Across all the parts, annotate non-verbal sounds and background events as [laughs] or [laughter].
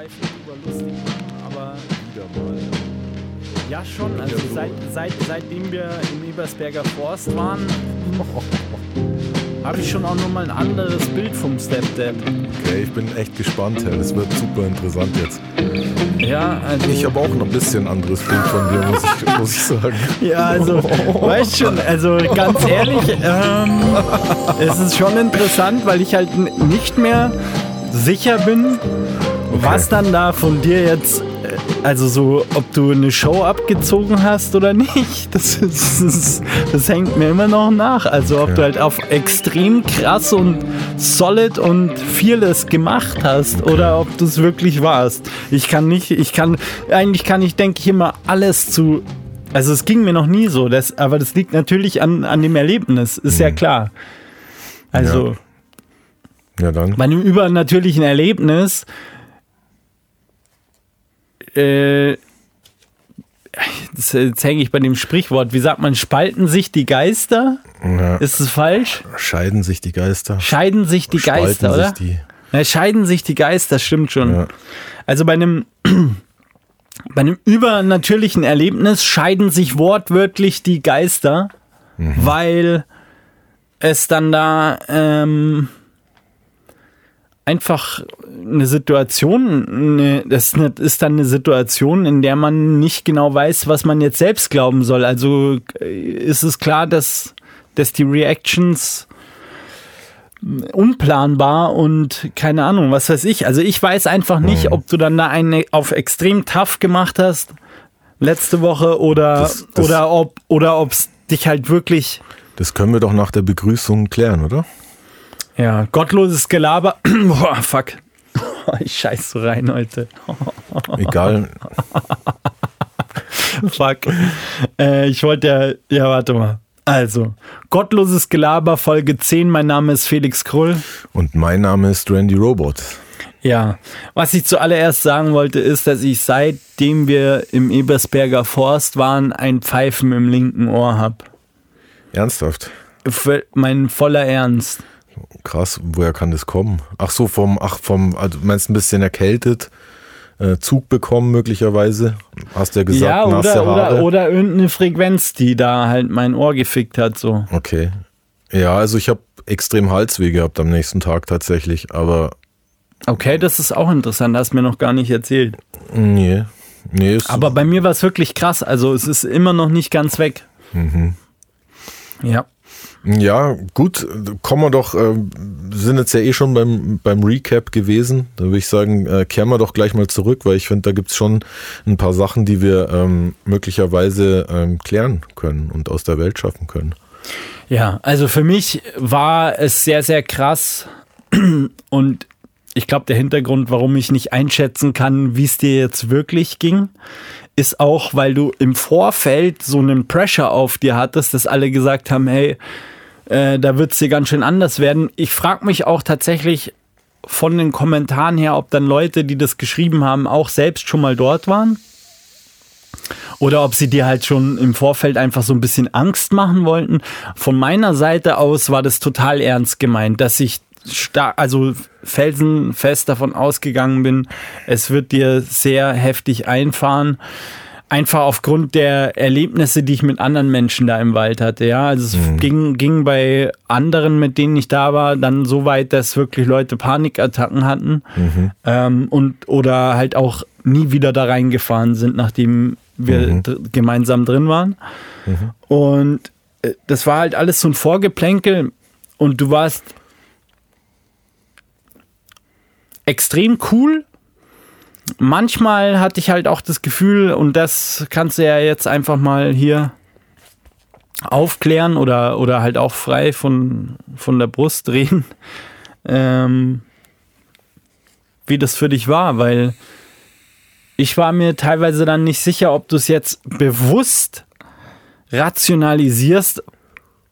Abschweifen über lustig aber ja schon. Also seit, seit, seitdem wir im Ebersberger Forst waren, habe ich schon auch nochmal ein anderes Bild vom Stepdad. Okay, ich bin echt gespannt, Herr. Das wird super interessant jetzt. Ja, also. Ich habe auch noch ein bisschen anderes Bild von dir, muss ich, muss ich sagen. [laughs] Ja, also, weißt schon, also ganz ehrlich, ähm, es ist schon interessant, weil ich halt nicht mehr sicher bin, okay. was dann da von dir jetzt also so, ob du eine Show abgezogen hast oder nicht, [laughs] das, ist, das, das hängt mir immer noch nach. Also ob okay. du halt auf extrem krass und solid und vieles gemacht hast okay. oder ob du es wirklich warst. Ich kann nicht, ich kann, eigentlich kann ich, denke ich, immer alles zu also es ging mir noch nie so, das, aber das liegt natürlich an, an dem Erlebnis, ist mhm. ja klar. Also ja. ja dann. bei einem übernatürlichen Erlebnis äh, jetzt, jetzt hänge ich bei dem Sprichwort. Wie sagt man, spalten sich die Geister? Ja. Ist es falsch? Scheiden sich die Geister. Scheiden sich die Spalten Geister, oder? Die ja, scheiden sich die Geister, stimmt schon. Ja. Also bei einem, [clears throat] bei einem übernatürlichen Erlebnis scheiden sich wortwörtlich die Geister, mhm. weil es dann da ähm, einfach eine Situation, eine, das ist dann eine Situation, in der man nicht genau weiß, was man jetzt selbst glauben soll. Also äh, ist es klar, dass, dass die Reactions unplanbar und keine Ahnung, was weiß ich. Also ich weiß einfach nicht, mhm. ob du dann da eine auf extrem tough gemacht hast letzte Woche oder das, das, oder ob oder ob es dich halt wirklich. Das können wir doch nach der Begrüßung klären, oder? Ja, gottloses Gelaber. [clears throat] Boah, fuck. [laughs] Ich scheiß so rein heute. [laughs] Egal. fuck. Äh, ich wollte ja, ja, warte mal. Also, gottloses Gelaber, Folge 10. Mein Name ist Felix Krull. Und mein Name ist Randy Robot. Ja, was ich zuallererst sagen wollte, ist, dass ich seitdem wir im Ebersberger Forst waren, ein Pfeifen im linken Ohr habe. Ernsthaft? Mein voller Ernst. Krass, woher kann das kommen? Ach so, vom, ach, vom, also meinst ein bisschen erkältet, äh, Zug bekommen möglicherweise, hast du ja gesagt, ja, oder, oder, oder irgendeine Frequenz, die da halt mein Ohr gefickt hat, so. Okay. Ja, also ich habe extrem Halsweh gehabt am nächsten Tag tatsächlich, aber. Okay, das ist auch interessant, hast mir noch gar nicht erzählt. Nee. nee aber bei mir war es wirklich krass, also es ist immer noch nicht ganz weg. Mhm. Ja. Ja, gut, kommen wir doch, äh, sind jetzt ja eh schon beim, beim Recap gewesen. Da würde ich sagen, äh, kehren wir doch gleich mal zurück, weil ich finde, da gibt es schon ein paar Sachen, die wir ähm, möglicherweise ähm, klären können und aus der Welt schaffen können. Ja, also für mich war es sehr, sehr krass [clears throat] und ich glaube, der Hintergrund, warum ich nicht einschätzen kann, wie es dir jetzt wirklich ging, ist auch, weil du im Vorfeld so einen Pressure auf dir hattest, dass alle gesagt haben, hey, äh, da wird es dir ganz schön anders werden. Ich frage mich auch tatsächlich von den Kommentaren her, ob dann Leute, die das geschrieben haben, auch selbst schon mal dort waren. Oder ob sie dir halt schon im Vorfeld einfach so ein bisschen Angst machen wollten. Von meiner Seite aus war das total ernst gemeint, dass ich stark, also felsenfest davon ausgegangen bin, es wird dir sehr heftig einfahren. Einfach aufgrund der Erlebnisse, die ich mit anderen Menschen da im Wald hatte. Ja, also es mhm. ging, ging bei anderen, mit denen ich da war, dann so weit, dass wirklich Leute Panikattacken hatten mhm. ähm, und oder halt auch nie wieder da reingefahren sind, nachdem wir mhm. gemeinsam drin waren. Mhm. Und äh, das war halt alles so ein Vorgeplänkel und du warst extrem cool. Manchmal hatte ich halt auch das Gefühl, und das kannst du ja jetzt einfach mal hier aufklären oder, oder halt auch frei von, von der Brust [laughs] drehen, ähm, wie das für dich war, weil ich war mir teilweise dann nicht sicher, ob du es jetzt bewusst rationalisierst,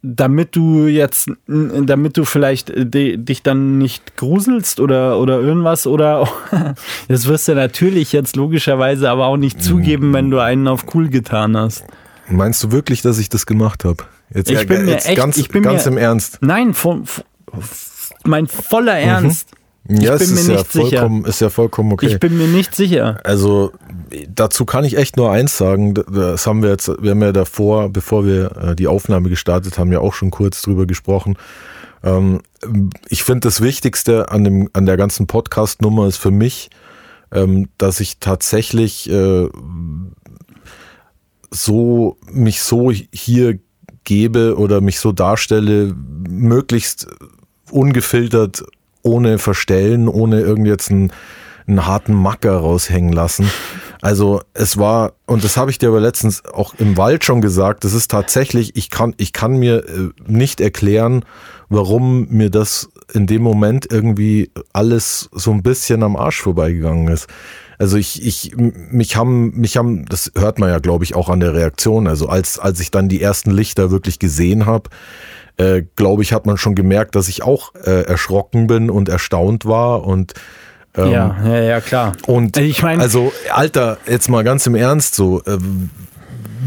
damit du jetzt, damit du vielleicht äh, dich dann nicht gruselst oder, oder irgendwas oder [laughs] das wirst du natürlich jetzt logischerweise aber auch nicht zugeben, wenn du einen auf cool getan hast. Meinst du wirklich, dass ich das gemacht habe? Jetzt, ich bin mir echt, ganz, ich bin ganz mir, im Ernst. Nein, von, von, mein voller mhm. Ernst. Ich ja, bin mir ist nicht ja sicher. vollkommen, ist ja vollkommen okay. Ich bin mir nicht sicher. Also dazu kann ich echt nur eins sagen. Das haben wir jetzt, wir haben ja davor, bevor wir äh, die Aufnahme gestartet haben, ja auch schon kurz drüber gesprochen. Ähm, ich finde das Wichtigste an dem, an der ganzen Podcast-Nummer ist für mich, ähm, dass ich tatsächlich äh, so mich so hier gebe oder mich so darstelle, möglichst ungefiltert, ohne Verstellen, ohne irgendwie jetzt einen, einen harten Macker raushängen lassen. Also es war, und das habe ich dir aber letztens auch im Wald schon gesagt, das ist tatsächlich, ich kann, ich kann mir äh, nicht erklären, warum mir das in dem Moment irgendwie alles so ein bisschen am Arsch vorbeigegangen ist. Also ich, ich, mich haben, mich haben, das hört man ja, glaube ich, auch an der Reaktion. Also als, als ich dann die ersten Lichter wirklich gesehen habe, äh, glaube ich, hat man schon gemerkt, dass ich auch äh, erschrocken bin und erstaunt war und ähm, ja, ja, ja, klar. und Ich meine- also, Alter, jetzt mal ganz im Ernst so, äh,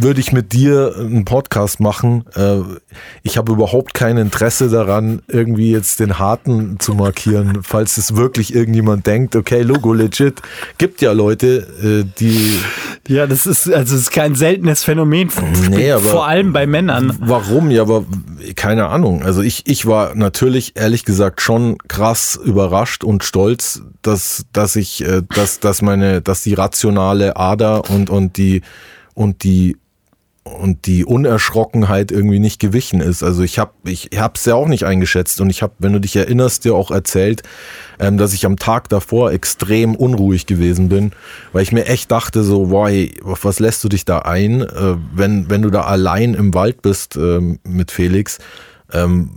würde ich mit dir einen Podcast machen. Äh, ich habe überhaupt kein Interesse daran, irgendwie jetzt den Harten zu markieren, [laughs] falls es wirklich irgendjemand denkt, okay, Logo legit. Gibt ja Leute, äh, die Ja, das ist, also es ist kein seltenes Phänomen, Nee, vor allem bei Männern. Warum? Ja, aber keine Ahnung. Also ich, ich war natürlich ehrlich gesagt schon krass überrascht und stolz, dass, dass ich, äh, dass, dass meine, dass die rationale Ader und, und die, und die, und die Unerschrockenheit irgendwie nicht gewichen ist. Also ich habe ich hab's ja auch nicht eingeschätzt und ich habe, wenn du dich erinnerst, dir auch erzählt, ähm, dass ich am Tag davor extrem unruhig gewesen bin, weil ich mir echt dachte so, boah, auf was lässt du dich da ein, äh, wenn wenn du da allein im Wald bist ähm, mit Felix? Ähm,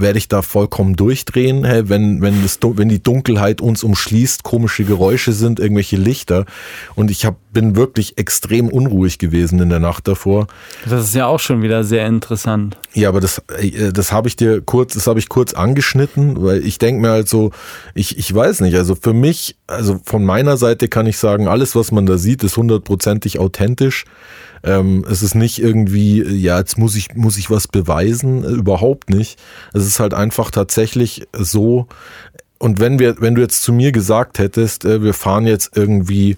werde ich da vollkommen durchdrehen, hey, wenn, wenn, das, wenn die Dunkelheit uns umschließt, komische Geräusche sind, irgendwelche Lichter. Und ich hab, bin wirklich extrem unruhig gewesen in der Nacht davor. Das ist ja auch schon wieder sehr interessant. Ja, aber das, äh, das habe ich dir kurz, das habe ich kurz angeschnitten, weil ich denke mir halt so, ich, ich weiß nicht, also für mich, also von meiner Seite kann ich sagen, alles, was man da sieht, ist hundertprozentig authentisch. Ähm, es ist nicht irgendwie, ja, jetzt muss ich, muss ich was beweisen, äh, überhaupt nicht. Es ist halt einfach tatsächlich so. Und wenn wir, wenn du jetzt zu mir gesagt hättest, äh, wir fahren jetzt irgendwie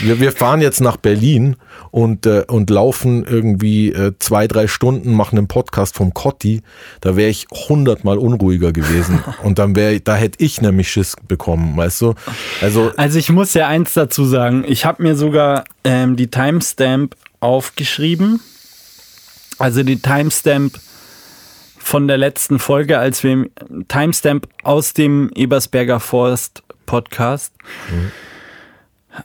wir, wir fahren jetzt nach Berlin und, äh, und laufen irgendwie äh, zwei, drei Stunden, machen einen Podcast vom Cotti. Da wäre ich hundertmal unruhiger gewesen. [laughs] Und dann wäre, da hätte ich nämlich Schiss bekommen, weißt du? Also, Also ich muss ja eins dazu sagen. Ich habe mir sogar ähm, die Timestamp aufgeschrieben. Also die Timestamp von der letzten Folge, als wir im Timestamp aus dem Ebersberger Forst Podcast.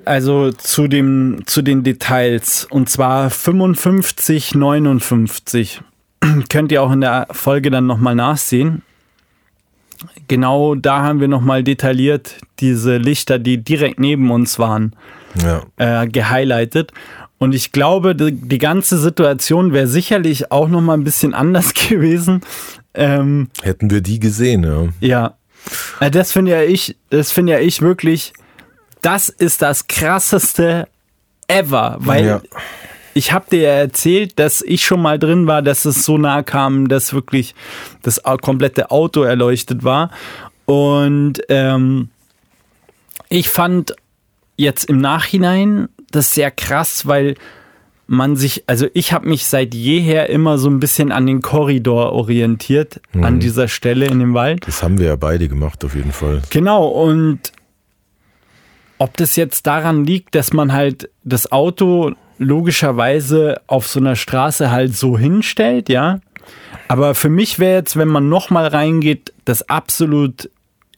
Also zu dem zu den Details und zwar 55 59 [clears throat] könnt ihr auch in der Folge dann noch mal nachsehen. Genau da haben wir noch mal detailliert diese Lichter, die direkt neben uns waren, ja. äh, gehighlightet. Und ich glaube, die, die ganze Situation wäre sicherlich auch noch mal ein bisschen anders [laughs] gewesen. Ähm, Hätten wir die gesehen, ja. ja, Äh, das finde ja ich, das finde ja ich wirklich, das ist das krasseste ever, weil Ja. ich habe dir ja erzählt, dass ich schon mal drin war, dass es so nah kam, dass wirklich das komplette Auto erleuchtet war. Und ähm, ich fand jetzt im Nachhinein das sehr krass, weil man sich, also ich habe mich seit jeher immer so ein bisschen an den Korridor orientiert, an dieser Stelle in dem Wald. Das haben wir ja beide gemacht, auf jeden Fall. Genau, und ob das jetzt daran liegt, dass man halt das Auto logischerweise auf so einer Straße halt so hinstellt, ja. Aber für mich wäre jetzt, wenn man nochmal reingeht, das absolut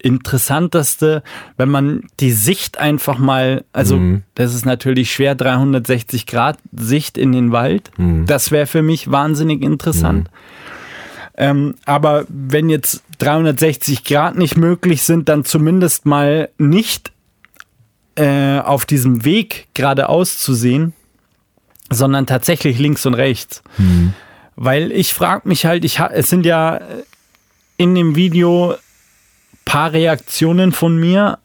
interessanteste, wenn man die Sicht einfach mal, also das ist natürlich schwer, 360 Grad Sicht in den Wald. Das wäre für mich wahnsinnig interessant. Ähm, aber wenn jetzt 360 Grad nicht möglich sind, dann zumindest mal nicht äh, auf diesem Weg geradeaus zu sehen, sondern tatsächlich links und rechts. Weil ich frage mich halt, ich es sind ja in dem Video paar Reaktionen von mir,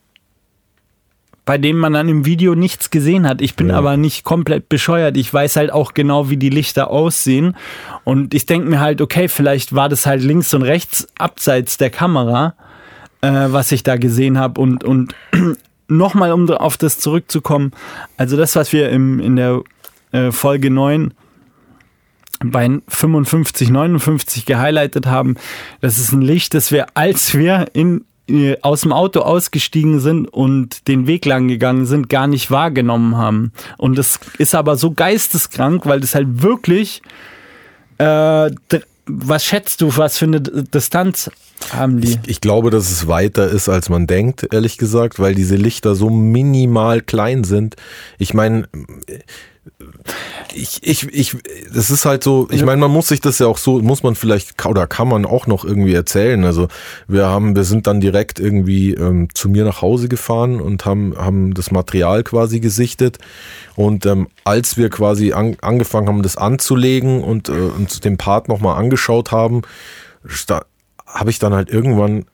bei denen man dann im Video nichts gesehen hat. Ich bin Ja. aber nicht komplett bescheuert. Ich weiß halt auch genau, wie die Lichter aussehen. Und ich denke mir halt, okay, vielleicht war das halt links und rechts abseits der Kamera. äh, was ich da gesehen habe. Und, und [clears throat] nochmal, um auf das zurückzukommen, also das, was wir im, in der äh, Folge 9 bei 55, 59 gehighlightet haben, das ist ein Licht, das wir, als wir in, äh, aus dem Auto ausgestiegen sind und den Weg lang gegangen sind, gar nicht wahrgenommen haben. Und das ist aber so geisteskrank, weil das halt wirklich, äh, was schätzt du, was für eine Distanz haben die? Ich, ich, glaube, dass es weiter ist, als man denkt, ehrlich gesagt, weil diese Lichter so minimal klein sind. Ich meine, ich, ich, ich, das ist halt so, ich meine, man muss sich das ja auch so, muss man vielleicht oder kann man auch noch irgendwie erzählen. Also wir haben, wir sind dann direkt irgendwie ähm, zu mir nach Hause gefahren und haben, haben das Material quasi gesichtet. Und ähm, als wir quasi an, angefangen haben, das anzulegen und äh, uns den Part nochmal angeschaut haben, habe ich dann halt irgendwann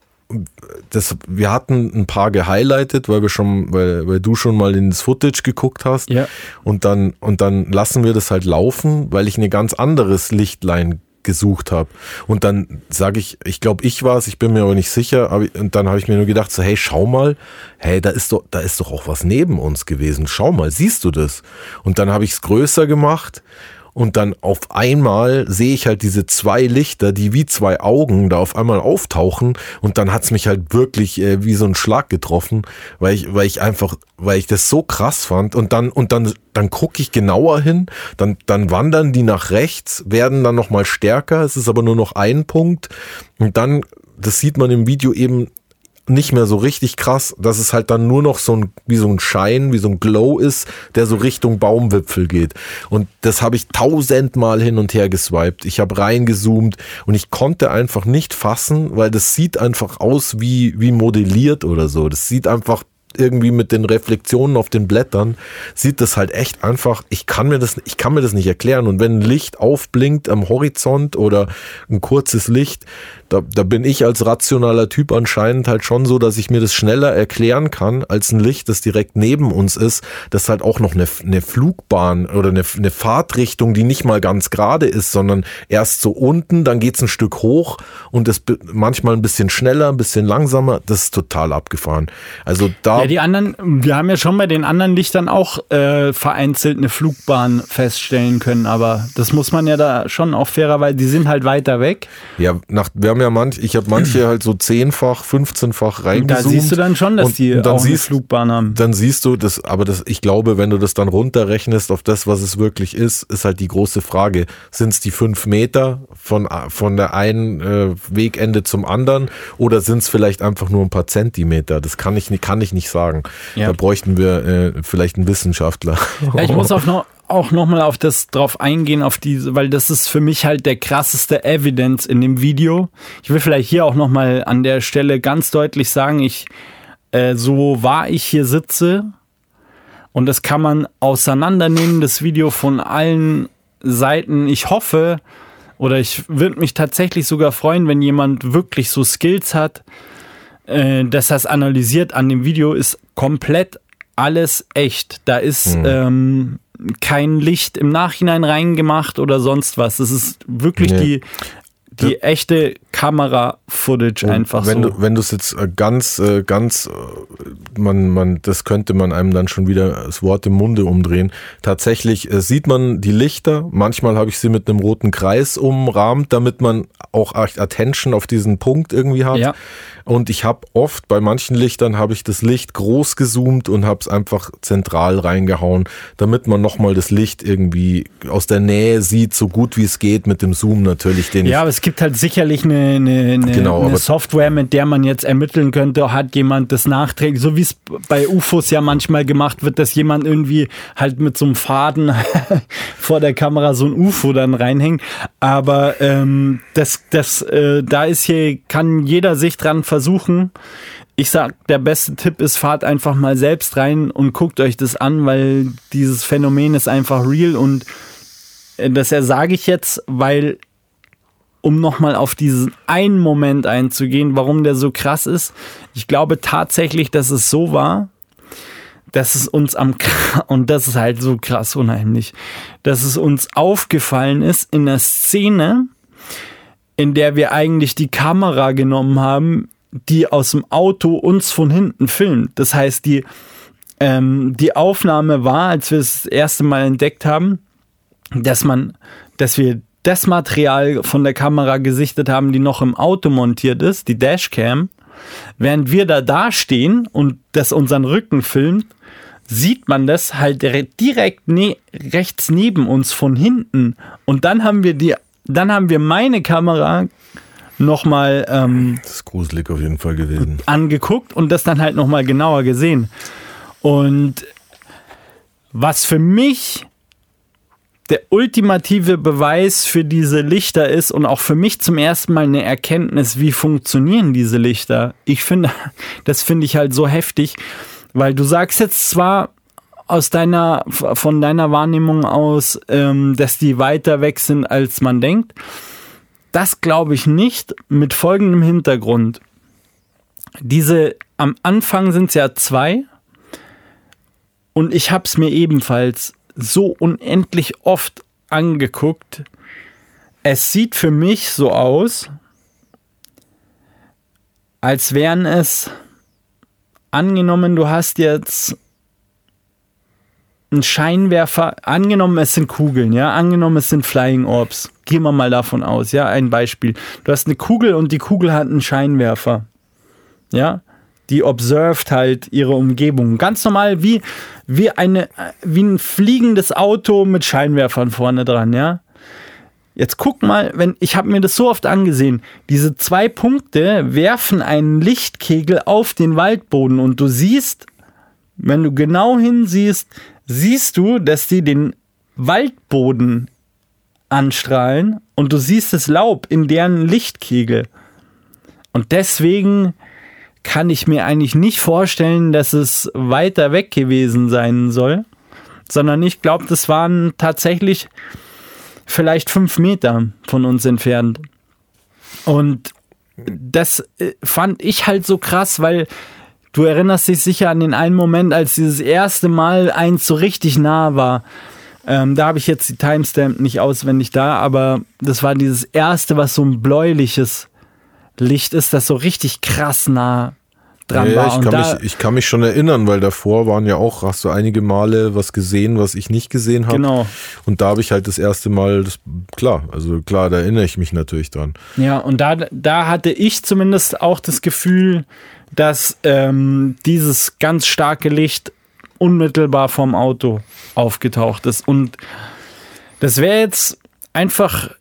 das, wir hatten ein paar gehighlightet, weil wir schon, weil, weil du schon mal ins Footage geguckt hast. Ja. Und dann, und dann lassen wir das halt laufen, weil ich ein ganz anderes Lichtlein gesucht habe. Und dann sage ich, ich glaube, ich war es, ich bin mir aber nicht sicher. Aber, und dann habe ich mir nur gedacht, so, hey, schau mal, hey, da ist doch, da ist doch auch was neben uns gewesen. Schau mal, siehst du das? Und dann habe ich es größer gemacht und dann auf einmal sehe ich halt diese zwei Lichter, die wie zwei Augen da auf einmal auftauchen. Und dann hat's mich halt wirklich äh, wie so ein Schlag getroffen, weil ich, weil ich einfach, weil ich das so krass fand. Und dann und dann dann gucke ich genauer hin, dann dann wandern die nach rechts, werden dann noch mal stärker, es ist aber nur noch ein Punkt. Und dann das sieht man im Video eben nicht mehr so richtig krass, dass es halt dann nur noch so ein, wie so ein Schein, wie so ein Glow ist, der so Richtung Baumwipfel geht. Und das habe ich tausendmal hin und her geswiped. Ich habe reingezoomt und ich konnte einfach nicht fassen, weil das sieht einfach aus wie, wie modelliert oder so. Das sieht einfach irgendwie mit den Reflexionen auf den Blättern sieht das halt echt einfach, ich kann mir das, ich kann mir das nicht erklären. Und wenn Licht aufblinkt am Horizont oder ein kurzes Licht, da, da bin ich als rationaler Typ anscheinend halt schon so, dass ich mir das schneller erklären kann als ein Licht, das direkt neben uns ist, das halt auch noch eine, eine Flugbahn oder eine, eine Fahrtrichtung, die nicht mal ganz gerade ist, sondern erst so unten, dann geht's ein Stück hoch und das manchmal ein bisschen schneller, ein bisschen langsamer. Das ist total abgefahren. Also da. Ja, die anderen, wir haben ja schon bei den anderen Lichtern auch äh, vereinzelt eine Flugbahn feststellen können, aber das muss man ja da schon auch fairerweise, die sind halt weiter weg. Ja, nach, wir haben ja manch, ich habe manche halt so zehnfach, 15-fach reingezoomt. Da siehst du dann schon, dass die dann auch siehst, Flugbahn haben. Dann siehst du das, aber das, ich glaube, wenn du das dann runterrechnest auf das, was es wirklich ist, ist halt die große Frage. Sind es die fünf Meter von, von der einen äh, Wegende zum anderen oder sind es vielleicht einfach nur ein paar Zentimeter? Das kann ich, kann ich nicht sagen. Ja. Da bräuchten wir äh, vielleicht einen Wissenschaftler. Ja, ich muss auch noch, auch nochmal auf das drauf eingehen, auf diese, weil das ist für mich halt der krasseste Evidence in dem Video. Ich will vielleicht hier auch nochmal an der Stelle ganz deutlich sagen, ich, äh, so wahr ich hier sitze, und das kann man auseinandernehmen, das Video von allen Seiten. Ich hoffe, oder ich würde mich tatsächlich sogar freuen, wenn jemand wirklich so Skills hat, äh, dass das analysiert an dem Video ist komplett alles echt. Da ist mhm. ähm, kein Licht im Nachhinein reingemacht oder sonst was. Das ist wirklich nee. die die echte Kamera-Footage einfach wenn so. Du, wenn du es jetzt äh, ganz, äh, ganz, äh, man, man, das könnte man einem dann schon wieder das Wort im Munde umdrehen. Tatsächlich sieht man die Lichter. Manchmal habe ich sie mit einem roten Kreis umrahmt, damit man auch Attention auf diesen Punkt irgendwie hat. Ja. Und ich habe oft bei manchen Lichtern habe ich das Licht groß gezoomt und habe es einfach zentral reingehauen, damit man nochmal das Licht irgendwie aus der Nähe sieht, so gut wie es geht mit dem Zoom natürlich. Den ja, aber es gibt halt sicherlich eine, eine, eine, genau, eine Software, mit der man jetzt ermitteln könnte, hat jemand das nachträglich, so wie es bei UFOs ja manchmal gemacht wird, dass jemand irgendwie halt mit so einem Faden [laughs] vor der Kamera so ein UFO dann reinhängt. Aber ähm, das, das, äh, da ist hier, kann jeder sich dran versuchen. Ich sag, der beste Tipp ist, fahrt einfach mal selbst rein und guckt euch das an, weil dieses Phänomen ist einfach real und äh, das sage ich jetzt, weil um nochmal auf diesen einen Moment einzugehen, warum der so krass ist. Ich glaube tatsächlich, dass es so war, dass es uns am, und das ist halt so krass unheimlich, dass es uns aufgefallen ist in der Szene, in der wir eigentlich die Kamera genommen haben, die aus dem Auto uns von hinten filmt. Das heißt, die, ähm, die Aufnahme war, als wir es das erste Mal entdeckt haben, dass man, dass wir das Material von der Kamera gesichtet haben, die noch im Auto montiert ist, die Dashcam. Während wir da dastehen und das unseren Rücken filmt, sieht man das halt direkt ne rechts neben uns von hinten. Und dann haben wir die, dann haben wir meine Kamera nochmal ähm, das ist gruselig auf jeden Fall gewesen. angeguckt und das dann halt nochmal genauer gesehen. Und was für mich der ultimative Beweis für diese Lichter ist und auch für mich zum ersten Mal eine Erkenntnis, wie funktionieren diese Lichter. Ich finde, [laughs] das finde ich halt so heftig, weil du sagst jetzt zwar aus deiner, von deiner Wahrnehmung aus, ähm, dass die weiter weg sind, als man denkt. Das glaube ich nicht mit folgendem Hintergrund. Diese, am Anfang sind es ja zwei und ich habe es mir ebenfalls so unendlich oft angeguckt. Es sieht für mich so aus, als wären es angenommen, du hast jetzt einen Scheinwerfer, angenommen es sind Kugeln, ja, angenommen es sind Flying Orbs. Gehen wir mal davon aus, ja, ein Beispiel. Du hast eine Kugel und die Kugel hat einen Scheinwerfer. Ja, die observed halt ihre Umgebung. Ganz normal wie, wie, eine, wie ein fliegendes Auto mit Scheinwerfern vorne dran, ja. Jetzt guck mal, wenn ich habe mir das so oft angesehen, diese zwei Punkte werfen einen Lichtkegel auf den Waldboden und du siehst, wenn du genau hinsiehst, siehst du, dass die den Waldboden anstrahlen und du siehst das Laub in deren Lichtkegel. Und deswegen kann ich mir eigentlich nicht vorstellen, dass es weiter weg gewesen sein soll, sondern ich glaube, das waren tatsächlich vielleicht fünf Meter von uns entfernt. Und das äh, fand ich halt so krass, weil du erinnerst dich sicher an den einen Moment, als dieses erste Mal eins so richtig nah war. Ähm, da habe ich jetzt die Timestamp nicht auswendig da, aber das war dieses erste, was so ein bläuliches Licht ist, das so richtig krass nah dran ja, war. Ich kann, da, mich, ich kann mich schon erinnern, weil davor waren ja auch, hast du einige Male was gesehen, was ich nicht gesehen habe. Genau. Und da habe ich halt das erste Mal, das, klar, also klar, da erinnere ich mich natürlich dran. Ja, und da, da hatte ich zumindest auch das Gefühl, dass ähm, dieses ganz starke Licht unmittelbar vom Auto aufgetaucht ist. Und das wäre jetzt einfach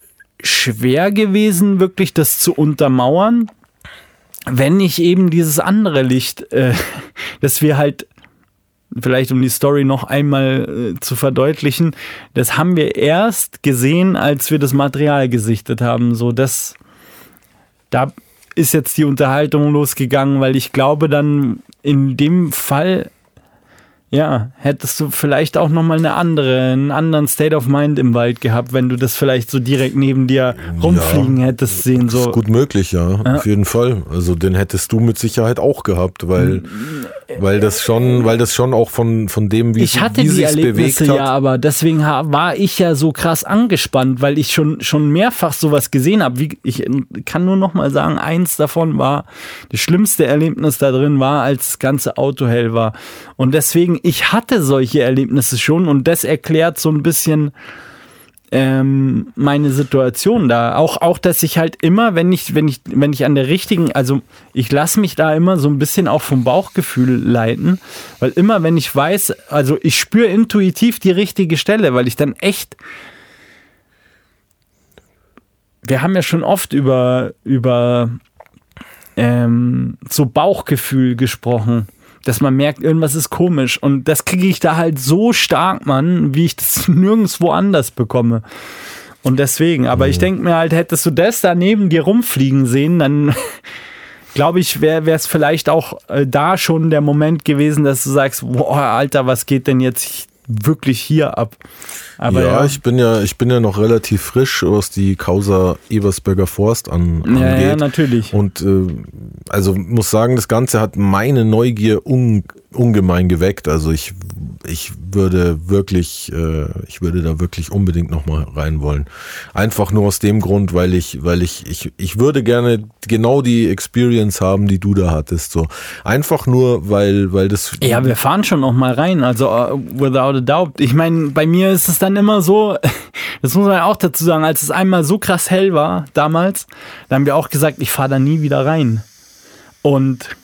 schwer gewesen, wirklich das zu untermauern, wenn nicht eben dieses andere Licht, äh, [laughs] das wir halt, vielleicht um die Story noch einmal äh, zu verdeutlichen, das haben wir erst gesehen, als wir das Material gesichtet haben. So, das, da ist jetzt die Unterhaltung losgegangen, weil ich glaube, dann in dem Fall ja, hättest du vielleicht auch nochmal eine andere, einen anderen State of Mind im Wald gehabt, wenn du das vielleicht so direkt neben dir rumfliegen ja, hättest sehen. So. Ist gut möglich, ja, ja, auf jeden Fall. Also den hättest du mit Sicherheit auch gehabt, weil, weil das schon, weil das schon auch von, von dem, wie, ich hatte wie die bewegt hat. ja, aber deswegen war ich ja so krass angespannt, weil ich schon, schon mehrfach sowas gesehen habe. Ich kann nur nochmal sagen, eins davon war, das schlimmste Erlebnis da drin war, als das ganze Auto hell war. Und deswegen ich hatte solche Erlebnisse schon und das erklärt so ein bisschen ähm, meine Situation da. Auch, auch, dass ich halt immer, wenn ich, wenn ich, wenn ich an der richtigen, also ich lasse mich da immer so ein bisschen auch vom Bauchgefühl leiten, weil immer, wenn ich weiß, also ich spüre intuitiv die richtige Stelle, weil ich dann echt wir haben ja schon oft über, über ähm, so Bauchgefühl gesprochen dass man merkt, irgendwas ist komisch. Und das kriege ich da halt so stark, Mann, wie ich das [laughs] nirgendwo anders bekomme. Und deswegen, aber mhm. ich denke mir halt, hättest du das da neben dir rumfliegen sehen, dann [laughs] glaube ich, wäre es vielleicht auch äh, da schon der Moment gewesen, dass du sagst, boah, Alter, was geht denn jetzt wirklich hier ab? Aber ja, ja, ich bin ja, ich bin ja noch relativ frisch, was die Causa Ebersberger Forst an, angeht. Ja, ja, natürlich. Und äh, also muss sagen, das Ganze hat meine Neugier un, ungemein geweckt. Also ich ich würde wirklich, äh, ich würde da wirklich unbedingt nochmal rein wollen. Einfach nur aus dem Grund, weil ich, weil ich, ich, ich würde gerne genau die Experience haben, die du da hattest. So einfach nur, weil, weil das. Ja, wir fahren schon nochmal rein. Also uh, without a doubt. Ich meine, bei mir ist es dann immer so. [laughs] Das muss man auch dazu sagen, als es einmal so krass hell war damals, da haben wir auch gesagt, ich fahre da nie wieder rein. Und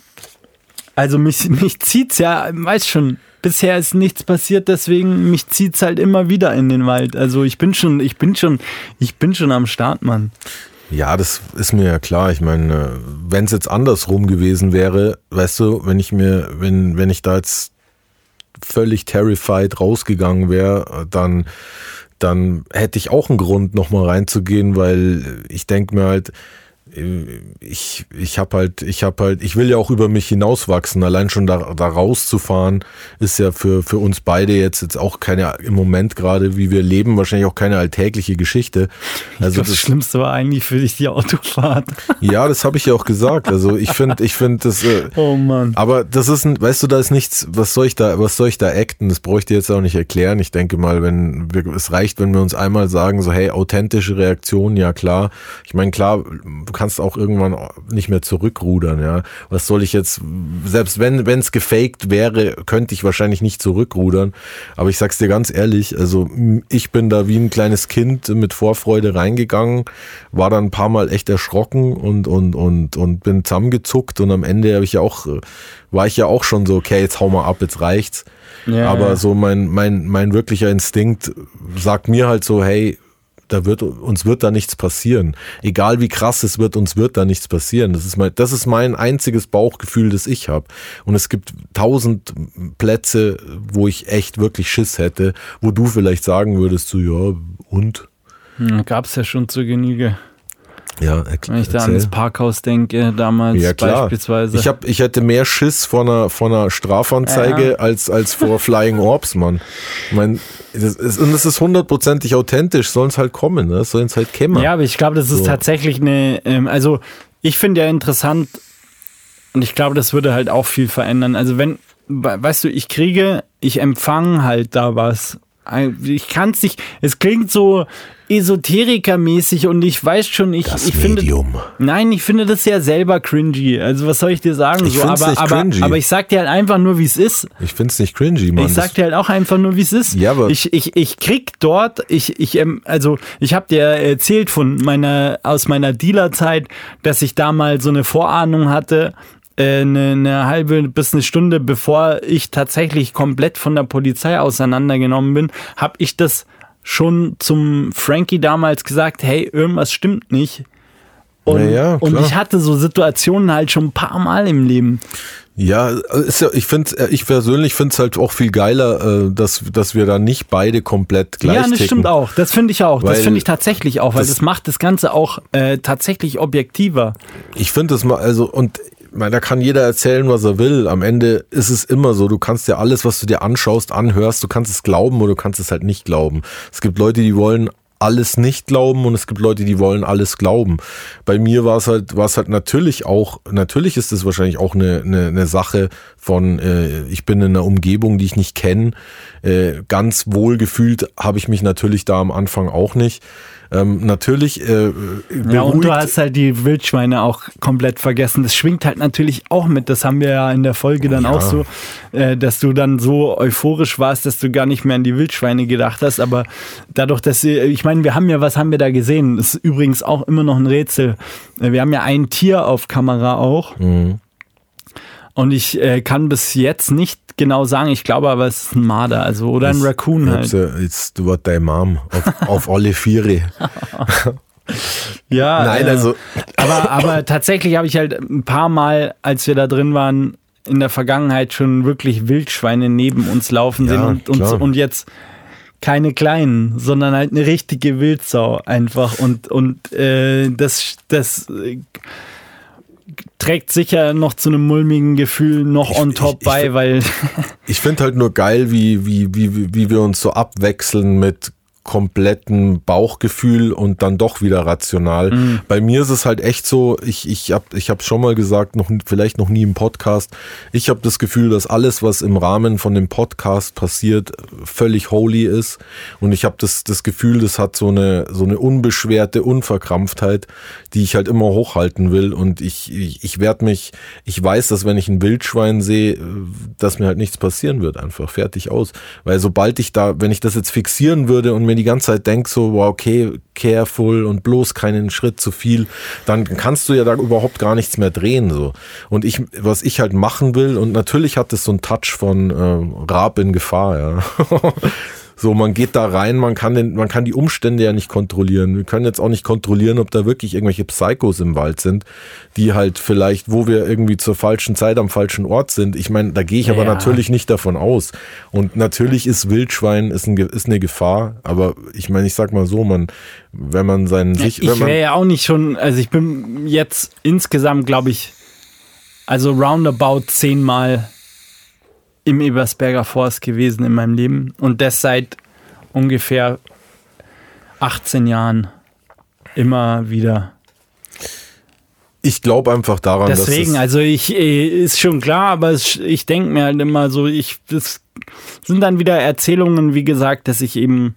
also mich, [laughs] mich zieht's ja, weiß schon, bisher ist nichts passiert, deswegen mich zieht's halt immer wieder in den Wald. Also ich bin schon, ich bin schon, ich bin schon am Start, Mann. Ja, das ist mir ja klar. Ich meine, wenn es jetzt andersrum gewesen wäre, weißt du, wenn ich mir, wenn, wenn ich da jetzt völlig terrified rausgegangen wäre, dann, dann hätte ich auch einen Grund, nochmal reinzugehen, weil ich denke mir halt, ich, ich habe halt, ich habe halt, ich will ja auch über mich hinauswachsen. Allein schon da, da rauszufahren ist ja für, für uns beide jetzt, jetzt auch keine, im Moment gerade, wie wir leben, wahrscheinlich auch keine alltägliche Geschichte. Also glaub, das, das, Schlimmste war eigentlich für dich die Autofahrt. [laughs] Ja, das habe ich ja auch gesagt. Also ich finde, ich finde das. Äh, oh Mann. Aber das ist ein, weißt du, da ist nichts, was soll ich da, was soll ich da acten? Das bräuchte ich jetzt auch nicht erklären. Ich denke mal, wenn wir, es reicht, wenn wir uns einmal sagen, so, hey, authentische Reaktion, ja klar. Ich meine, klar, du kannst auch irgendwann nicht mehr zurückrudern, ja. Was soll ich jetzt, selbst wenn es gefaked wäre, könnte ich wahrscheinlich nicht zurückrudern. Aber ich sag's dir ganz ehrlich, also ich bin da wie ein kleines Kind mit Vorfreude reingegangen, war dann ein paar Mal echt erschrocken und, und, und, und bin zusammengezuckt und am Ende habe ich ja auch, war ich ja auch schon so, okay, jetzt hau mal ab, jetzt reicht's. Ja, Aber ja. so mein, mein, mein wirklicher Instinkt sagt mir halt so, hey, da wird, uns wird da nichts passieren. Egal wie krass es wird, uns wird da nichts passieren. Das ist mein, das ist mein einziges Bauchgefühl, das ich habe. Und es gibt tausend Plätze, wo ich echt wirklich Schiss hätte, wo du vielleicht sagen würdest, so, ja, und? Hm, Gab es ja schon zur Genüge. Ja, Wenn ich da an das Parkhaus denke, damals ja, klar. beispielsweise. Ich, hab, ich hätte mehr Schiss vor einer, vor einer Strafanzeige ja. als, als vor Flying Orbs, Mann. Ich mein, das ist, und es ist hundertprozentig authentisch, sollen es halt kommen, ne? sollen es halt kämmer. Ja, aber ich glaube, das ist so. tatsächlich eine, ähm, also ich finde ja interessant und ich glaube, das würde halt auch viel verändern. Also wenn, weißt du, ich kriege, ich empfange halt da was ich kann es nicht. Es klingt so esoterikermäßig und ich weiß schon, ich, das ich Medium. finde. Nein, ich finde das ja selber cringy. Also was soll ich dir sagen? Ich so, aber, nicht cringy. aber ich sag dir halt einfach nur, wie es ist. Ich finde es nicht cringy, Mann. Ich sag dir halt auch einfach nur, wie es ist. Ja, aber ich, ich, ich krieg dort, ich, ich, also ich habe dir erzählt von meiner, aus meiner Dealerzeit, dass ich da mal so eine Vorahnung hatte, eine, äh, eine halbe bis eine Stunde bevor ich tatsächlich komplett von der Polizei auseinandergenommen bin, habe ich das schon zum Frankie damals gesagt, hey, irgendwas stimmt nicht. Und, ja, und ich hatte so Situationen halt schon ein paar Mal im Leben. Ja, ist ja ich finde, ich persönlich finde es halt auch viel geiler, äh, dass, dass wir da nicht beide komplett gleich Ja, das ticken. stimmt auch. Das finde ich auch. Weil das finde ich tatsächlich auch, weil das, das, macht das Ganze auch äh, tatsächlich objektiver. Ich finde das mal, also, und meine, da kann jeder erzählen, was er will. Am Ende ist es immer so, du kannst dir alles, was du dir anschaust, anhörst, du kannst es glauben oder du kannst es halt nicht glauben. Es gibt Leute, die wollen alles nicht glauben und es gibt Leute, die wollen alles glauben. Bei mir war es halt, war es halt natürlich auch, natürlich ist es wahrscheinlich auch eine, eine, eine Sache von, äh, ich bin in einer Umgebung, die ich nicht kenne. Äh, ganz wohlgefühlt habe ich mich natürlich da am Anfang auch nicht. Ähm, natürlich. Äh, ja, und du hast halt die Wildschweine auch komplett vergessen. Das schwingt halt natürlich auch mit. Das haben wir ja in der Folge dann ja. auch so, äh, dass du dann so euphorisch warst, dass du gar nicht mehr an die Wildschweine gedacht hast. Aber dadurch, dass sie, ich meine, wir haben ja, was haben wir da gesehen? Das ist übrigens auch immer noch ein Rätsel. Wir haben ja ein Tier auf Kamera auch. Mhm. Und ich äh, kann bis jetzt nicht genau sagen, ich glaube aber, es ist ein Marder, also oder ein Raccoon halt. Jetzt, du warst deine Mom auf, auf alle Viere. [laughs] ja, nein, äh, also. Aber, aber tatsächlich habe ich halt ein paar Mal, als wir da drin waren, in der Vergangenheit schon wirklich Wildschweine neben uns laufen sehen und, und, und jetzt keine kleinen, sondern halt eine richtige Wildsau einfach und und äh, das das trägt sicher noch zu einem mulmigen Gefühl noch ich, on top ich, [laughs] ich, bei, weil. ich finde halt nur geil, wie, wie, wie, wie wir uns so abwechseln mit kompletten Bauchgefühl und dann doch wieder rational. Mhm. Bei mir ist es halt echt so, ich, ich habe ich hab schon mal gesagt, noch, vielleicht noch nie im Podcast, ich habe das Gefühl, dass alles, was im Rahmen von dem Podcast passiert, völlig holy ist und ich habe das, das Gefühl, das hat so eine, so eine unbeschwerte Unverkrampftheit, die ich halt immer hochhalten will und ich, ich, ich werde mich, ich weiß, dass wenn ich ein Wildschwein sehe, dass mir halt nichts passieren wird, einfach fertig aus, weil sobald ich da, wenn ich das jetzt fixieren würde und mir mir die ganze Zeit denke, so, wow, okay, careful und bloß keinen Schritt zu viel, dann kannst du ja da überhaupt gar nichts mehr drehen. So. Und ich, was ich halt machen will, und natürlich hat es so einen Touch von äh, Raab in Gefahr, ja. [laughs] So, man geht da rein, man kann, den, man kann die Umstände ja nicht kontrollieren. Wir können jetzt auch nicht kontrollieren, ob da wirklich irgendwelche Psychos im Wald sind, die halt vielleicht, wo wir irgendwie zur falschen Zeit am falschen Ort sind. Ich meine, da gehe ich aber ja. natürlich nicht davon aus. Und natürlich ist Wildschwein ist, ein, ist eine Gefahr, aber ich meine, ich sag mal so, man, wenn man seinen sich. Ich wäre ja auch nicht schon, also ich bin jetzt insgesamt, glaube ich, also roundabout zehnmal im Ebersberger Forst gewesen in meinem Leben und das seit ungefähr 18 Jahren immer wieder. Ich glaube einfach daran, Deswegen, also ich äh, ist schon klar, aber ich denke mir halt immer so, ich das sind dann wieder Erzählungen, wie gesagt, dass ich eben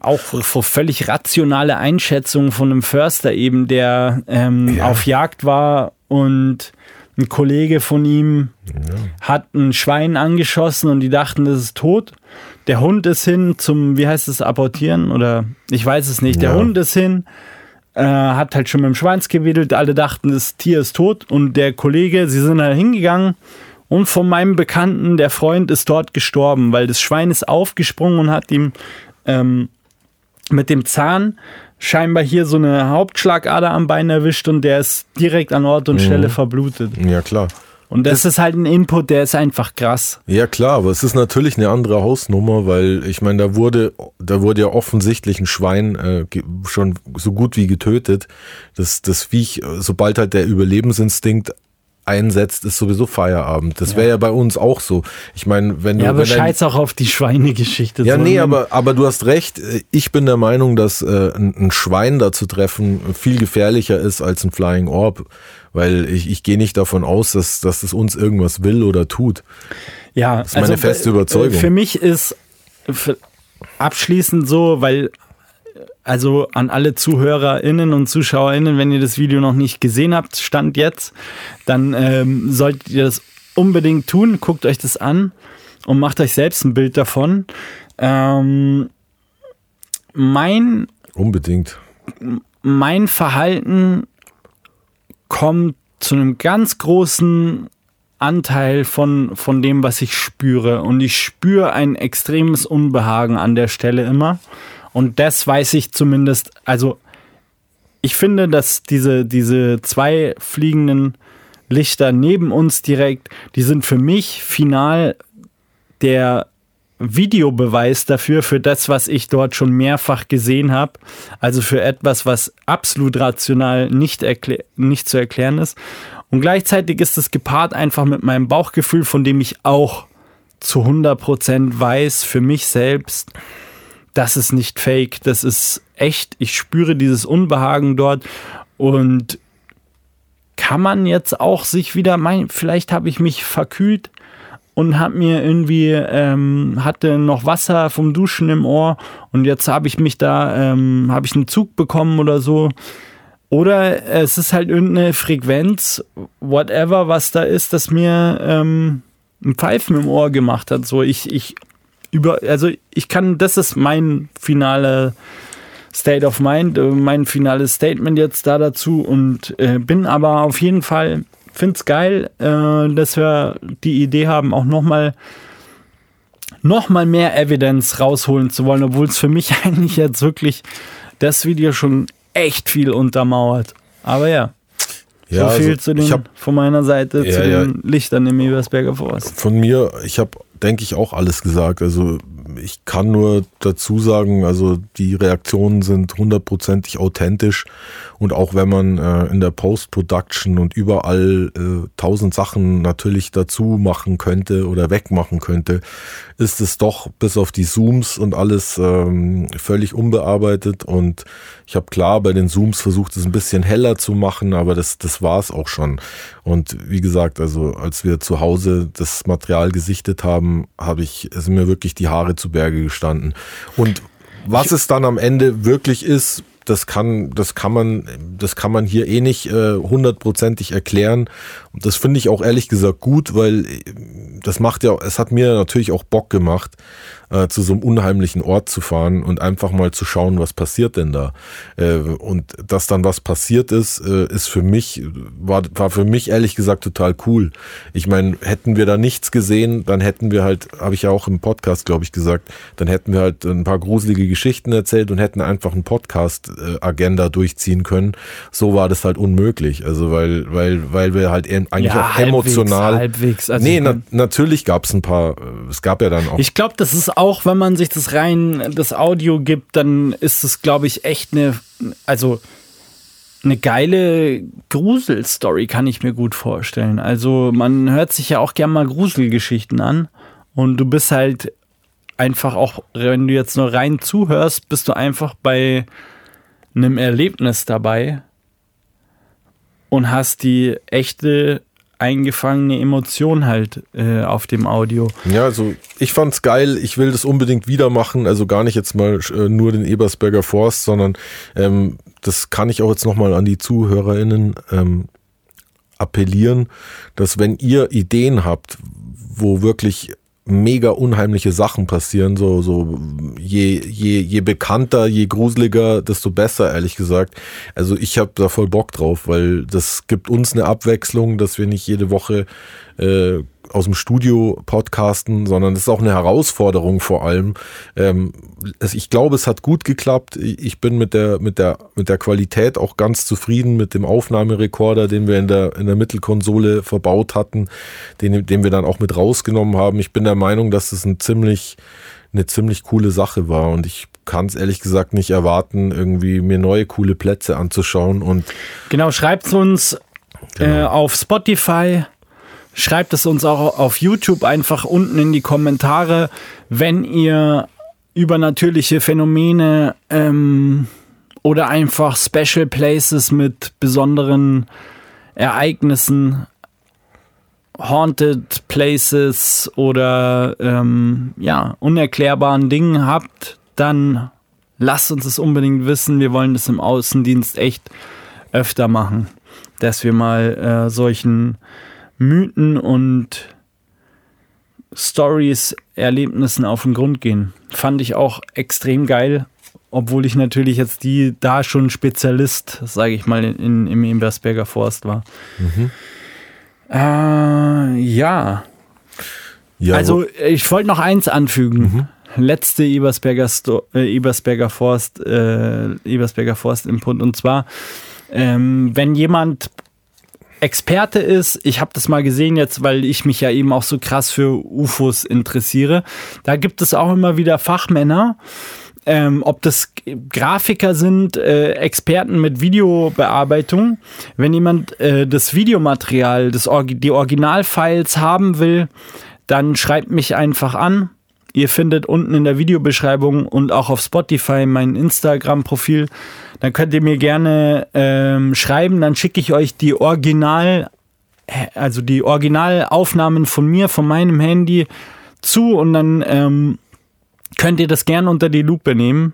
auch vor völlig rationale Einschätzungen von einem Förster eben, der ähm, ja. auf Jagd war und ein Kollege von ihm ja. hat ein Schwein angeschossen und die dachten, das ist tot. Der Hund ist hin zum, wie heißt es, apportieren oder ich weiß es nicht. Der ja. Hund ist hin, äh, hat halt schon mit dem Schweins gewedelt. Alle dachten, das Tier ist tot und der Kollege, sie sind halt hingegangen und von meinem Bekannten, der Freund ist dort gestorben, weil das Schwein ist aufgesprungen und hat ihm ähm, mit dem Zahn scheinbar hier so eine Hauptschlagader am Bein erwischt und der ist direkt an Ort und mhm. Stelle verblutet. Ja, klar. Und das, das ist halt ein Input, der ist einfach krass. Ja klar, aber es ist natürlich eine andere Hausnummer, weil ich meine, da wurde, da wurde ja offensichtlich ein Schwein äh, schon so gut wie getötet. Das, das Viech, sobald halt der Überlebensinstinkt einsetzt, ist sowieso Feierabend. Das wäre ja. ja bei uns auch so. Ich meine, wenn du. Ja, aber scheiß auch auf die Schweinegeschichte. Ja, so nee, aber, aber du hast recht. Ich bin der Meinung, dass äh, ein, ein Schwein da zu treffen viel gefährlicher ist als ein Flying Orb. Weil ich, ich gehe nicht davon aus, dass, dass es uns irgendwas will oder tut. Ja, das ist meine also, feste Überzeugung. Für mich ist abschließend so, weil also an alle ZuhörerInnen und ZuschauerInnen, wenn ihr das Video noch nicht gesehen habt, Stand jetzt, dann ähm, solltet ihr das unbedingt tun. Guckt euch das an und macht euch selbst ein Bild davon. Ähm, mein. Unbedingt. Mein Verhalten kommt zu einem ganz großen Anteil von, von dem, was ich spüre. Und ich spüre ein extremes Unbehagen an der Stelle immer. Und das weiß ich zumindest, also ich finde, dass diese, diese zwei fliegenden Lichter neben uns direkt, die sind für mich final der Videobeweis dafür, für das, was ich dort schon mehrfach gesehen habe. Also für etwas, was absolut rational nicht, nicht zu erklären ist. Und gleichzeitig ist es gepaart einfach mit meinem Bauchgefühl, von dem ich auch zu 100% weiß, für mich selbst, das ist nicht fake, das ist echt. Ich spüre dieses Unbehagen dort. Und kann man jetzt auch sich wieder, mein, vielleicht habe ich mich verkühlt und habe mir irgendwie ähm, hatte noch Wasser vom Duschen im Ohr und jetzt habe ich mich da ähm, habe ich einen Zug bekommen oder so. Oder es ist halt irgendeine Frequenz whatever was da ist das mir ähm, ein Pfeifen im Ohr gemacht hat. So ich ich über, also ich kann, das ist mein finale State of Mind, äh, mein finales Statement jetzt da dazu und äh, bin aber auf jeden Fall, finde es geil, äh, dass wir die Idee haben, auch nochmal noch mal mehr Evidence rausholen zu wollen, obwohl es für mich [laughs] eigentlich jetzt wirklich das Video schon echt viel untermauert. Aber ja. Ja, so viel also zu den, hab, von meiner Seite ja, zu den ja. Lichtern im Ebersberger Forst. Von mir, ich habe denke ich, auch alles gesagt. Also ich kann nur dazu sagen, also die Reaktionen sind hundertprozentig authentisch und auch wenn man äh, in der Post-Production und überall äh, tausend Sachen natürlich dazu machen könnte oder wegmachen könnte, ist es doch bis auf die Zooms und alles ähm, völlig unbearbeitet und ich habe klar bei den Zooms versucht, es ein bisschen heller zu machen, aber das, das war es auch schon. Und wie gesagt, also als wir zu Hause das Material gesichtet haben, habe ich, sind mir wirklich die Haare zu Berge gestanden. Und was es dann am Ende wirklich ist, das kann, das kann man, das kann man hier eh nicht äh, hundertprozentig erklären. Und das finde ich auch ehrlich gesagt gut, weil äh, das macht ja, es hat mir natürlich auch Bock gemacht, äh, zu so einem unheimlichen Ort zu fahren und einfach mal zu schauen, was passiert denn da. Äh, und dass dann was passiert ist, äh, ist für mich, war, war für mich ehrlich gesagt total cool. Ich meine, hätten wir da nichts gesehen, dann hätten wir halt, habe ich ja auch im Podcast, glaube ich, gesagt, dann hätten wir halt ein paar gruselige Geschichten erzählt und hätten einfach einen Podcast-Agenda durchziehen können. So war das halt unmöglich. Also weil, weil, weil wir halt eigentlich ja, auch emotional. Halbwegs, halbwegs. Also nee, na, natürlich gab es ein paar, es gab ja dann auch. Ich glaube, das ist auch, wenn man sich das rein, das Audio gibt, dann ist es, glaube ich, echt eine, also eine geile Gruselstory, kann ich mir gut vorstellen. Also man hört sich ja auch gern mal Gruselgeschichten an und du bist halt einfach auch, wenn du jetzt nur rein zuhörst, bist du einfach bei einem Erlebnis dabei und hast die echte eingefangene Emotion halt äh, auf dem Audio. Ja, also ich fand's geil. Ich will das unbedingt wieder machen. Also gar nicht jetzt mal äh, nur den Ebersberger Forst, sondern ähm, das kann ich auch jetzt nochmal an die ZuhörerInnen ähm, appellieren, dass wenn ihr Ideen habt, wo wirklich mega unheimliche Sachen passieren. So, so je, je, je bekannter, je gruseliger, desto besser, ehrlich gesagt. Also ich habe da voll Bock drauf, weil das gibt uns eine Abwechslung, dass wir nicht jede Woche äh, aus dem Studio podcasten, sondern es ist auch eine Herausforderung vor allem. Ähm, ich glaube, es hat gut geklappt. Ich bin mit der, mit der, mit der Qualität auch ganz zufrieden mit dem Aufnahmerekorder, den wir in der, in der Mittelkonsole verbaut hatten, den, den wir dann auch mit rausgenommen haben. Ich bin der Meinung, dass es ein ziemlich, eine ziemlich coole Sache war und ich kann es ehrlich gesagt nicht erwarten, irgendwie mir neue coole Plätze anzuschauen und genau schreibt uns genau. äh, auf Spotify Schreibt es uns auch auf YouTube einfach unten in die Kommentare, wenn ihr übernatürliche Phänomene ähm, oder einfach Special Places mit besonderen Ereignissen, Haunted Places oder ähm, ja, unerklärbaren Dingen habt, dann lasst uns es unbedingt wissen. Wir wollen das im Außendienst echt öfter machen, dass wir mal äh, solchen Mythen und Stories, Erlebnissen auf den Grund gehen. Fand ich auch extrem geil, obwohl ich natürlich jetzt die da schon Spezialist, sage ich mal, in, im Ebersberger Forst war. Mhm. Äh, ja. ja. Also ich wollte noch eins anfügen. Mhm. Letzte Ebersberger, Sto äh, Ebersberger Forst, äh, Ebersberger Forst Input und zwar, ähm, wenn jemand Experte ist. Ich habe das mal gesehen jetzt, weil ich mich ja eben auch so krass für UFOs interessiere. Da gibt es auch immer wieder Fachmänner. Ähm, ob das Grafiker sind, äh, Experten mit Videobearbeitung. Wenn jemand äh, das Videomaterial, das Or die Originalfiles haben will, dann schreibt mich einfach an. Ihr findet unten in der Videobeschreibung und auch auf Spotify mein Instagram-Profil dann könnt ihr mir gerne ähm, schreiben, dann schicke ich euch die Original, also die Originalaufnahmen von mir, von meinem Handy zu und dann ähm, könnt ihr das gerne unter die Lupe nehmen.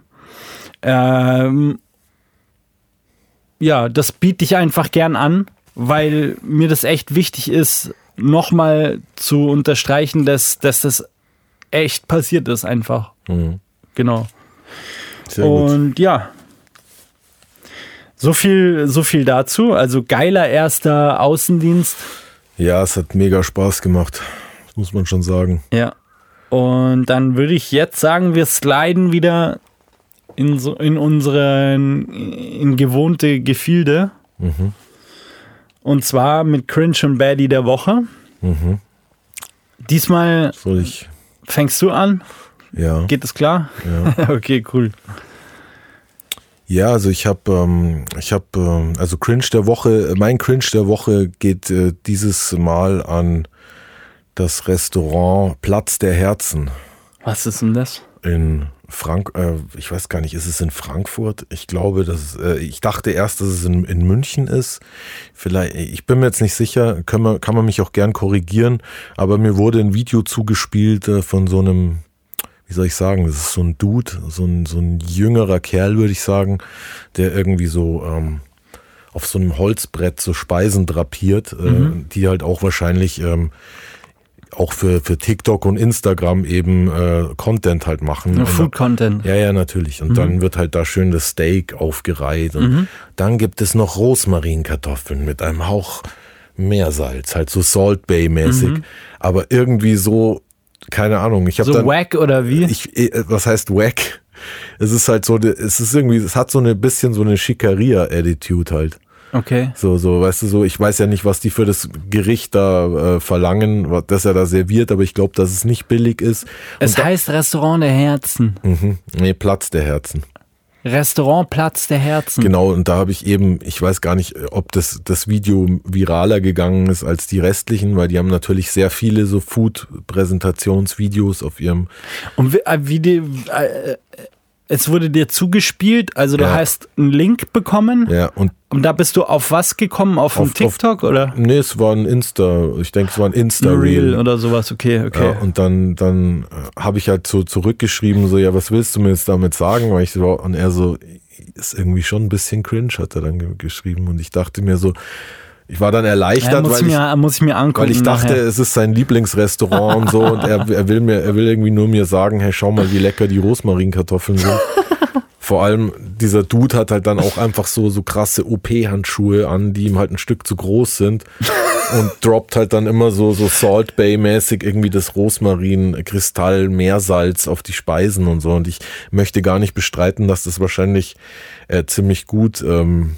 Ähm, ja, das biete ich einfach gern an, weil mir das echt wichtig ist, nochmal zu unterstreichen, dass, dass das echt passiert ist einfach. Mhm. Genau. Sehr und gut. ja, so viel, so viel dazu. Also geiler erster Außendienst. Ja, es hat mega Spaß gemacht. Das muss man schon sagen. Ja. Und dann würde ich jetzt sagen, wir sliden wieder in, so, in unsere in gewohnte Gefilde. Mhm. Und zwar mit Cringe und Baddie der Woche. Mhm. Diesmal fängst du an. Ja. Geht das klar? Ja. [laughs] okay, cool. Ja, also ich habe, ähm, ich habe, ähm, also Cringe der Woche, mein Cringe der Woche geht äh, dieses Mal an das Restaurant Platz der Herzen Was ist denn das? in Frank, äh, ich weiß gar nicht, ist es in Frankfurt? Ich glaube, dass äh, ich dachte erst, dass es in, in München ist. Vielleicht, ich bin mir jetzt nicht sicher, kann man, kann man mich auch gern korrigieren, aber mir wurde ein Video zugespielt äh, von so einem, wie soll ich sagen, das ist so ein Dude, so ein, so ein jüngerer Kerl, würde ich sagen, der irgendwie so ähm, auf so einem Holzbrett so Speisen drapiert, äh, die halt auch wahrscheinlich ähm, auch für, für TikTok und Instagram eben äh, Content halt machen. Und Food Content. ja, ja, natürlich. Und dann wird halt da schön das Steak aufgereiht. Und dann gibt es noch Rosmarinkartoffeln mit einem Hauch Meersalz, halt so Salt Bay mäßig. Aber irgendwie so, keine Ahnung. Ich habe So dann, wack oder wie? ich, äh, was heißt wack? Es ist halt so, es ist irgendwie, es hat so eine bisschen so eine Schickeria-Attitude halt. okay. So, so, weißt du, so, ich weiß ja nicht, was die für das Gericht da äh, verlangen, was das er da serviert, aber ich glaube, dass es nicht billig ist. Es heißt Restaurant der Herzen. Mhm. Nee, Platz der Herzen. Restaurant Platz der Herzen. Genau, und da habe ich eben, ich weiß gar nicht, ob das, das Video viraler gegangen ist als die restlichen, weil die haben natürlich sehr viele so Food-Präsentationsvideos auf ihrem. Und wie, äh, wie die, äh, es wurde dir zugespielt, also du Ja. hast einen Link bekommen Ja, und und da bist du auf was gekommen? Auf, Auf- ein TikTok oder nee, es war ein Insta, ich denke, es war ein ein Reel Insta-Reel. oder sowas? Okay, okay. Ja, und dann, dann äh, habe ich halt so zurückgeschrieben, so, ja, was willst du mir jetzt damit sagen? Weil ich so, und er so, ist irgendwie schon ein bisschen cringe, hat er dann ge geschrieben. Und ich dachte mir so, ich war dann erleichtert, ja, weil ich mir, muss ich mir angucken. weil ich dachte, nachher. es ist sein Lieblingsrestaurant und so. Und er, [laughs] er will mir, er will irgendwie nur mir sagen, hey, schau mal, wie lecker die Rosmarinkartoffeln sind. [laughs] Vor allem dieser Dude hat halt dann auch einfach so, so krasse OP-Handschuhe an, die ihm halt ein Stück zu groß sind. [laughs] Und droppt halt dann immer so, so Salt Bay-mäßig irgendwie das Rosmarin, Kristall, Meersalz auf die Speisen und so. Und ich möchte gar nicht bestreiten, dass das wahrscheinlich äh, ziemlich gut, ähm,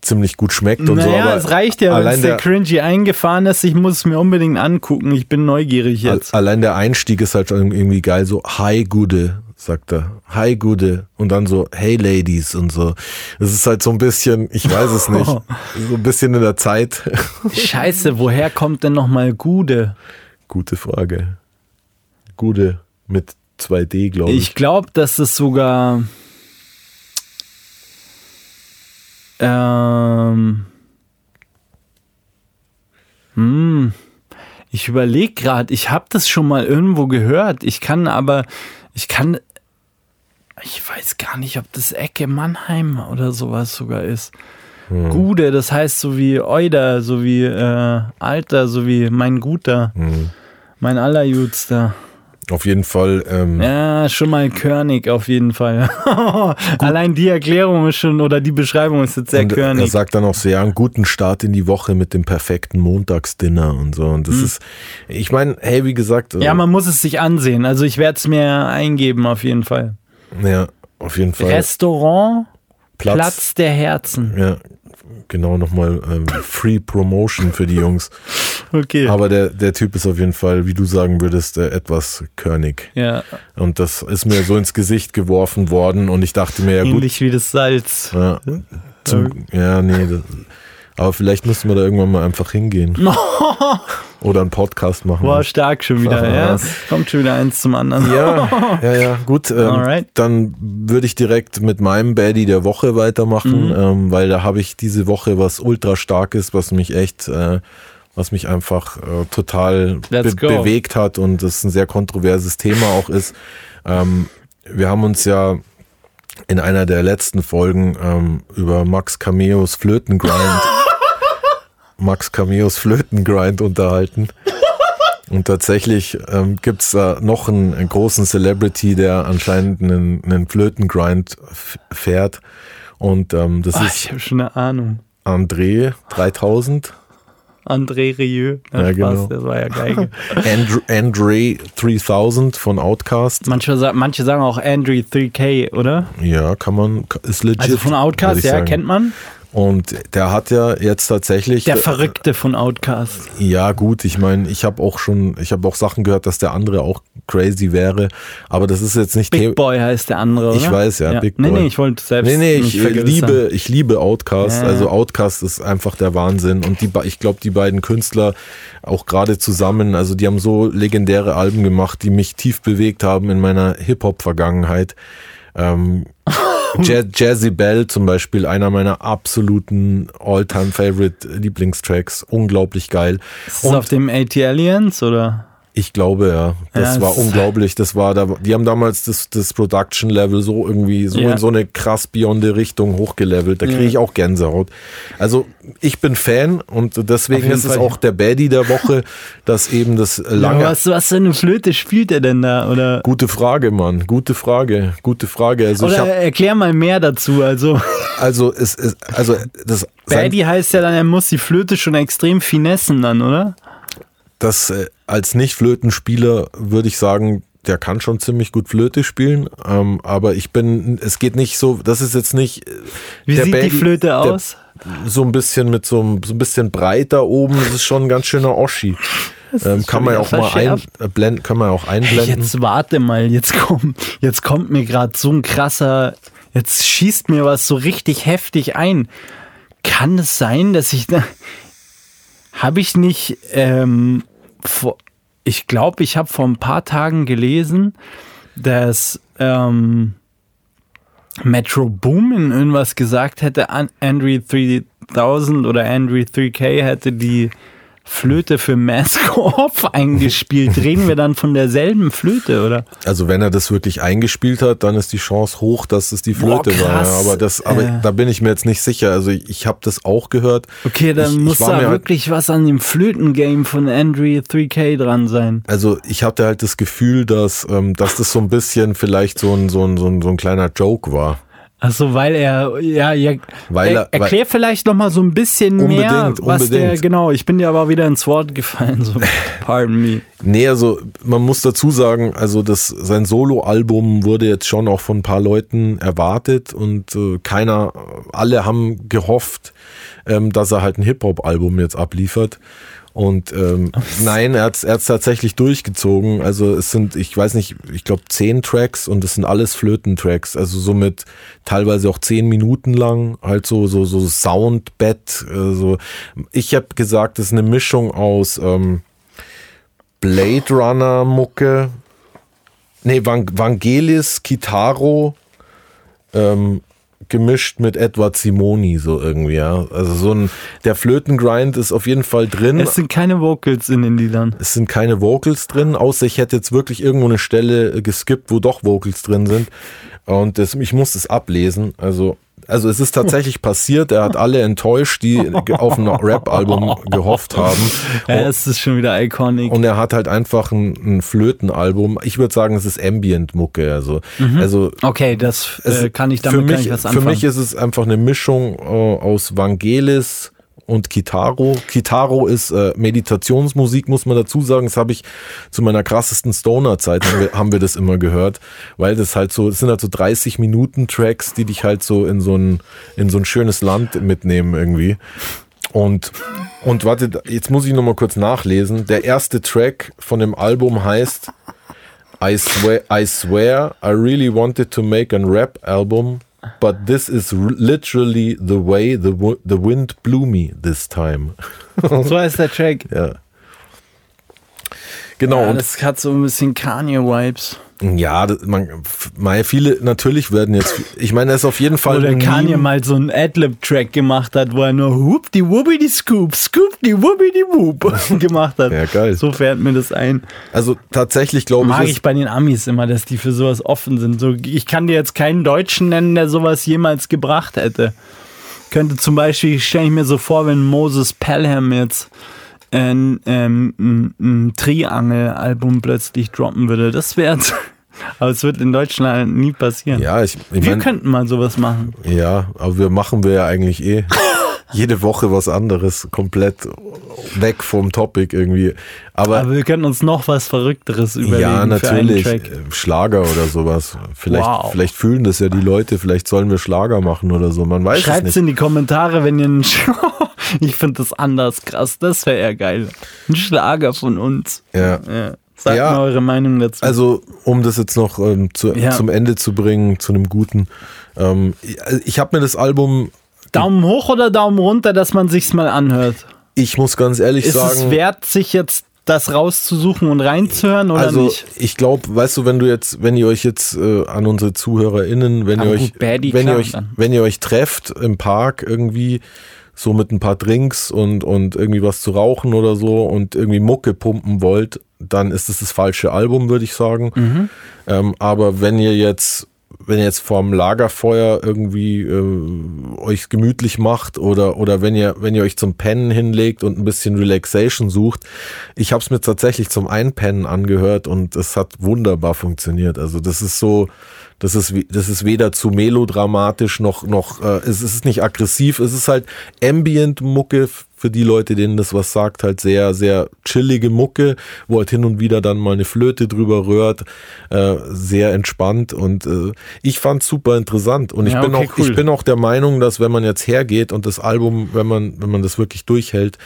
ziemlich gut schmeckt und so. naja, Aber es reicht ja, wenn es der der, cringy eingefahren ist. Ich muss es mir unbedingt angucken. Ich bin neugierig jetzt. allein der Einstieg ist halt irgendwie geil. So, hi Gude, sagt er. Hi Gude. Und dann so, hey Ladies und so. Das ist halt so ein bisschen, ich weiß es nicht, [laughs] so ein bisschen in der Zeit. [laughs] Scheiße, woher kommt denn nochmal Gude? Gute Frage. Gude mit 2D, glaube ich. Ich glaube, dass es sogar. Ähm. Hm. Ich überlege gerade, ich habe das schon mal irgendwo gehört. Ich kann aber, ich kann, ich weiß gar nicht, ob das Ecke Mannheim oder sowas sogar ist. Hm. Gude, das heißt so wie Euder, so wie äh, Alter, so wie mein Guter, Hm. mein Allerjudster. Auf jeden Fall. Ähm, Ja, schon mal körnig auf jeden Fall. [laughs] Allein die Erklärung ist schon, oder die Beschreibung ist jetzt sehr und er körnig. sagt dann auch so, ja, einen guten Start in die Woche mit dem perfekten Montagsdinner und so. Und das ist, ich meine, hey, wie gesagt, Hm. Ja, man muss es sich ansehen. Also ich werde es mir eingeben auf jeden Fall. ja, auf jeden Fall. Restaurant Platz. Platz der Herzen. Ja, genau nochmal ähm, Free Promotion für die Jungs. [laughs] Okay. Aber der, der Typ ist auf jeden Fall, wie du sagen würdest, äh, etwas körnig. ja, Und das ist mir so ins Gesicht geworfen worden und ich dachte mir, ja gut, ähnlich wie das Salz. ja, zum, ja nee, das, aber vielleicht müssen wir da irgendwann mal einfach hingehen. [laughs] Oder einen Podcast machen. Boah, stark schon wieder. Ja, kommt schon wieder eins zum anderen. Ja, [laughs] ja, ja, gut. Ähm. Dann würde ich direkt mit meinem Baddie der Woche weitermachen, Mhm. ähm, weil da habe ich diese Woche was ultra starkes, was mich echt, äh, was mich einfach äh, total be go. bewegt hat und das ein sehr kontroverses Thema auch ist. Ähm, wir haben uns ja in einer der letzten Folgen ähm, über Max Cameos Flötengrind [laughs] Max Cameos Flötengrind unterhalten. [laughs] Und tatsächlich ähm, gibt es da noch einen, einen großen Celebrity, der anscheinend einen, einen Flötengrind fährt. Und ähm, das Ah, ist ich habe schon eine Ahnung. André 3000. André Rieu. Ja, Spaß, genau. Das war ja Geige. [laughs] Andr Andre 3000 von Outcast. manche, manche sagen auch Andrew 3K, oder? Ja, kann man, ist legit. Also von Outcast, ja, kennt man. Und der hat ja jetzt tatsächlich. Der Verrückte von Outcast. Ja, gut, ich meine, ich habe auch schon, ich habe auch Sachen gehört, dass der andere auch crazy wäre. Aber das ist jetzt nicht. Big Boy heißt der andere, oder? Ich weiß, ja, ja. Big Boy. Nee, nee, ich wollte selbst. Nee, nee, ich liebe, ich liebe Outcast. Ja. Also Outcast ist einfach der Wahnsinn. Und die, ich glaube, die beiden Künstler auch gerade zusammen, also die haben so legendäre Alben gemacht, die mich tief bewegt haben in meiner Hip-Hop-Vergangenheit. Ähm, [laughs] Jazzy Bell zum Beispiel, einer meiner absoluten All-Time-Favorite-Lieblingstracks. Unglaublich geil. Ist das auf dem AT Aliens oder? Ich glaube, ja. Das Ja, war das- unglaublich. Das war da, die haben damals das, das Production-Level so irgendwie so Ja. in so eine krass beyonde Richtung hochgelevelt. Da kriege ich auch Gänsehaut. Also ich bin Fan und deswegen ist es Fall. auch der Baddie der Woche, [laughs] dass eben das lange. Ja, was, was für eine Flöte spielt er denn da? Oder, Gute Frage, Mann. Gute Frage. Gute Frage. Also oder habe, erklär mal mehr dazu. Also, also es ist, also das, Baddie heißt ja dann, er muss die Flöte schon extrem finessen dann, oder? Das äh, als Nicht-Flötenspieler würde ich sagen, der kann schon ziemlich gut Flöte spielen, ähm, aber ich bin, es geht nicht so, das ist jetzt nicht. äh, Wie sieht die Baby- Flöte der- aus? So ein bisschen mit so, einem- so ein bisschen breiter oben, das ist schon ein ganz schöner Oschi. Ähm, kann schon man ja auch mal ein, verschärft. äh, blenden, kann man auch einblenden. Jetzt warte mal, jetzt kommt, jetzt kommt mir gerade so ein krasser, jetzt schießt mir was so richtig heftig ein. Kann es sein, dass ich da, habe ich nicht, ähm, vor, ich glaube, ich habe vor ein paar Tagen gelesen, dass ähm, Metro Boomin irgendwas gesagt hätte, An- Andrew 3000 oder Andrew 3K hätte die Flöte für Mask [laughs] Off eingespielt. Reden wir dann von derselben Flöte, oder? Also wenn er das wirklich eingespielt hat, dann ist die Chance hoch, dass es die Boah, Flöte war. krass. Ja, aber das, aber Äh. da bin ich mir jetzt nicht sicher. Also ich, ich habe das auch gehört. Okay, dann ich, ich muss war da halt, wirklich was an dem Flötengame von Andrew 3K dran sein. also ich hatte halt das Gefühl, dass, ähm, dass das so ein bisschen vielleicht so ein, so ein, so ein, so ein kleiner Joke war. Also weil er, ja, ja Weil er, er- erklär vielleicht noch mal so ein bisschen mehr, Unbedingt, was der, unbedingt. genau, ich bin dir aber wieder ins Wort gefallen, so, [laughs] pardon me. Nee, also man muss dazu sagen, also das, sein Solo-Album wurde jetzt schon auch von ein paar Leuten erwartet und äh, keiner, alle haben gehofft, ähm, dass er halt ein Hip-Hop-Album jetzt abliefert. Und ähm, nein, er hat es tatsächlich durchgezogen. Also es sind, ich weiß nicht, ich glaube zehn Tracks und es sind alles Flötentracks. Also somit teilweise auch zehn Minuten lang, halt so so so Soundbett. Äh, so. Ich habe gesagt, das ist eine Mischung aus ähm, Blade Runner Mucke, nee, Van Vangelis, Kitaro, ähm, gemischt mit Edward Simoni, so irgendwie, ja. Also so ein, der Flötengrind ist auf jeden Fall drin. Es sind keine Vocals in den Liedern. Es sind keine Vocals drin, außer ich hätte jetzt wirklich irgendwo eine Stelle geskippt, wo doch Vocals drin sind. Und das, ich muss es ablesen. Also, also es ist tatsächlich [laughs] passiert. Er hat alle enttäuscht, die auf ein Rap-Album [laughs] gehofft haben. Ja, es ist schon wieder iconic. Und er hat halt einfach ein, ein Flötenalbum. Ich würde sagen, es ist Ambient-Mucke. Also, also okay, das äh, kann ich für damit mich, kann ich was Für anfangen. mich ist es einfach eine Mischung äh, aus Vangelis und Kitaro. Kitaro ist äh, Meditationsmusik, muss man dazu sagen. Das habe ich zu meiner krassesten Stoner-Zeit haben wir, haben wir das immer gehört, weil das halt so, es sind halt so 30 Minuten Tracks, die dich halt so in so ein in so ein schönes Land mitnehmen irgendwie. Und und warte, jetzt muss ich noch mal kurz nachlesen. Der erste Track von dem Album heißt I swear, I swear, I really wanted to make a rap album, but this is literally the way the, the wind blew me this time. [laughs] so heißt der Track. ja. Genau, Ja, das hat so ein bisschen Kanye-Vibes. Ja, man, mal viele natürlich werden jetzt, ich meine, er ist auf jeden Fall Oder Kanye mal so einen Adlib-Track gemacht hat, wo er nur Whoop die Whoopi die Scoop, Scoop die Whoopi die Whoop [laughs] gemacht hat. Ja, geil. So fährt mir das ein. Also tatsächlich glaube Mag ich, ich ist, bei den Amis immer, dass die für sowas offen sind. So, ich kann dir jetzt keinen Deutschen nennen, der sowas jemals gebracht hätte. Könnte zum Beispiel, stelle ich mir so vor, wenn Moses Pelham jetzt ein, ähm, ein, Triangel-Album plötzlich droppen würde. Das wäre. [laughs] Aber es wird in Deutschland nie passieren. ja, ich, ich Wir könnten mal sowas machen. ja, aber wir machen wir ja eigentlich eh. [laughs] jede Woche was anderes, komplett weg vom Topic irgendwie. Aber, Aber wir können uns noch was Verrückteres überlegen. ja, natürlich. Für einen Track. äh, Schlager oder sowas. Vielleicht, Wow. vielleicht fühlen das ja die Leute, vielleicht sollen wir Schlager machen oder so. Man weiß es Schreibt's nicht. in die Kommentare, wenn ihr einen [laughs] Ich finde das anders krass. Das wäre eher geil. Ein Schlager von uns. Ja. Ja. Sagt Ja. mal eure Meinung dazu. Also, um das jetzt noch ähm, zu, Ja. zum Ende zu bringen, zu einem guten. Ähm, ich ich habe mir das Album, Daumen hoch oder Daumen runter, dass man sich's mal anhört? ich muss ganz ehrlich Ist sagen. es wert, sich jetzt das rauszusuchen und reinzuhören oder also nicht? ich glaube, weißt du, wenn du jetzt, wenn ihr euch jetzt äh, an unsere ZuhörerInnen, wenn Aber ihr euch, Baddie, wenn ihr klar, euch, dann. wenn ihr euch trefft im Park irgendwie so mit ein paar Drinks und und irgendwie was zu rauchen oder so und irgendwie Mucke pumpen wollt, dann ist es das falsche Album, würde ich sagen. Mhm. Ähm, aber wenn ihr jetzt wenn ihr jetzt vorm Lagerfeuer irgendwie äh, euch gemütlich macht oder oder wenn ihr wenn ihr euch zum Pennen hinlegt und ein bisschen Relaxation sucht, ich habe es mir tatsächlich zum Einpennen angehört und es hat wunderbar funktioniert. Also das ist so, das ist das ist weder zu melodramatisch noch noch äh, es ist nicht aggressiv, es ist halt Ambient Mucke für die Leute, denen das was sagt, halt sehr, sehr chillige Mucke, wo halt hin und wieder dann mal eine Flöte drüber rührt, äh, sehr entspannt und äh, ich fand's super interessant und ich Ja, bin okay, auch, cool. ich bin auch der Meinung, dass wenn man jetzt hergeht und das Album, wenn man, wenn man das wirklich durchhält,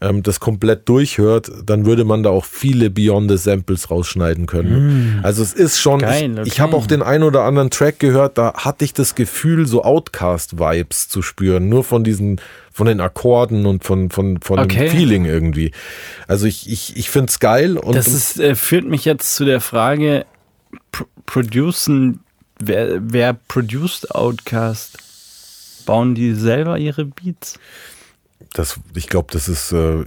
ähm, das komplett durchhört, dann würde man da auch viele Beyond the Samples rausschneiden können. Also es ist schon, Mm. Geil, ich, ich okay. habe auch den ein oder anderen Track gehört, da hatte ich das Gefühl, so Outcast-Vibes zu spüren, nur von diesen, von den Akkorden und von, von, von Okay. dem Feeling irgendwie. Also ich, ich, ich finde es geil und Das ist, äh, führt mich jetzt zu der Frage, pr producen, wer, wer produced Outcast? Bauen die selber ihre Beats? Das, ich glaube, das ist, äh,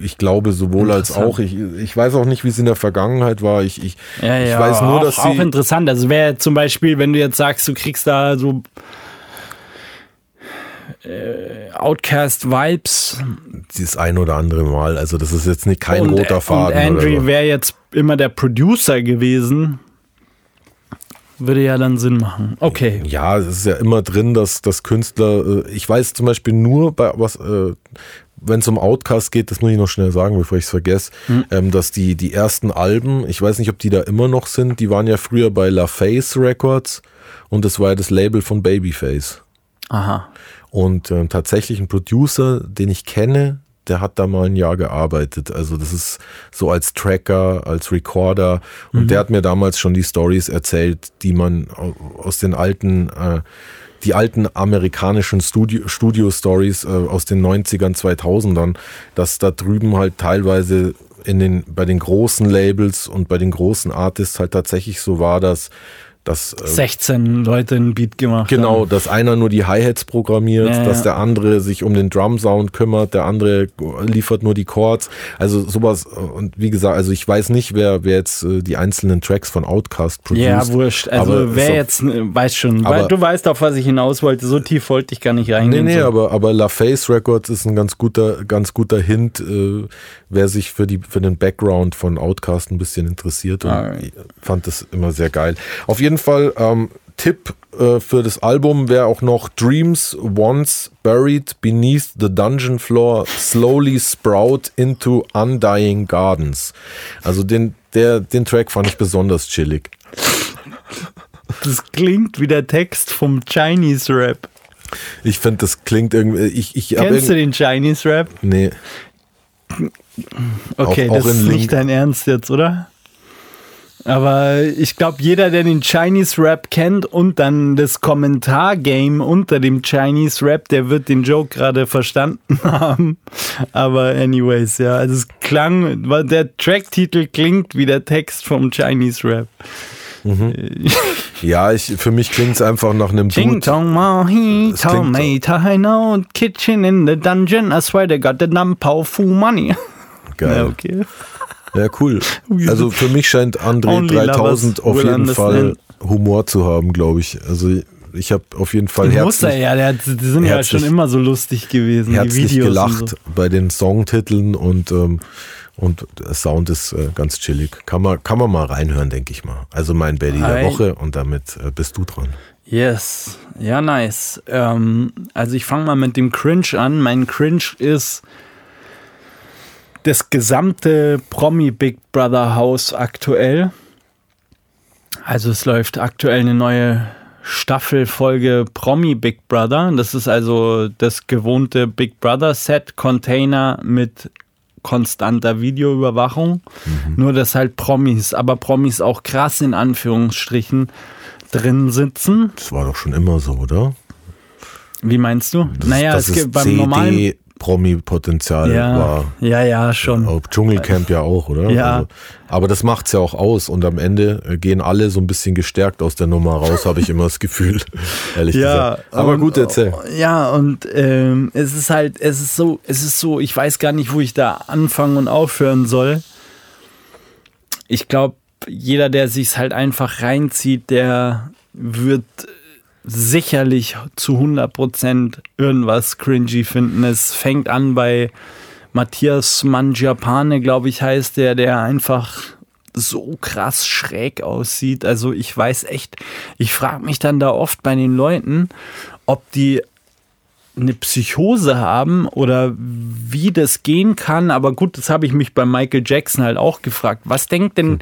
ich glaube sowohl als auch. Ich, ich weiß auch nicht, wie es in der Vergangenheit war. Ich, ich, Ja, ich ja, weiß nur, auch, dass auch sie. interessant. Also wäre zum Beispiel, wenn du jetzt sagst, du kriegst da so äh, Outcast-Vibes Das ein oder andere Mal. Also, das ist jetzt nicht kein und, roter Faden. und Andrew so. wäre jetzt immer der Producer gewesen, würde ja dann Sinn machen. Okay. Ja, es ist ja immer drin, dass, dass Künstler, äh, ich weiß zum Beispiel nur bei was, äh, wenn es um Outcast geht, das muss ich noch schnell sagen, bevor ich es vergesse, Hm. ähm, dass die, die ersten Alben, ich weiß nicht, ob die da immer noch sind, die waren ja früher bei La Face Records und das war ja das Label von Babyface. Aha. Und äh, tatsächlich ein Producer, den ich kenne, der hat da mal ein Jahr gearbeitet. Also das ist so als Tracker, als Recorder. Und der hat mir damals schon die Stories erzählt, die man au- aus den alten, äh, die alten amerikanischen Studio, Studio-Stories äh, aus den 90ern, 2000ern, dass da drüben halt teilweise in den, bei den großen Labels und bei den großen Artists halt tatsächlich so war, dass, dass äh, 16 Leute einen Beat gemacht. Genau, haben. dass einer nur die Hi-Hats programmiert, Ja, dass ja. der andere sich um den Drum-Sound kümmert, der andere liefert nur die Chords. Also sowas. Und wie gesagt, also ich weiß nicht, wer, wer jetzt äh, die einzelnen Tracks von Outcast produziert. Ja, wurscht. Also wer doch- jetzt, äh, weiß schon, Aber- weil du weißt, auf was ich hinaus wollte. So tief wollte ich gar nicht Nee, reingehen. nee, so. aber, aber La Face Records ist ein ganz guter, ganz guter Hint, äh, wer sich für, die, für den Background von Outcast ein bisschen interessiert. Und Alright. ich fand das immer sehr geil. Auf jeden Fall, ähm, Tipp äh, für das Album wäre auch noch Dreams Once Buried Beneath the Dungeon Floor Slowly Sprout into Undying Gardens. Also den, der, den Track fand ich besonders chillig. Das klingt wie der Text vom Chinese Rap. Ich finde, das klingt irgendwie. Ich, ich Kennst du den Chinese Rap? Nee. Okay, Auch- auch das ist Link. nicht dein Ernst jetzt, oder? Aber ich glaube, jeder, der den Chinese Rap kennt und dann das Kommentargame unter dem Chinese Rap, der wird den Joke gerade verstanden [laughs] haben. Aber anyways, ja, also es klang, weil der Tracktitel klingt wie der Text vom Chinese Rap. [laughs] Ja, ich, für mich klingt es einfach nach einem Ching Dude. Tong Mahi, Das klingt so. Tomato, Kitchen in the Dungeon, I swear to God, the Nampao Fu Money. Geil. [laughs] Ja, okay. Ja, cool. Also für mich scheint André Only 3000 lovers auf jeden Fall understand. Humor zu haben, glaube ich. Also ich habe auf jeden Fall Muss er herzlich, ja, der, die sind ja herzlich- schon immer so lustig gewesen, die herzlich Videos gelacht so. bei den Songtiteln und, ähm, Und der Sound ist äh, ganz chillig. Kann man, kann man mal reinhören, denke ich mal. Also mein Belly der Woche und damit äh, bist du dran. Yes, ja, nice. Ähm, also ich fange mal mit dem Cringe an. Mein Cringe ist das gesamte Promi Big Brother Haus aktuell. Also es läuft aktuell eine neue Staffelfolge Promi Big Brother. Das ist also das gewohnte Big Brother Set Container mit konstanter Videoüberwachung. Mhm. Nur dass halt Promis, aber Promis auch krass in Anführungsstrichen drin sitzen. Das war doch schon immer so, oder? Wie meinst du? Das, naja, das es gibt beim CD normalen Promi-Potenzial ja, war. Ja, ja, schon. Auch Dschungelcamp ja auch, oder? Ja. Also, aber das macht es ja auch aus und am Ende äh, gehen alle so ein bisschen gestärkt aus der Nummer raus, habe ich immer das Gefühl, [laughs] ehrlich ja, gesagt. Aber und, gut, erzähl. Ja, und ähm, es ist halt, es ist so, es ist so, ich weiß gar nicht, wo ich da anfangen und aufhören soll. Ich glaube, jeder, der sich halt einfach reinzieht, der wird sicherlich zu 100% irgendwas cringy finden. Es fängt an bei Matthias Mangiapane, glaube ich, heißt der, der einfach so krass schräg aussieht. Also ich weiß echt, ich frage mich dann da oft bei den Leuten, ob die eine Psychose haben oder wie das gehen kann. Aber gut, das habe ich mich bei Michael Jackson halt auch gefragt. Was denkt denn,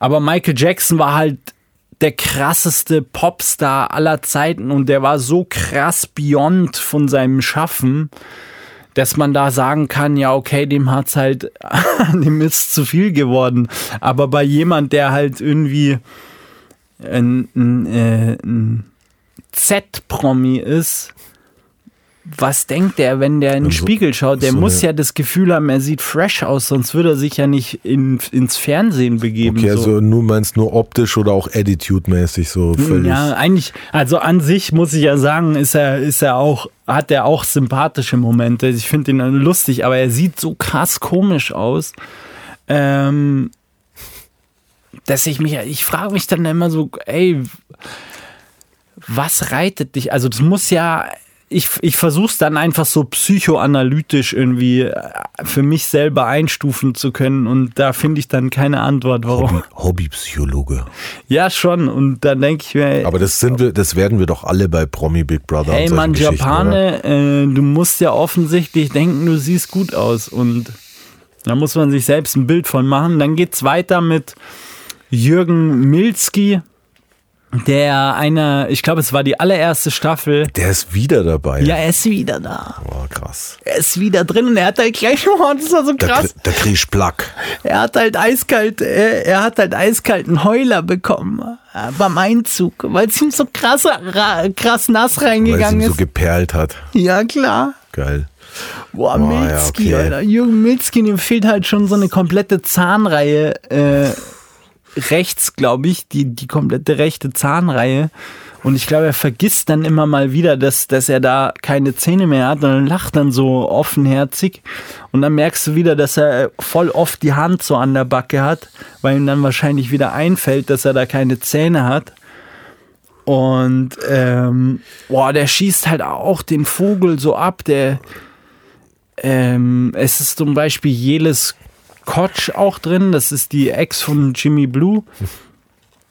aber Michael Jackson war halt der krasseste Popstar aller Zeiten und der war so krass beyond von seinem Schaffen, dass man da sagen kann, ja, okay, dem hat's halt, [laughs] dem ist zu viel geworden. Aber bei jemand, der halt irgendwie ein, ein, äh, ein Z-Promi ist, was denkt der, wenn der in den so, Spiegel schaut? Der so muss ja das Gefühl haben, er sieht fresh aus, sonst würde er sich ja nicht in, ins Fernsehen begeben. Okay, so. also du meinst nur optisch oder auch attitude-mäßig so völlig? Ja, eigentlich, also an sich muss ich ja sagen, ist er, ist er auch, hat er auch sympathische Momente. Ich finde ihn lustig, aber er sieht so krass komisch aus. Ähm, dass ich mich, ich frage mich dann immer so, ey, was reitet dich? Also das muss ja ich, ich versuche es dann einfach so psychoanalytisch irgendwie äh, für mich selber einstufen zu können und da finde ich dann keine Antwort, warum. Hobby, Hobbypsychologe. Ja, schon. Und dann denke ich mir. Aber das sind wir, das werden wir doch alle bei Promi Big Brother. Hey man, Japane, äh, du musst ja offensichtlich denken, du siehst gut aus. Und da muss man sich selbst ein Bild von machen. Dann geht es weiter mit Jürgen Milski der eine, ich glaube, es war die allererste Staffel. Der ist wieder dabei. Ja, er ist wieder da. Boah, krass. Er ist wieder drin und er hat halt gleich, [laughs] oh, das war so krass. Da, da krieg ich Plack. Er hat halt eiskalt, er, er hat halt eiskalten Heuler bekommen äh, beim Einzug, weil es ihm so krass, krass nass reingegangen weil es ihm so geperlt hat. Ja, klar. Geil. Boah, oh, Milzki, ja, okay. Alter. Jürgen Milzki, dem fehlt halt schon so eine komplette Zahnreihe. Äh, rechts, glaube ich, die, die komplette rechte Zahnreihe. Und ich glaube, er vergisst dann immer mal wieder, dass, dass er da keine Zähne mehr hat und lacht dann so offenherzig. Und dann merkst du wieder, dass er voll oft die Hand so an der Backe hat, weil ihm dann wahrscheinlich wieder einfällt, dass er da keine Zähne hat. Und ähm, boah, der schießt halt auch den Vogel so ab. Der ähm, es ist zum Beispiel Jeles Koch auch drin. Das ist die Ex von Jimmy Blue.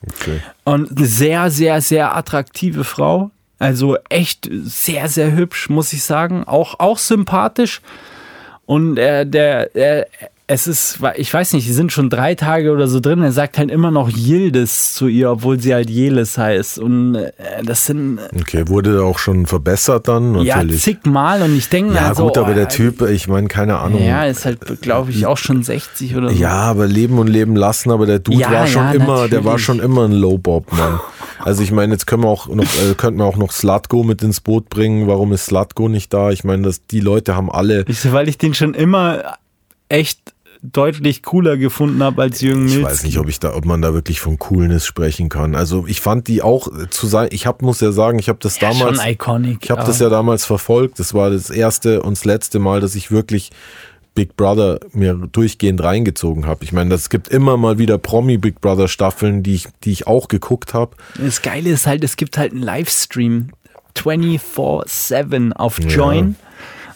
Okay. Und eine sehr, sehr, sehr attraktive Frau. Also echt sehr, sehr hübsch, muss ich sagen. Auch, auch sympathisch. Und äh, der, der, es ist, ich weiß nicht, die sind schon drei Tage oder so drin. Er sagt halt immer noch Yildiz zu ihr, obwohl sie halt Jeles heißt. Und äh, das sind. Äh, okay, wurde auch schon verbessert dann? Natürlich. Ja, zigmal. Und ich denke Ja, also, gut, aber der Typ, ich meine, keine Ahnung. Ja, ist halt, glaube ich, auch schon 60 oder so. Ja, aber leben und leben lassen. Aber der Dude ja, war schon ja, immer, natürlich. der war schon immer ein Low-Bob-Mann. Also ich meine, jetzt können wir auch noch, äh, könnten wir auch noch Slutgo mit ins Boot bringen. Warum ist Slutgo nicht da? Ich meine, dass die Leute haben alle. Ich, weil ich den schon immer echt deutlich cooler gefunden habe als Jürgen Milzki. Ich weiß nicht, ob ich da, ob man da wirklich von Coolness sprechen kann. Also ich fand die auch zu sein. Ich habe muss ja sagen, ich habe das ja, damals. Schon iconic, ich habe das ja damals verfolgt. Das war das erste und das letzte Mal, dass ich wirklich Big Brother mir durchgehend reingezogen habe. Ich meine, es gibt immer mal wieder Promi Big Brother Staffeln, die ich, die ich auch geguckt habe. Das Geile ist halt, es gibt halt einen Livestream 24/7 auf Join. Ja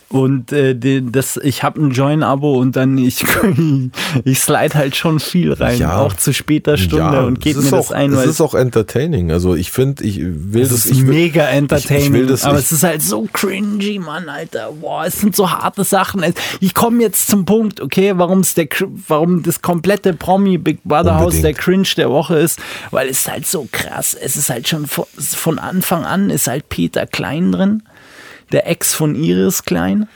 Und äh, die, das, ich habe ein Join-Abo und dann ich, [laughs] ich slide halt schon viel rein, Ja. auch zu später Stunde Ja, und geht es mir das auch, ein, Es ist auch entertaining. Also ich finde, ich will es das. ist ich will, mega entertaining, ich will das- aber ich- es ist halt so cringy, Mann, Alter. Boah, es sind so harte Sachen. Ich komme jetzt zum Punkt, okay, warum es der, warum das komplette Promi Big Brother Haus Unbedingt. der Cringe der Woche ist, weil es ist halt so krass. Es ist halt schon von, von Anfang an ist halt Peter Klein drin, der Ex von Iris Klein.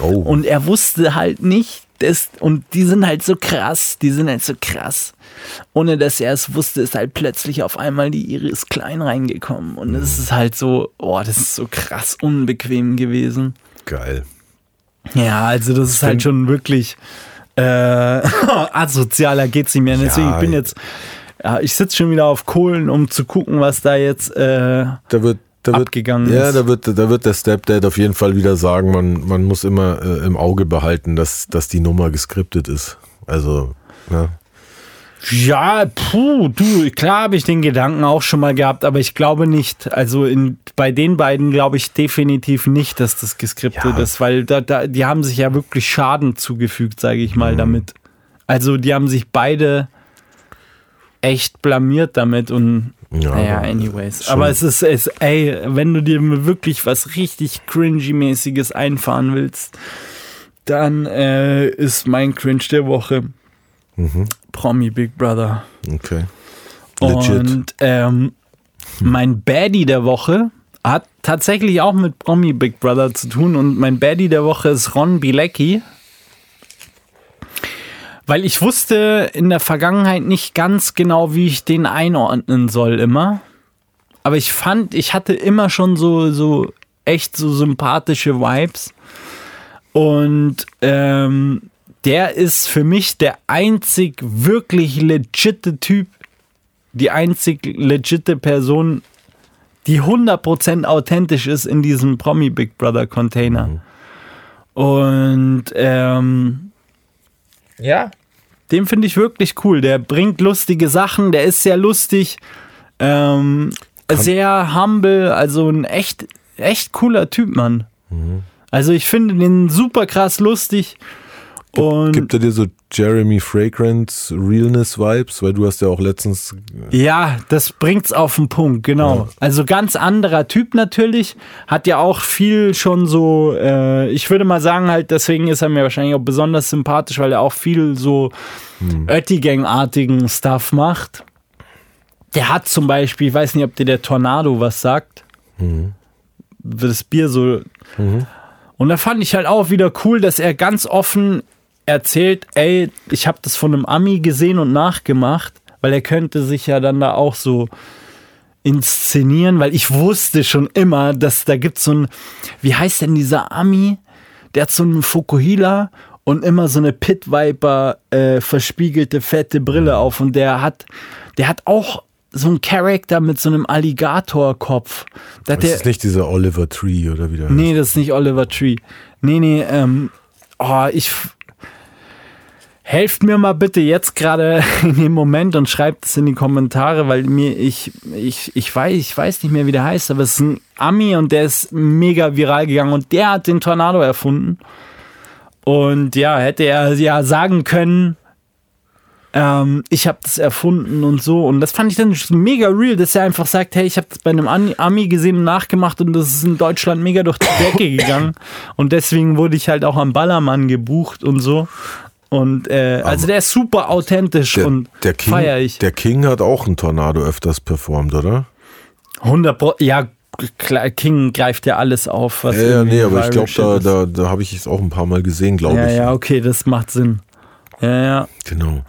Oh, Und er wusste halt nicht, dass, und die sind halt so krass, die sind halt so krass. Ohne dass er es wusste, ist halt plötzlich auf einmal die Iris Klein reingekommen. Und es ist halt so, oh, das ist so krass unbequem gewesen. geil. Ja, also das ist halt schon wirklich äh, [laughs] asozialer geht's nicht mehr. Deswegen, Ja, ich bin jetzt, ja, ich sitze schon wieder auf Kohlen, um zu gucken, was da jetzt äh, Da wird, da wird, abgegangen ja, ist. da wird, da wird der Stepdad auf jeden Fall wieder sagen, man, man muss immer äh, im Auge behalten, dass, dass die Nummer geskriptet ist. Also, ne? Ja, puh, du, klar habe ich den Gedanken auch schon mal gehabt, aber ich glaube nicht. Also in, bei den beiden glaube ich definitiv nicht, dass das geskriptet Ja. ist, weil da, da, die haben sich ja wirklich Schaden zugefügt, sage ich Mhm. mal, damit. Also die haben sich beide echt blamiert damit und Ja, naja, anyways. schon- Aber es ist, es, ey, wenn du dir wirklich was richtig cringy-mäßiges einfahren willst, dann äh, ist mein Cringe der Woche Mhm. Promi Big Brother. Okay. Legit. Und ähm, mein Baddie der Woche hat tatsächlich auch mit Promi Big Brother zu tun. Und mein Baddie der Woche ist Ron Bilecki. Weil ich wusste in der Vergangenheit nicht ganz genau, wie ich den einordnen soll immer. Aber ich fand, ich hatte immer schon so, so echt so sympathische Vibes. Und ähm, der ist für mich der einzig wirklich legitte Typ, die einzig legitte Person, die 100% authentisch ist in diesem Promi Big Brother Container. Und ähm, ja, den finde ich wirklich cool. Der bringt lustige Sachen, der ist sehr lustig, ähm, sehr humble, also ein echt, echt cooler Typ, Mann. Also ich finde den super krass lustig. Und Gibt er dir so Jeremy Fragrance Realness Vibes? Weil du hast ja auch letztens. Ja, das bringt's auf den Punkt, genau. Also ganz anderer Typ natürlich, hat ja auch viel schon so, äh, ich würde mal sagen halt, deswegen ist er mir wahrscheinlich auch besonders sympathisch, weil er auch viel so Oettigang-artigen Stuff macht. Der hat zum Beispiel, ich weiß nicht, ob dir der Tornado was sagt, das Bier so. Und da fand ich halt auch wieder cool, dass er ganz offen erzählt, ey, ich habe das von einem Ami gesehen und nachgemacht, weil er könnte sich ja dann da auch so inszenieren, weil ich wusste schon immer, dass da gibt so ein, wie heißt denn dieser Ami? Der hat so einen Fukuhila und immer so eine Pit Viper äh, verspiegelte fette Brille auf und der hat, der hat auch so einen Charakter mit so einem Alligatorkopf. Da Das der, ist nicht dieser Oliver Tree oder wieder. Nee, das ist nicht Oliver Tree. Nee, nee, ähm, oh, ich. Helft mir mal bitte jetzt gerade [laughs] in dem Moment und schreibt es in die Kommentare, weil mir ich, ich, ich weiß, ich weiß nicht mehr, wie der heißt, aber es ist ein Ami und der ist mega viral gegangen und der hat den Tornado erfunden. Und ja, hätte er ja sagen können, ähm, ich habe das erfunden und so. Und das fand ich dann mega real, dass er einfach sagt, hey, ich habe das bei einem Ami- Ami gesehen und nachgemacht und das ist in Deutschland mega durch die Decke gegangen. [laughs] Und deswegen wurde ich halt auch am Ballermann gebucht und so. Und äh, also der ist super authentisch Der, und der, King, feier ich. der King hat auch einen Tornado öfters performt, oder? 100 Pro ja, King greift ja alles auf, was Ja, ja, nee, aber ich glaube, da, da, da habe ich es auch ein paar Mal gesehen, glaube Ja, ich. ja, okay, das macht Sinn. Ja, ja. Genau.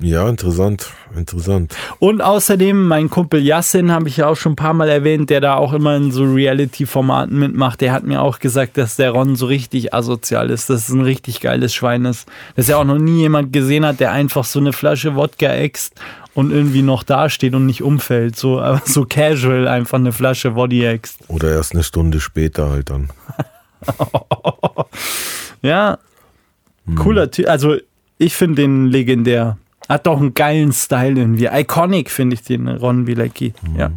Ja, interessant, interessant. Und außerdem, mein Kumpel Yassin, habe ich ja auch schon ein paar Mal erwähnt, der da auch immer in so Reality-Formaten mitmacht, der hat mir auch gesagt, dass der Ron so richtig asozial ist, dass es ein richtig geiles Schwein ist. Dass er auch noch nie jemand gesehen hat, der einfach so eine Flasche Wodka äxt und irgendwie noch dasteht und nicht umfällt. So, [laughs] aber so casual einfach eine Flasche Woddy äxt. Oder erst eine Stunde später halt dann. [laughs] Ja, cooler Typ. Also, ich finde den legendär. Hat doch einen geilen Style irgendwie. Iconic finde ich den, Ron Bilecki. Ja.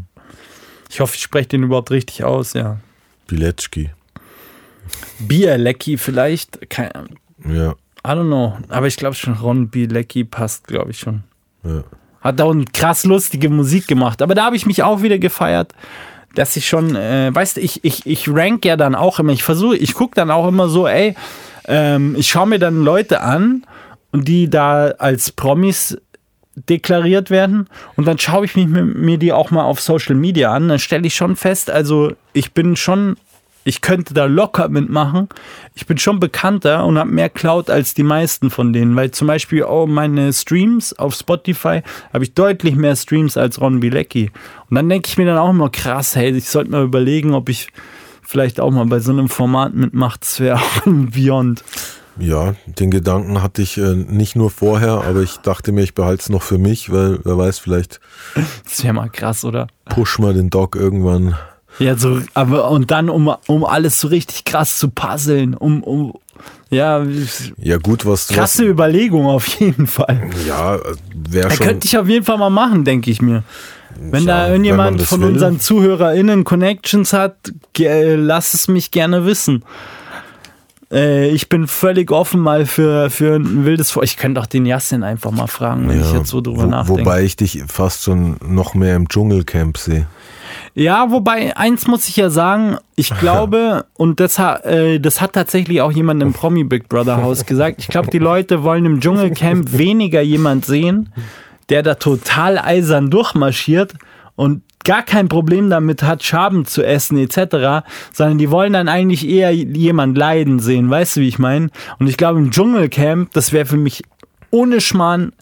Ich hoffe, ich spreche den überhaupt richtig aus, ja. Bilecki. Bielecki vielleicht. Kein, Ja, I don't know. Aber ich glaube schon, Ron Bielecki passt, glaube ich schon. ja. Hat auch krass lustige Musik gemacht. Aber da habe ich mich auch wieder gefeiert, dass ich schon, äh, weißt du, ich, ich, ich rank ja dann auch immer. Ich versuche, ich gucke dann auch immer so, ey, ähm, ich schaue mir dann Leute an die da als Promis deklariert werden und dann schaue ich mich mir, die auch mal auf Social Media an. Dann stelle ich schon fest, also ich bin schon, ich könnte da locker mitmachen. Ich bin schon bekannter und habe mehr Cloud als die meisten von denen, weil zum Beispiel auch meine Streams auf Spotify habe ich deutlich mehr Streams als Ron Bilecki. Und dann denke ich mir dann auch immer krass, hey, ich sollte mal überlegen, ob ich vielleicht auch mal bei so einem Format mitmache. Das wäre auch ein Beyond. Ja, den Gedanken hatte ich äh, nicht nur vorher, aber ich dachte mir, ich behalte es noch für mich, weil wer weiß, vielleicht Das wäre mal krass, oder? push mal den Dog irgendwann. Ja, so, aber und dann, um, um alles so richtig krass zu puzzeln, um, um ja, Ja, gut, was krasse Überlegung auf jeden Fall. Was, ja, wäre schon. könnte ich auf jeden Fall mal machen, denke ich mir. Wenn Ja, da wenn irgendjemand man das von will. unseren ZuhörerInnen Connections hat, lass es mich gerne wissen. Äh, ich bin völlig offen mal für, für ein wildes Vor. Ich könnte auch den Yassin einfach mal fragen, wenn ich jetzt so drüber wo, nachdenke. Wobei ich dich fast schon noch mehr im Dschungelcamp sehe. Ja, wobei, eins muss ich ja sagen, ich [laughs] glaube, und das, äh, das hat tatsächlich auch jemand im Promi Big Brother Haus gesagt, ich glaube, die Leute wollen im Dschungelcamp [laughs] weniger jemand sehen, der da total eisern durchmarschiert und gar kein Problem damit hat, Schaben zu essen etc., sondern die wollen dann eigentlich eher jemand leiden sehen, weißt du, wie ich meine? Und ich glaube, im Dschungelcamp, das wäre für mich ohne Schmarrn,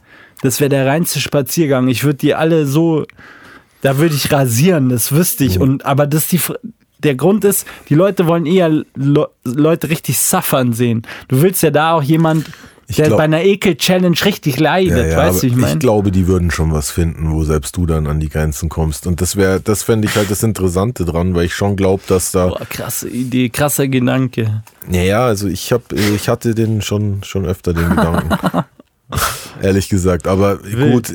das wäre der reinste Spaziergang. Ich würde die alle so, da würde ich rasieren, das wüsste ich. Und aber das die der Grund ist, die Leute wollen eher Le Leute richtig suffern sehen. Du willst ja da auch jemand, der glaub- bei einer Ekel-Challenge richtig leidet, weißt aber du, wie ich meine? ich glaube, die würden schon was finden, wo selbst du dann an die Grenzen kommst. Und das wäre, das fände ich halt das Interessante dran, weil ich schon glaube, dass da. Boah, krasse Idee, krasser Gedanke. Naja, also ich hab, ich hatte den schon, schon öfter den Gedanken. [laughs] Ehrlich gesagt. Aber Wild. gut,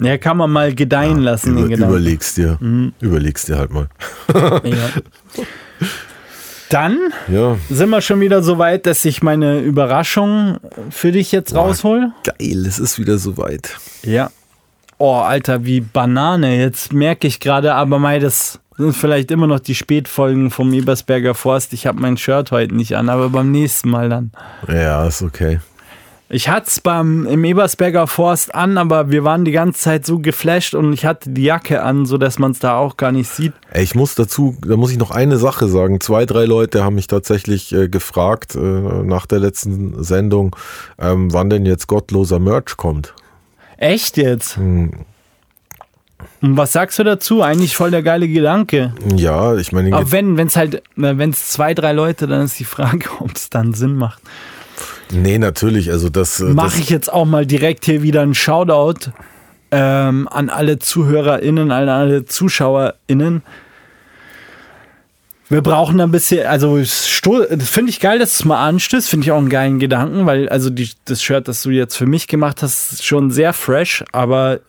Ja, kann man mal gedeihen lassen, über, den Gedanken. Mhm. überlegst dir. Überlegst dir halt mal. Ja. [laughs] Dann Ja. sind wir schon wieder so weit, dass ich meine Überraschung für dich jetzt raushol. Geil, es ist wieder soweit. Ja. Oh, Alter, wie Banane. Jetzt merke ich gerade, aber mei, das sind vielleicht immer noch die Spätfolgen vom Ebersberger Forst. Ich habe mein Shirt heute nicht an, aber beim nächsten Mal dann. Ja, ist okay. Ich hatte es beim im Ebersberger Forst an, aber wir waren die ganze Zeit so geflasht und ich hatte die Jacke an, sodass man es da auch gar nicht sieht. Ey, Ich muss dazu, da muss ich noch eine Sache sagen. Zwei, drei Leute haben mich tatsächlich äh, gefragt äh, nach der letzten Sendung, ähm, wann denn jetzt gottloser Merch kommt. Echt jetzt? Hm. Und was sagst du dazu? Eigentlich voll der geile Gedanke. Ja, ich meine, Aber wenn es halt, wenn es zwei, drei Leute, dann ist die Frage, [laughs] ob es dann Sinn macht. Nee, natürlich, also das, äh, Mache ich jetzt auch mal direkt hier wieder einen Shoutout ähm, an alle ZuhörerInnen, an alle ZuschauerInnen. Wir brauchen ein bisschen, also finde ich geil, dass du es mal anstößt, finde ich auch einen geilen Gedanken, weil also die, das Shirt, das du jetzt für mich gemacht hast, ist schon sehr fresh, aber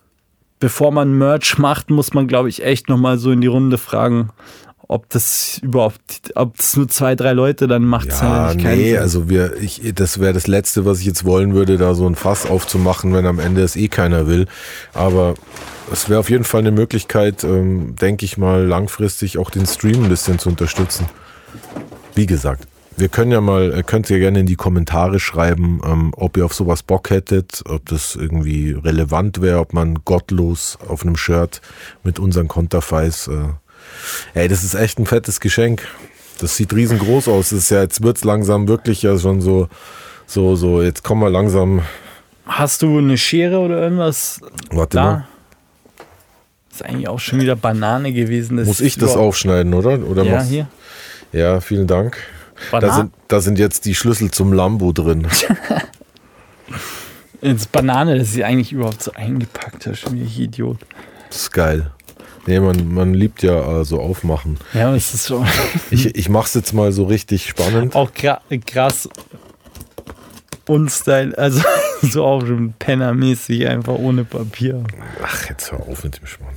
bevor man Merch macht, muss man, glaube ich, echt nochmal so in die Runde fragen, ob das überhaupt, ob es nur zwei, drei Leute dann macht. ja, nee, also wir, ich, das wäre das Letzte, was ich jetzt wollen würde, da so ein Fass aufzumachen, wenn am Ende es eh keiner will. Aber es wäre auf jeden Fall eine Möglichkeit, ähm, denke ich mal, langfristig auch den Stream ein bisschen zu unterstützen. Wie gesagt, wir können ja mal, äh, könnt ihr gerne in die Kommentare schreiben, ähm, ob ihr auf sowas Bock hättet, ob das irgendwie relevant wäre, ob man gottlos auf einem Shirt mit unseren Konterfeis. Äh, ey, das ist echt ein fettes Geschenk. Das sieht riesengroß aus. Das ist ja, jetzt wird's langsam wirklich ja schon so, so, so, jetzt kommen wir langsam. Hast du eine Schere oder irgendwas Warte da? mal. Ist eigentlich auch schon wieder Banane gewesen. Muss ich das aufschneiden, oder? Oder Ja, machst- hier. Ja, vielen Dank. Da Bana sind, da sind jetzt die Schlüssel zum Lambo drin. [laughs] Ins Banane, das ist eigentlich überhaupt so eingepackt. Das ist schon wie Idiot. Das ist geil. Nee, man, man liebt ja so aufmachen. Ja, es ist so [laughs] Ich, ich mach's jetzt mal so richtig spannend. auch krass unstyle. Also [laughs] so auch schon pennermäßig, einfach ohne Papier. Ach, jetzt hör auf mit dem Schmarrn.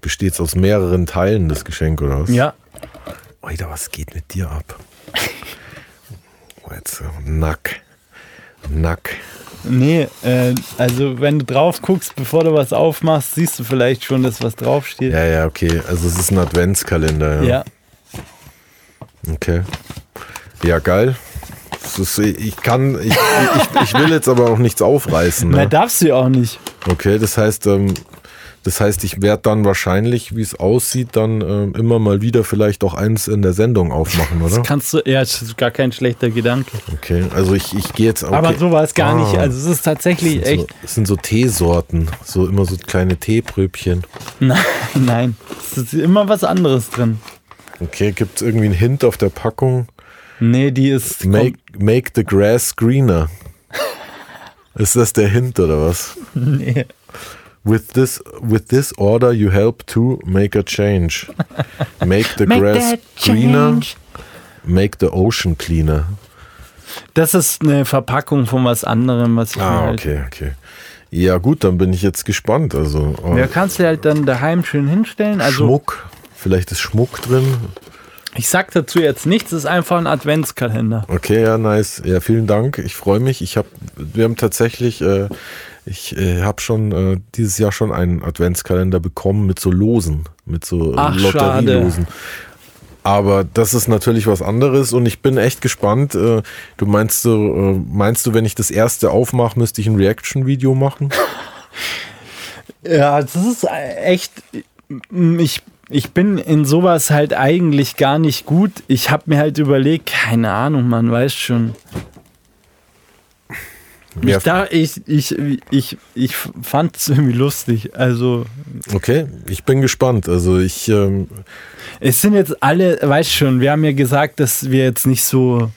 besteht es aus mehreren Teilen, das Geschenk, oder was? Ja. Alter, was geht mit dir ab? [laughs] Oh, jetzt, äh, Nack. Nack. Nee, äh, also wenn du drauf guckst, bevor du was aufmachst, siehst du vielleicht schon, dass was draufsteht. Ja, ja, okay. Also es ist ein Adventskalender. Ja. ja. Okay. Ja, geil. Ist, ich kann, ich, ich, ich will jetzt aber auch nichts aufreißen. Mehr Ne? darfst du ja auch nicht. Okay, das heißt, ähm, das heißt, ich werde dann wahrscheinlich, wie es aussieht, dann ähm, immer mal wieder vielleicht auch eins in der Sendung aufmachen, oder? Das kannst du, ja, das ist gar kein schlechter Gedanke. Okay, also ich, ich gehe jetzt. Okay. Aber so war es gar Ah. nicht. Also es ist tatsächlich echt. so, das sind so Teesorten, so immer so kleine Teepröbchen. [laughs] Nein, nein. Es ist immer was anderes drin. Okay, gibt es irgendwie einen Hint auf der Packung? Nee, die ist. Make, make the grass greener. [laughs] Ist das der Hint oder was? nee. With this, with this order you help to make a change. Make the [laughs] grass greener, make the ocean cleaner. Das ist eine Verpackung von was anderem, was ich mir Ah, halt. okay, okay. Ja gut, dann bin ich jetzt gespannt. Also oh, Ja, kannst du halt dann daheim schön hinstellen. Also Schmuck, vielleicht ist Schmuck drin. ich sag dazu jetzt nichts, es ist einfach ein Adventskalender. Okay, ja, nice. Ja, vielen Dank. Ich freue mich. Ich habe, wir haben tatsächlich, äh, ich äh, habe schon äh, dieses Jahr schon einen Adventskalender bekommen mit so Losen, mit so äh, Ach, Lotterielosen. Aber das ist natürlich was anderes und ich bin echt gespannt. Äh, du meinst du, äh, meinst du, wenn ich das erste aufmache, müsste ich ein Reaction-Video machen? [laughs] Ja, das ist echt. Ich, ich bin in sowas halt eigentlich gar nicht gut. Ich habe mir halt überlegt, keine Ahnung, man weiß schon. Ja, Ich, da, ich, ich, ich, ich fand es irgendwie lustig. Also, okay, ich bin gespannt. Also ich, ähm, es sind jetzt alle, weißt schon, wir haben ja gesagt, dass wir jetzt nicht so.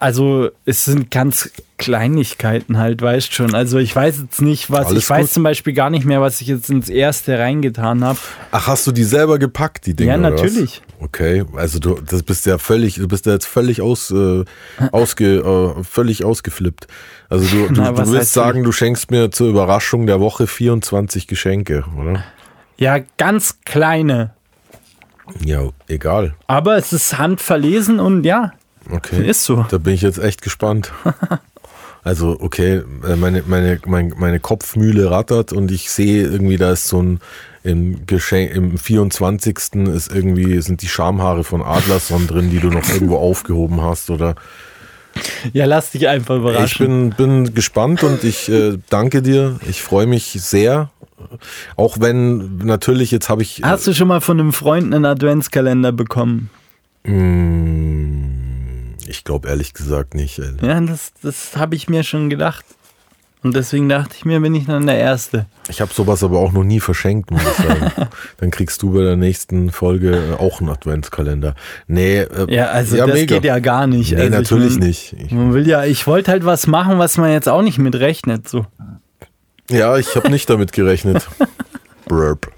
Also, es sind ganz Kleinigkeiten halt, weißt schon. Also, ich weiß jetzt nicht, was. Alles ich weiß gut. zum Beispiel gar nicht mehr, was ich jetzt ins erste reingetan habe. ach, hast du die selber gepackt, die Dinge? Ja, natürlich. Okay, also du das bist ja völlig, du bist ja jetzt völlig aus, äh, ausge, äh, völlig ausgeflippt. Also du, du, [laughs] Na, du willst sagen, du schenkst mir zur Überraschung der Woche 24 Geschenke, oder? Ja, ganz kleine. Ja, egal. Aber es ist handverlesen und ja, Okay. ist so. Da bin ich jetzt echt gespannt. [laughs] Also, okay, äh, meine, meine, mein, meine Kopfmühle rattert und ich sehe irgendwie, da ist so ein im Geschenk, im 24. ist irgendwie, sind die Schamhaare von Adlerson drin, die du noch irgendwo aufgehoben hast oder Ja, lass dich einfach Ich überraschen. bin, bin gespannt und ich äh, danke dir. Ich freue mich sehr. Auch wenn natürlich jetzt habe ich. Hast du schon mal von einem Freund einen Adventskalender bekommen? Mm, ich glaube ehrlich gesagt nicht. Ey. Ja, das, das habe ich mir schon gedacht. Und deswegen dachte ich mir, bin ich dann der Erste. Ich habe sowas aber auch noch nie verschenkt, muss ich sagen. [laughs] Dann kriegst du bei der nächsten Folge äh, auch einen Adventskalender. Nee, äh, Ja, also das mega. geht ja gar nicht. Nee, also ich natürlich mein, nicht. Ich, Man will ja, ich wollte halt was machen, was man jetzt auch nicht mit rechnet. So. ja, ich habe nicht damit gerechnet. [laughs] Burp.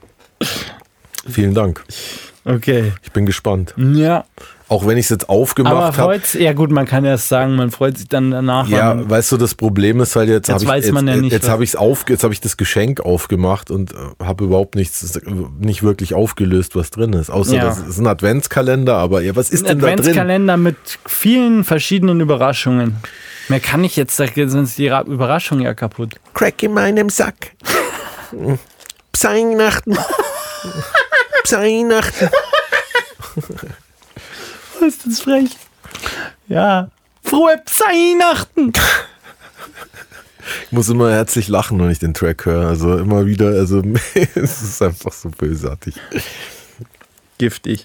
Vielen Dank. Okay. Ich bin gespannt. Ja, Auch wenn ich es jetzt aufgemacht habe. ja gut, man kann erst sagen, man freut sich dann danach. Ja, weißt du, das Problem ist halt jetzt, Jetzt hab ich, jetzt, ja nicht, jetzt was- habe ich auf, jetzt habe ich das Geschenk aufgemacht und äh, habe überhaupt nichts, nicht wirklich aufgelöst, was drin ist. Außer Ja. das ist ein Adventskalender, aber ja, was ist ein denn da drin? Adventskalender mit vielen verschiedenen Überraschungen. Mehr kann ich jetzt, sonst die Ra- Überraschung ja kaputt. Crack in meinem Sack. Weihnachten. Weihnachten. [laughs] [laughs] Ist das frech? Ja. Frohe Weihnachten! Ich muss immer herzlich lachen, wenn ich den Track höre. Also immer wieder, also [laughs] es ist einfach so bösartig. Giftig.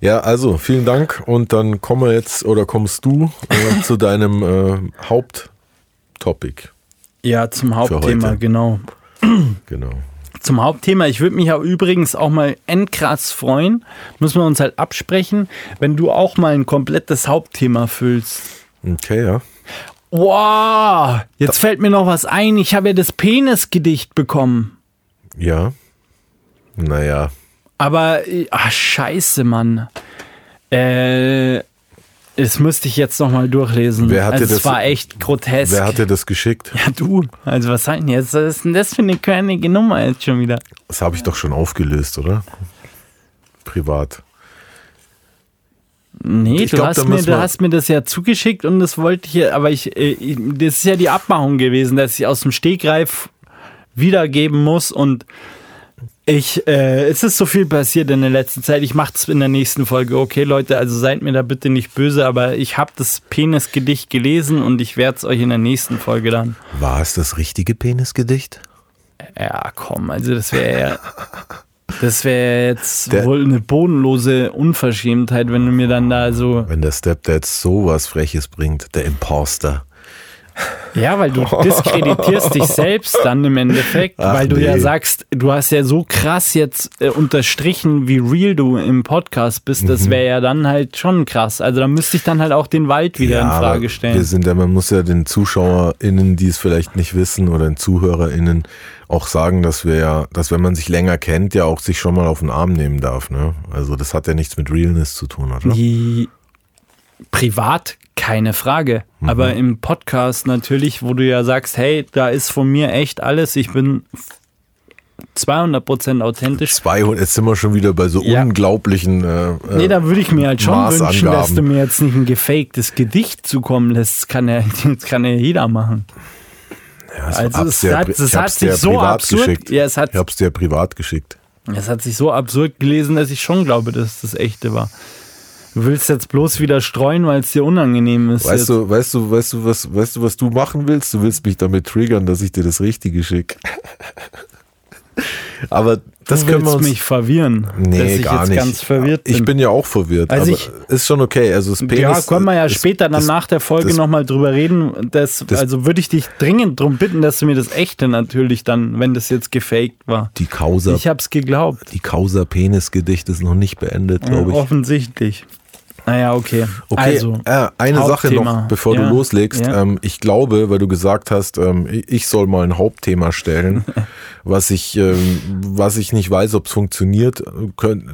Ja, also vielen Dank und dann kommen wir jetzt oder kommst du äh, zu deinem äh, Haupttopic. Ja, zum Hauptthema, genau. Genau. Zum Hauptthema. Ich würde mich ja übrigens auch mal endkrass freuen, müssen wir uns halt absprechen, wenn du auch mal ein komplettes Hauptthema füllst. Okay, ja. Wow, jetzt fällt mir noch was ein. Ich habe ja das Penisgedicht bekommen. Ja. Naja. Aber, äh, ah, scheiße, Mann. Äh, Das müsste ich jetzt nochmal durchlesen. Wer hat also dir es das- war echt grotesk. Wer hat dir das geschickt? ja, du. Also was sei denn jetzt? Was ist denn das für eine körnige Nummer jetzt schon wieder? Das habe ich doch schon aufgelöst, oder? Privat. Nee, Ich du, glaub, hast mir, du hast mir das ja zugeschickt und das wollte ich, ja- aber ich, äh, ich, das ist ja die Abmachung gewesen, dass ich aus dem Stegreif wiedergeben muss und ich, äh, es ist so viel passiert in der letzten Zeit. Ich mache es in der nächsten Folge. Okay, Leute, also seid mir da bitte nicht böse, aber ich habe das Penisgedicht gelesen und ich werde es euch in der nächsten Folge dann. War es das richtige Penisgedicht? Ja, komm, also das wäre ja. [laughs] Das wäre jetzt Der- wohl eine bodenlose Unverschämtheit, wenn du mir dann da so. Wenn der Stepdad sowas Freches bringt, der Imposter. Ja, weil du [laughs] diskreditierst dich selbst dann im Endeffekt, Ach, weil du ja nee. sagst, du hast ja so krass jetzt äh, unterstrichen, wie real du im Podcast bist. Mhm. Das wäre ja dann halt schon krass. Also da müsste ich dann halt auch den Wald wieder in aber Frage Wir stellen. sind ja, man muss ja den ZuschauerInnen, die es vielleicht nicht wissen, oder den ZuhörerInnen auch sagen, dass wir ja, dass wenn man sich länger kennt, ja auch sich schon mal auf den Arm nehmen darf. Ne? Also das hat ja nichts mit Realness zu tun, oder? Die privat keine Frage, Mhm. aber im Podcast natürlich, wo du ja sagst, hey, da ist von mir echt alles. Ich bin 200% authentisch. 200, jetzt sind wir schon wieder bei so Ja. unglaublichen. Äh, äh, Nee, da würde ich mir halt schon wünschen, dass du mir jetzt nicht ein gefaktes Gedicht zukommen lässt. Das kann ja, [laughs] das kann ja jeder machen. ja, das also es hat- es ich hat sich so absurd- geschickt. Ja, es hat- ich hab's dir privat geschickt. Es hat sich so absurd gelesen, dass ich schon glaube, dass das echte war. Du willst jetzt bloß wieder streuen, weil es dir unangenehm ist. Weißt jetzt. du, weißt du, weißt du, was, weißt du, was du machen willst? Du willst mich damit triggern, dass ich dir das Richtige schicke. [laughs] Aber das du können wir uns. mich verwirren, nee, dass ich gar jetzt nicht. ganz verwirrt bin. Ich bin ja auch verwirrt. Also aber ich- ist schon okay. Also das Penis, ja, können wir ja das- später dann das- nach der Folge das- nochmal drüber reden. Das, also würde ich dich dringend darum bitten, dass du mir das echte natürlich dann, wenn das jetzt gefaked war. Die Causa, Ich hab's geglaubt. die Causa Penis-Gedicht ist noch nicht beendet, glaube ich. Offensichtlich. Naja, okay. Okay, Also, äh, eine Sache noch, bevor Ja, du loslegst. ja. Ähm, ich glaube, weil du gesagt hast, ähm, ich- soll mal ein Hauptthema stellen, [laughs] was ich, ähm, was ich nicht weiß, ob es funktioniert.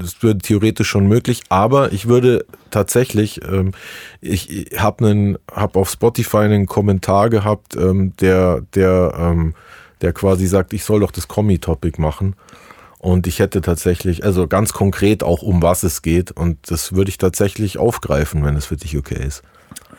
Es wäre theoretisch schon möglich, aber ich würde tatsächlich, ähm, ich, ich habe einen, habe auf Spotify einen Kommentar gehabt, ähm, der, der, ähm, der quasi sagt, ich soll doch das Kommi-Topic machen. Und ich hätte tatsächlich, also ganz konkret auch um was es geht. Und das würde ich tatsächlich aufgreifen, wenn es für dich okay ist.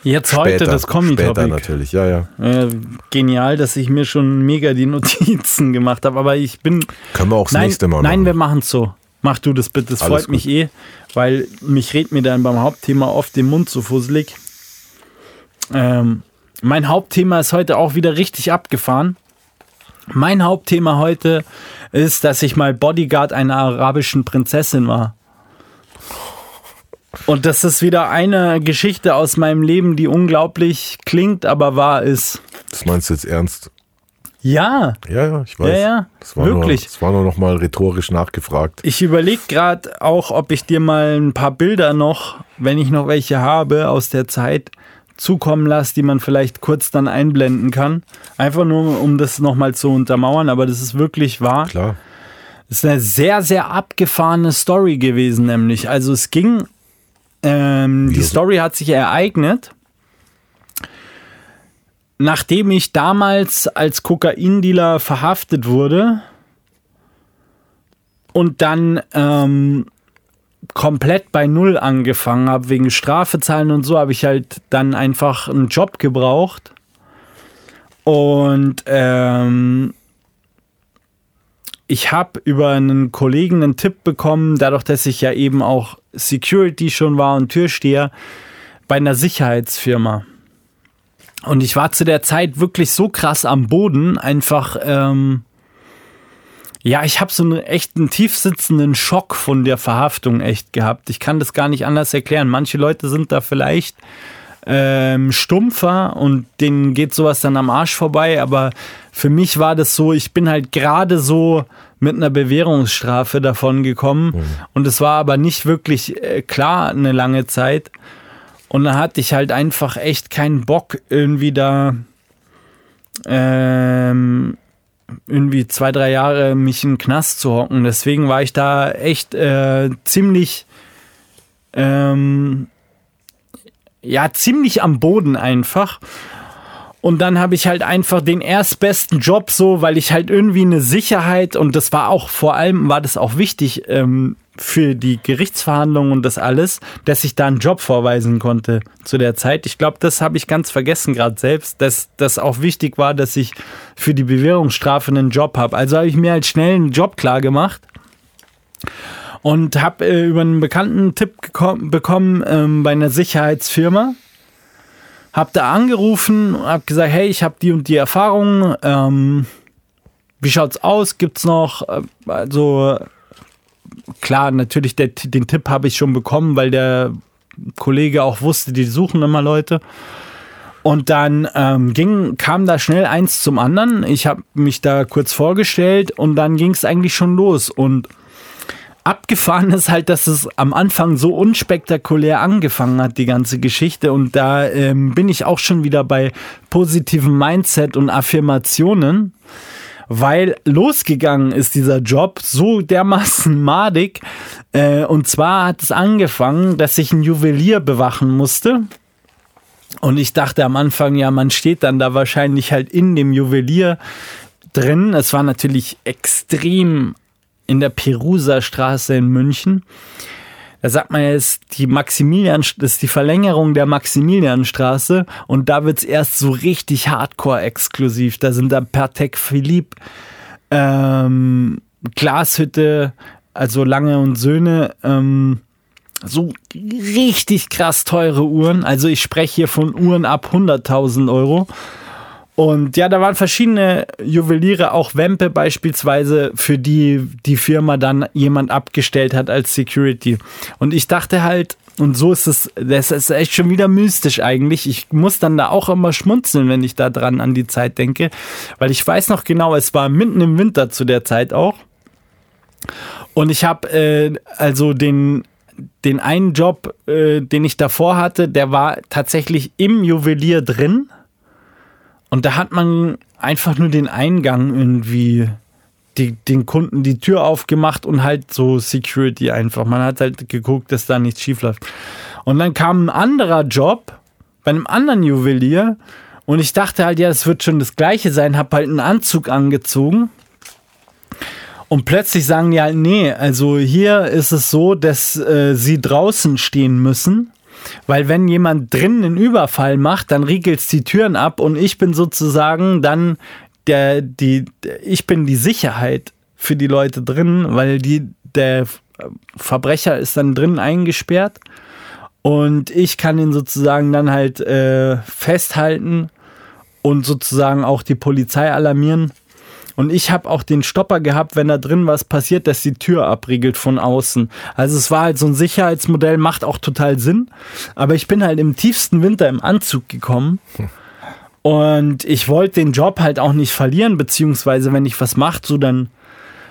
jetzt heute das Später Kommi-Topic. natürlich, ja, ja. Äh, genial, dass ich mir schon mega die [laughs] Notizen gemacht habe, aber ich bin. Können wir auch das nein, nächste Mal nein, wir machen. machen es so. Mach du das bitte, das Alles freut mich eh, weil mich redet mir dann beim Hauptthema oft den Mund so fusselig. Ähm, mein Hauptthema ist heute auch wieder richtig abgefahren. Mein Hauptthema heute ist, dass ich mal Bodyguard einer arabischen Prinzessin war. Und das ist wieder eine Geschichte aus meinem Leben, die unglaublich klingt, aber wahr ist. Das meinst du jetzt ernst? Ja, Ja, ja, ich weiß. Ja, ja, das war wirklich. Nur, das war nur noch mal rhetorisch nachgefragt. ich überlege gerade auch, ob ich dir mal ein paar Bilder noch, wenn ich noch welche habe aus der Zeit, zukommen lasse, die man vielleicht kurz dann einblenden kann. Einfach nur, um das nochmal zu untermauern, aber das ist wirklich wahr. Klar. Das ist eine sehr, sehr abgefahrene Story gewesen, nämlich. Also es ging, ähm, die Story hat sich ereignet, nachdem ich damals als Kokaindealer verhaftet wurde und dann ähm, komplett bei Null angefangen habe, wegen Strafezahlen und so, habe ich halt dann einfach einen Job gebraucht. Und ähm, ich habe über einen Kollegen einen Tipp bekommen, dadurch, dass ich ja eben auch Security schon war und Türsteher bei einer Sicherheitsfirma. Und ich war zu der Zeit wirklich so krass am Boden, einfach, ähm, ja, ich habe so einen echten tiefsitzenden Schock von der Verhaftung echt gehabt. Ich kann das gar nicht anders erklären. Manche Leute sind da vielleicht ähm, stumpfer und denen geht sowas dann am Arsch vorbei. Aber für mich war das so, ich bin halt gerade so mit einer Bewährungsstrafe davon gekommen. Und es war aber nicht wirklich äh, klar eine lange Zeit. Und da hatte ich halt einfach echt keinen Bock, irgendwie da ähm, irgendwie zwei, drei Jahre mich in den Knast zu hocken. Deswegen war ich da echt äh, ziemlich ähm, ja, ziemlich am Boden einfach. Und dann habe ich halt einfach den erstbesten Job so, weil ich halt irgendwie eine Sicherheit und das war auch vor allem, war das auch wichtig ähm, für die Gerichtsverhandlungen und das alles, dass ich da einen Job vorweisen konnte zu der Zeit. Ich glaube, das habe ich ganz vergessen gerade selbst, dass das auch wichtig war, dass ich für die Bewährungsstrafe einen Job habe. Also habe ich mir halt schnell einen Job klar gemacht und habe äh, über einen bekannten Tipp bekommen ähm, bei einer Sicherheitsfirma hab da angerufen und hab gesagt, hey, ich habe die und die Erfahrung. Ähm, wie schaut's aus? Gibt's noch? Äh, also klar, natürlich der, den Tipp habe ich schon bekommen, weil der Kollege auch wusste, die suchen immer Leute. Und dann ähm, ging, kam da schnell eins zum anderen. Ich habe mich da kurz vorgestellt und dann ging es eigentlich schon los. Und abgefahren [laughs] ist halt, dass es am Anfang so unspektakulär angefangen hat, die ganze Geschichte. Und da ähm, bin ich auch schon wieder bei positivem Mindset und Affirmationen, weil losgegangen ist dieser Job so dermaßen [laughs] madig. Äh, und zwar hat es angefangen, dass ich einen Juwelier bewachen musste. Und ich dachte am Anfang, ja, man steht dann da wahrscheinlich halt in dem Juwelier drin. Es war natürlich extrem in der Perusa Straße in München. Da sagt man jetzt, die Maximilian, das ist die Verlängerung der Maximilianstraße und da wird es erst so richtig hardcore exklusiv. Da sind dann Pertek Philipp, ähm, Glashütte, also Lange und Söhne, ähm, so richtig krass teure Uhren. Also ich spreche hier von Uhren ab 100.000 Euro. Und ja, da waren verschiedene Juweliere, auch Wempe beispielsweise, für die die Firma dann jemand abgestellt hat als Security. Und ich dachte halt, und so ist es, das ist echt schon wieder mystisch eigentlich. Ich muss dann da auch immer schmunzeln, wenn ich da dran an die Zeit denke, weil ich weiß noch genau, es war mitten im Winter zu der Zeit auch. Und ich habe äh, also den den einen Job, äh, den ich davor hatte, der war tatsächlich im Juwelier drin und da hat man einfach nur den Eingang irgendwie die, den Kunden die Tür aufgemacht und halt so Security einfach. Man hat halt geguckt, dass da nichts schief läuft. Und dann kam ein anderer Job bei einem anderen Juwelier und ich dachte halt, ja, es wird schon das gleiche sein, hab halt einen Anzug angezogen. Und plötzlich sagen die halt, nee, also hier ist es so, dass äh, sie draußen stehen müssen weil wenn jemand drinnen einen Überfall macht, dann riegelt es die Türen ab und ich bin sozusagen dann der, die, ich bin die Sicherheit für die Leute drin, weil die, der Verbrecher ist dann drin eingesperrt und ich kann ihn sozusagen dann halt äh, festhalten und sozusagen auch die Polizei alarmieren. Und ich habe auch den Stopper gehabt, wenn da drin was passiert, dass die Tür abriegelt von außen. Also es war halt so ein Sicherheitsmodell, macht auch total Sinn. Aber ich bin halt im tiefsten Winter im Anzug gekommen. Und ich wollte den Job halt auch nicht verlieren, beziehungsweise wenn ich was mache, so dann,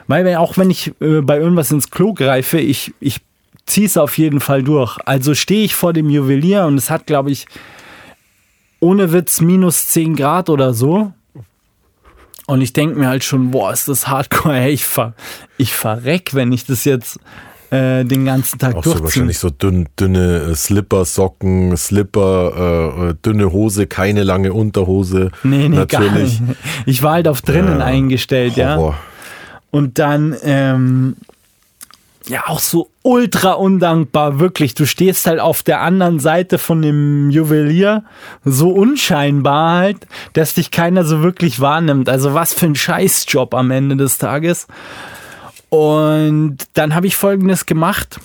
weil auch wenn ich äh, bei irgendwas ins Klo greife, ich, ich ziehe es auf jeden Fall durch. Also stehe ich vor dem Juwelier und es hat, glaube ich, ohne Witz minus 10 Grad oder so. Und ich denke mir halt schon, boah, ist das hardcore, hey, ich, ver, ich verreck, wenn ich das jetzt äh, den ganzen Tag Auch so wahrscheinlich so dünn, dünne äh, Slipper, Socken, Slipper, äh, äh, dünne Hose, keine lange Unterhose. Nee, nee, natürlich. gar nicht. Ich war halt auf drinnen eingestellt, Horror. ja. Und dann, ähm, ja auch so ultra undankbar, wirklich. Du stehst halt auf der anderen Seite von dem Juwelier, so unscheinbar halt, dass dich keiner so wirklich wahrnimmt. Also was für ein Scheißjob am Ende des Tages. Und dann habe ich folgendes gemacht.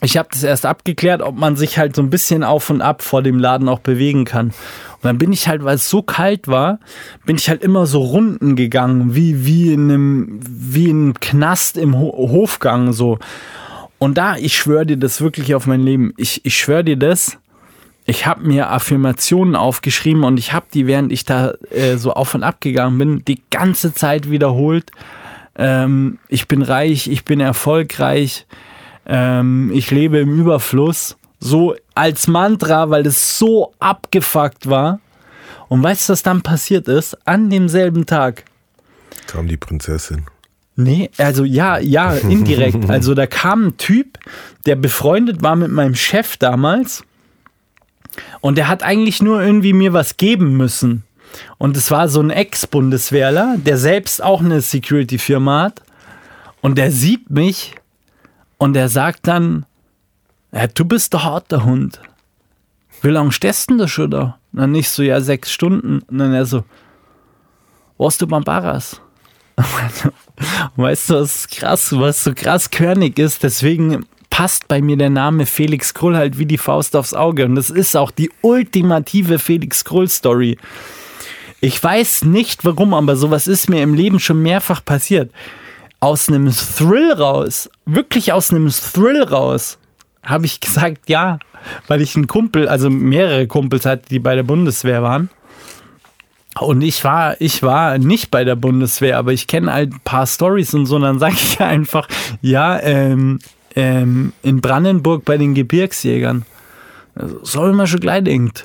Ich habe das erst abgeklärt, ob man sich halt so ein bisschen auf und ab vor dem Laden auch bewegen kann. Und dann bin ich halt, weil es so kalt war, bin ich halt immer so Runden gegangen, wie, wie in einem, wie in einem Knast im Ho Hofgang, so. Und da, ich schwöre dir das wirklich auf mein Leben. Ich, ich schwöre dir das. Ich habe mir Affirmationen aufgeschrieben und ich habe die, während ich da äh, so auf und ab gegangen bin, die ganze Zeit wiederholt. Ähm, ich bin reich, ich bin erfolgreich, ähm, ich lebe im Überfluss so als Mantra, weil es so abgefuckt war. Und weißt du, was dann passiert ist? An demselben Tag kam die Prinzessin. Nee, also ja, ja, indirekt. [laughs] also da kam ein Typ, der befreundet war mit meinem Chef damals. Und der hat eigentlich nur irgendwie mir was geben müssen. Und es war so ein Ex-Bundeswehrler, der selbst auch eine Security-Firma hat. Und der sieht mich und der sagt dann, ja, du bist der harte Hund. Wie lange stehst du denn da schon da? Und dann nicht so, ja, sechs Stunden. Und dann er so, warst du beim Barras? [laughs] weißt du, was krass, was so krass körnig ist? Deswegen passt bei mir der Name Felix Krull halt wie die Faust aufs Auge. Und das ist auch die ultimative Felix Krull-Story. Ich weiß nicht warum, aber sowas ist mir im Leben schon mehrfach passiert. Aus einem Thrill raus, wirklich aus einem Thrill raus, habe ich gesagt, ja, weil ich einen Kumpel, also mehrere Kumpels hatte, die bei der Bundeswehr waren. Und ich war, ich war nicht bei der Bundeswehr, aber ich kenne halt ein paar Stories und so. Und dann [laughs] sage ich einfach, ja, ähm, ähm, in Brandenburg bei den Gebirgsjägern. Also, soll man schon gleich denkt.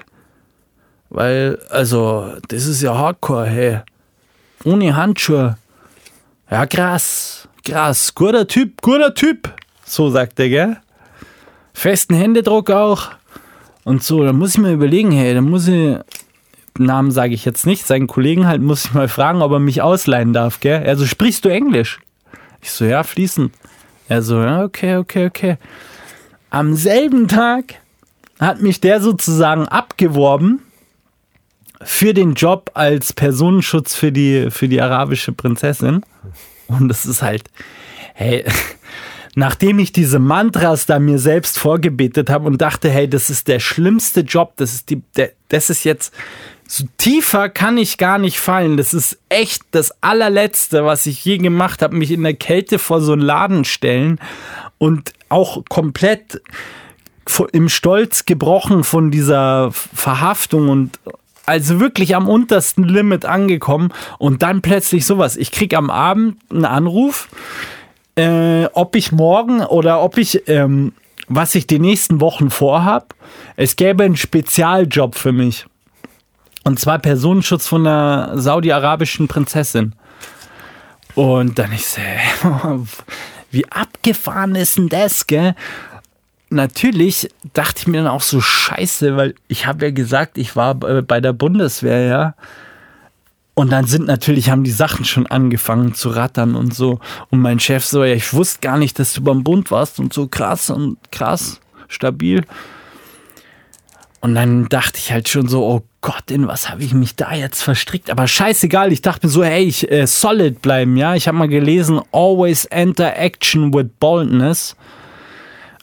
Weil, also, das ist ja Hardcore, hey. Ohne Handschuhe. Ja, krass, krass. Guter Typ, guter Typ. So sagt er, gell? Festen Händedruck auch. Und so, da muss ich mir überlegen, hey, da muss ich, Namen sage ich jetzt nicht, seinen Kollegen halt, muss ich mal fragen, ob er mich ausleihen darf, gell? Also sprichst du Englisch? Ich so, ja, fließend. Er so, ja, okay, okay, okay. Am selben Tag hat mich der sozusagen abgeworben für den Job als Personenschutz für die, für die arabische Prinzessin. Und das ist halt, hey, [laughs] nachdem ich diese Mantras da mir selbst vorgebetet habe und dachte, hey, das ist der schlimmste Job, das ist die, der, das ist jetzt so tiefer kann ich gar nicht fallen. Das ist echt das allerletzte, was ich je gemacht habe, mich in der Kälte vor so einen Laden stellen und auch komplett im Stolz gebrochen von dieser Verhaftung und also wirklich am untersten Limit angekommen und dann plötzlich sowas. Ich krieg am Abend einen Anruf, äh, ob ich morgen oder ob ich, ähm, was ich die nächsten Wochen vorhab, es gäbe einen Spezialjob für mich. Und zwar Personenschutz von einer saudi-arabischen Prinzessin. Und dann ich so, [laughs] wie abgefahren ist denn das, gell? Natürlich dachte ich mir dann auch so scheiße, weil ich habe ja gesagt, ich war bei der Bundeswehr, ja. Und dann sind natürlich, haben die Sachen schon angefangen zu rattern und so. Und mein Chef so, ja, ich wusste gar nicht, dass du beim Bund warst und so krass und krass, stabil. Und dann dachte ich halt schon so, oh Gott, in was habe ich mich da jetzt verstrickt? Aber scheißegal, ich dachte mir so, hey, ich, äh, solid bleiben, ja. Ich habe mal gelesen, always enter action with boldness.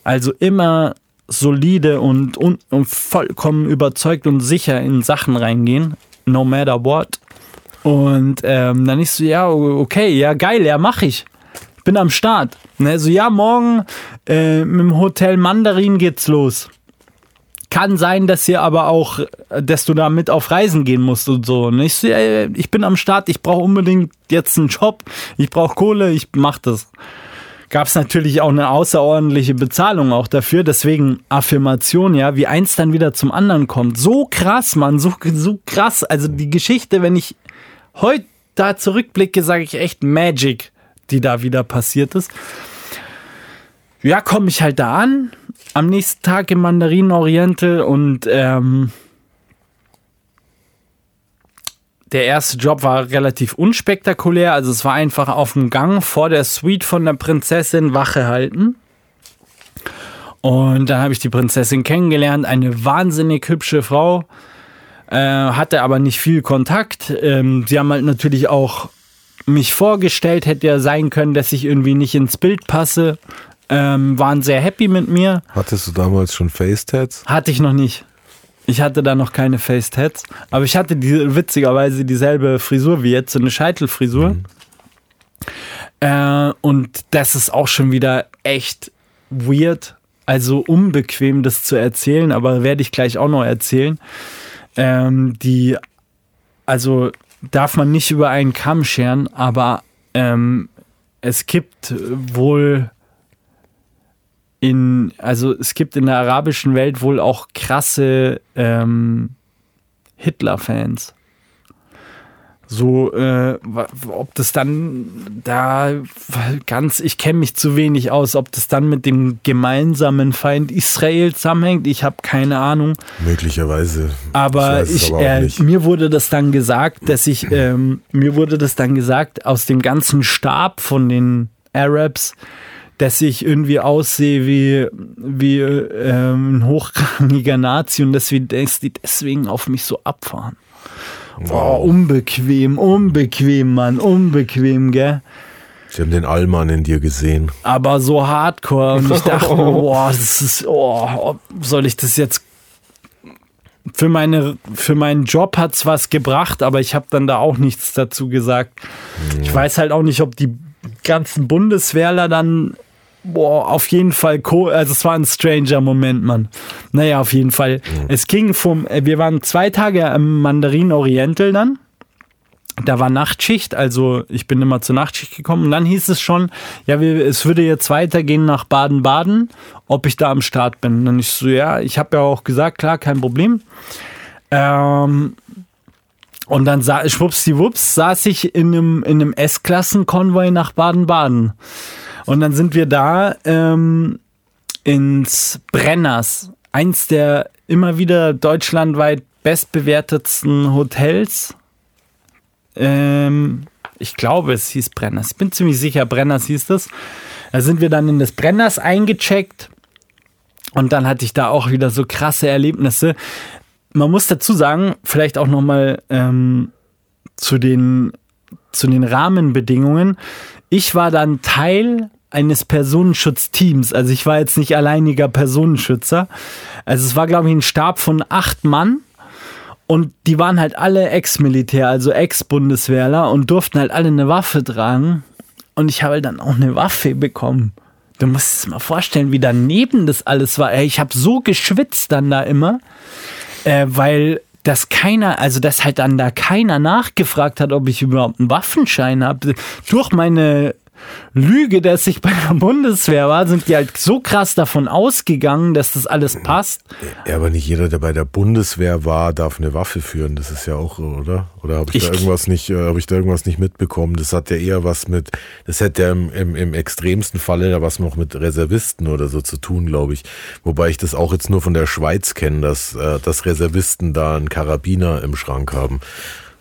Also immer solide und, und, und vollkommen überzeugt und sicher in Sachen reingehen, no matter what. Und ähm, dann ich so, ja, okay, ja, geil, ja, mach ich. Bin am Start. Ne, so, ja, morgen äh, mit dem Hotel Mandarin geht's los. Kann sein, dass ihr aber auch, dass du da mit auf Reisen gehen musst und so. Und ich so, ey, ich bin am Start, ich brauche unbedingt jetzt einen Job, ich brauche Kohle, ich mach das. Gab es natürlich auch eine außerordentliche Bezahlung auch dafür, deswegen Affirmation, ja, wie eins dann wieder zum anderen kommt. So krass, Mann, so, so krass. Also die Geschichte, wenn ich heute da zurückblicke, sage ich echt Magic, die da wieder passiert ist. Ja, komme ich halt da an, am nächsten Tag im Mandarin Oriental und ähm, der erste Job war relativ unspektakulär. Also es war einfach auf dem Gang vor der Suite von der Prinzessin Wache halten. Und dann habe ich die Prinzessin kennengelernt, eine wahnsinnig hübsche Frau, äh, hatte aber nicht viel Kontakt. Ähm, sie haben halt natürlich auch mich vorgestellt, hätte ja sein können, dass ich irgendwie nicht ins Bild passe ähm, waren sehr happy mit mir. Hattest du damals schon Face-Tats? Hatte ich noch nicht. Ich hatte da noch keine Face-Tats, aber ich hatte die, witzigerweise dieselbe Frisur wie jetzt, so eine Scheitelfrisur. Mhm. Äh, und das ist auch schon wieder echt weird, also unbequem, das zu erzählen, aber werde ich gleich auch noch erzählen. Ähm, die, also darf man nicht über einen Kamm scheren, aber ähm, es gibt wohl in, also es gibt in der arabischen Welt wohl auch krasse ähm, Hitler-Fans. So, äh, ob das dann da ganz, ich kenne mich zu wenig aus, ob das dann mit dem gemeinsamen Feind Israel zusammenhängt, ich habe keine Ahnung. Möglicherweise. Aber, ich, aber äh, mir wurde das dann gesagt, dass ich, ähm, mir wurde das dann gesagt, aus dem ganzen Stab von den Arabs, dass ich irgendwie aussehe wie, wie ähm, ein hochrangiger Nazi und dass, die deswegen auf mich so abfahren. Wow. Oh, unbequem, unbequem, Mann, unbequem, gell? Sie haben den Allmann in dir gesehen. Aber so hardcore. Und ich dachte [laughs] boah, das ist, oh, soll ich das jetzt. Für, meine, für meinen Job hat es was gebracht, aber ich habe dann da auch nichts dazu gesagt. Ich weiß halt auch nicht, ob die ganzen Bundeswehrler dann boah, auf jeden Fall, also es war ein stranger Moment, Mann. Naja, auf jeden Fall. Mhm. Es ging vom, äh, wir waren zwei Tage am Mandarin Oriental dann. Da war Nachtschicht, also ich bin immer zur Nachtschicht gekommen und dann hieß es schon, ja, wir, es würde jetzt weitergehen nach Baden-Baden, ob ich da am Start bin. Und dann ich so, ja, ich habe ja auch gesagt, klar, kein Problem. Ähm, und dann sah, schwuppsdiwupps saß ich in einem, in einem S-Klassen-Konvoi nach Baden-Baden. Und dann sind wir da ähm, ins Brenners, eins der immer wieder deutschlandweit bestbewertetsten Hotels. Ähm, ich glaube, es hieß Brenners. Ich bin ziemlich sicher, Brenners hieß das. Da sind wir dann in das Brenners eingecheckt. Und dann hatte ich da auch wieder so krasse Erlebnisse. Man muss dazu sagen, vielleicht auch nochmal ähm, zu den, zu den Rahmenbedingungen. Ich war dann Teil eines Personenschutzteams. Also ich war jetzt nicht alleiniger Personenschützer. Also es war, glaube ich, ein Stab von acht Mann. Und die waren halt alle Ex-Militär, also Ex-Bundeswehrler und durften halt alle eine Waffe tragen. Und ich habe halt dann auch eine Waffe bekommen. Du musst es mal vorstellen, wie daneben das alles war. Ich habe so geschwitzt dann da immer, äh, weil dass keiner, also dass halt dann da keiner nachgefragt hat, ob ich überhaupt einen Waffenschein habe. Durch meine Lüge, dass ich bei der Bundeswehr war, sind die halt so krass davon ausgegangen, dass das alles passt. Ja, aber nicht jeder, der bei der Bundeswehr war, darf eine Waffe führen. Das ist ja auch, oder? Oder habe ich, ich, da irgendwas nicht, äh, habe ich da irgendwas nicht mitbekommen? Das hat ja eher was mit, das hätte ja im, im, im extremsten Falle ja was noch mit Reservisten oder so zu tun, glaube ich. Wobei ich das auch jetzt nur von der Schweiz kenne, dass, äh, dass Reservisten da einen Karabiner im Schrank haben.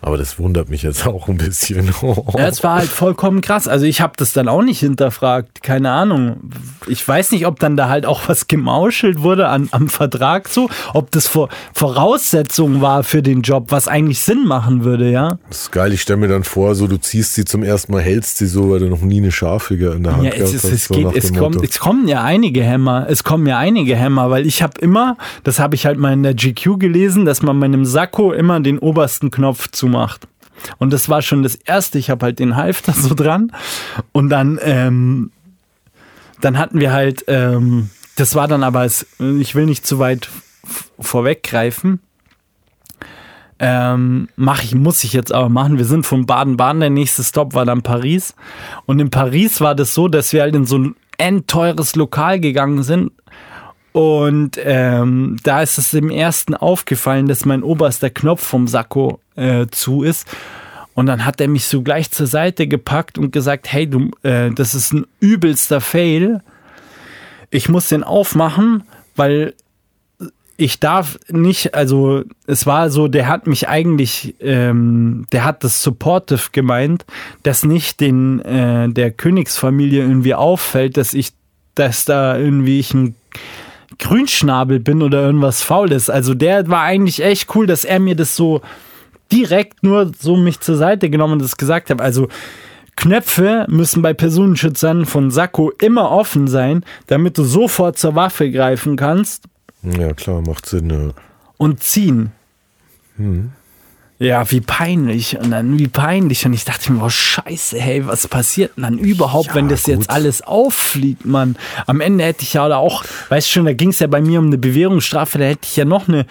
Aber das wundert mich jetzt auch ein bisschen. [laughs] ja, es war halt vollkommen krass. Also ich habe das dann auch nicht hinterfragt. Keine Ahnung. Ich weiß nicht, ob dann da halt auch was gemauschelt wurde an, am Vertrag so, ob das vor, Voraussetzung war für den Job, was eigentlich Sinn machen würde, ja. Das ist geil. Ich stelle mir dann vor, so du ziehst sie zum ersten Mal, hältst sie so, weil du noch nie eine Scharfige in der Hand ja, es, es, es, so geht, es, kommt, es kommen ja einige Hämmer. Es kommen ja einige Hämmer, weil ich habe immer, das habe ich halt mal in der GQ gelesen, dass man meinem Sakko immer den obersten Knopf zu zumacht. Und das war schon das Erste. Ich habe halt den Halfter so dran. Und dann, ähm, dann hatten wir halt, ähm, das war dann aber, ich will nicht zu weit vorweggreifen. Ähm, mach ich, muss ich jetzt aber machen. Wir sind von Baden-Baden, der nächste Stop war dann Paris. Und in Paris war das so, dass wir halt in so ein endteures Lokal gegangen sind und ähm, da ist es im ersten aufgefallen, dass mein oberster Knopf vom Sakko äh, zu ist. Und dann hat er mich so gleich zur Seite gepackt und gesagt, hey, du, äh, das ist ein übelster Fail. Ich muss den aufmachen, weil ich darf nicht, also es war so, der hat mich eigentlich, ähm, der hat das supportive gemeint, dass nicht den äh, der Königsfamilie irgendwie auffällt, dass ich, dass da irgendwie ich ein Grünschnabel bin oder irgendwas Faules. Also der war eigentlich echt cool, dass er mir das so direkt nur so mich zur Seite genommen und das gesagt hat. Also Knöpfe müssen bei Personenschützern von Sakko immer offen sein, damit du sofort zur Waffe greifen kannst. Ja, klar, macht Sinn. Ja. Und ziehen. Hm. Ja, wie peinlich. Und dann wie peinlich. Und ich dachte mir, oh scheiße, hey, was passiert denn dann überhaupt, ja, wenn das gut. jetzt alles auffliegt, Mann? Am Ende hätte ich ja auch, weißt du schon, da ging es ja bei mir um eine Bewährungsstrafe, da hätte ich ja noch eine,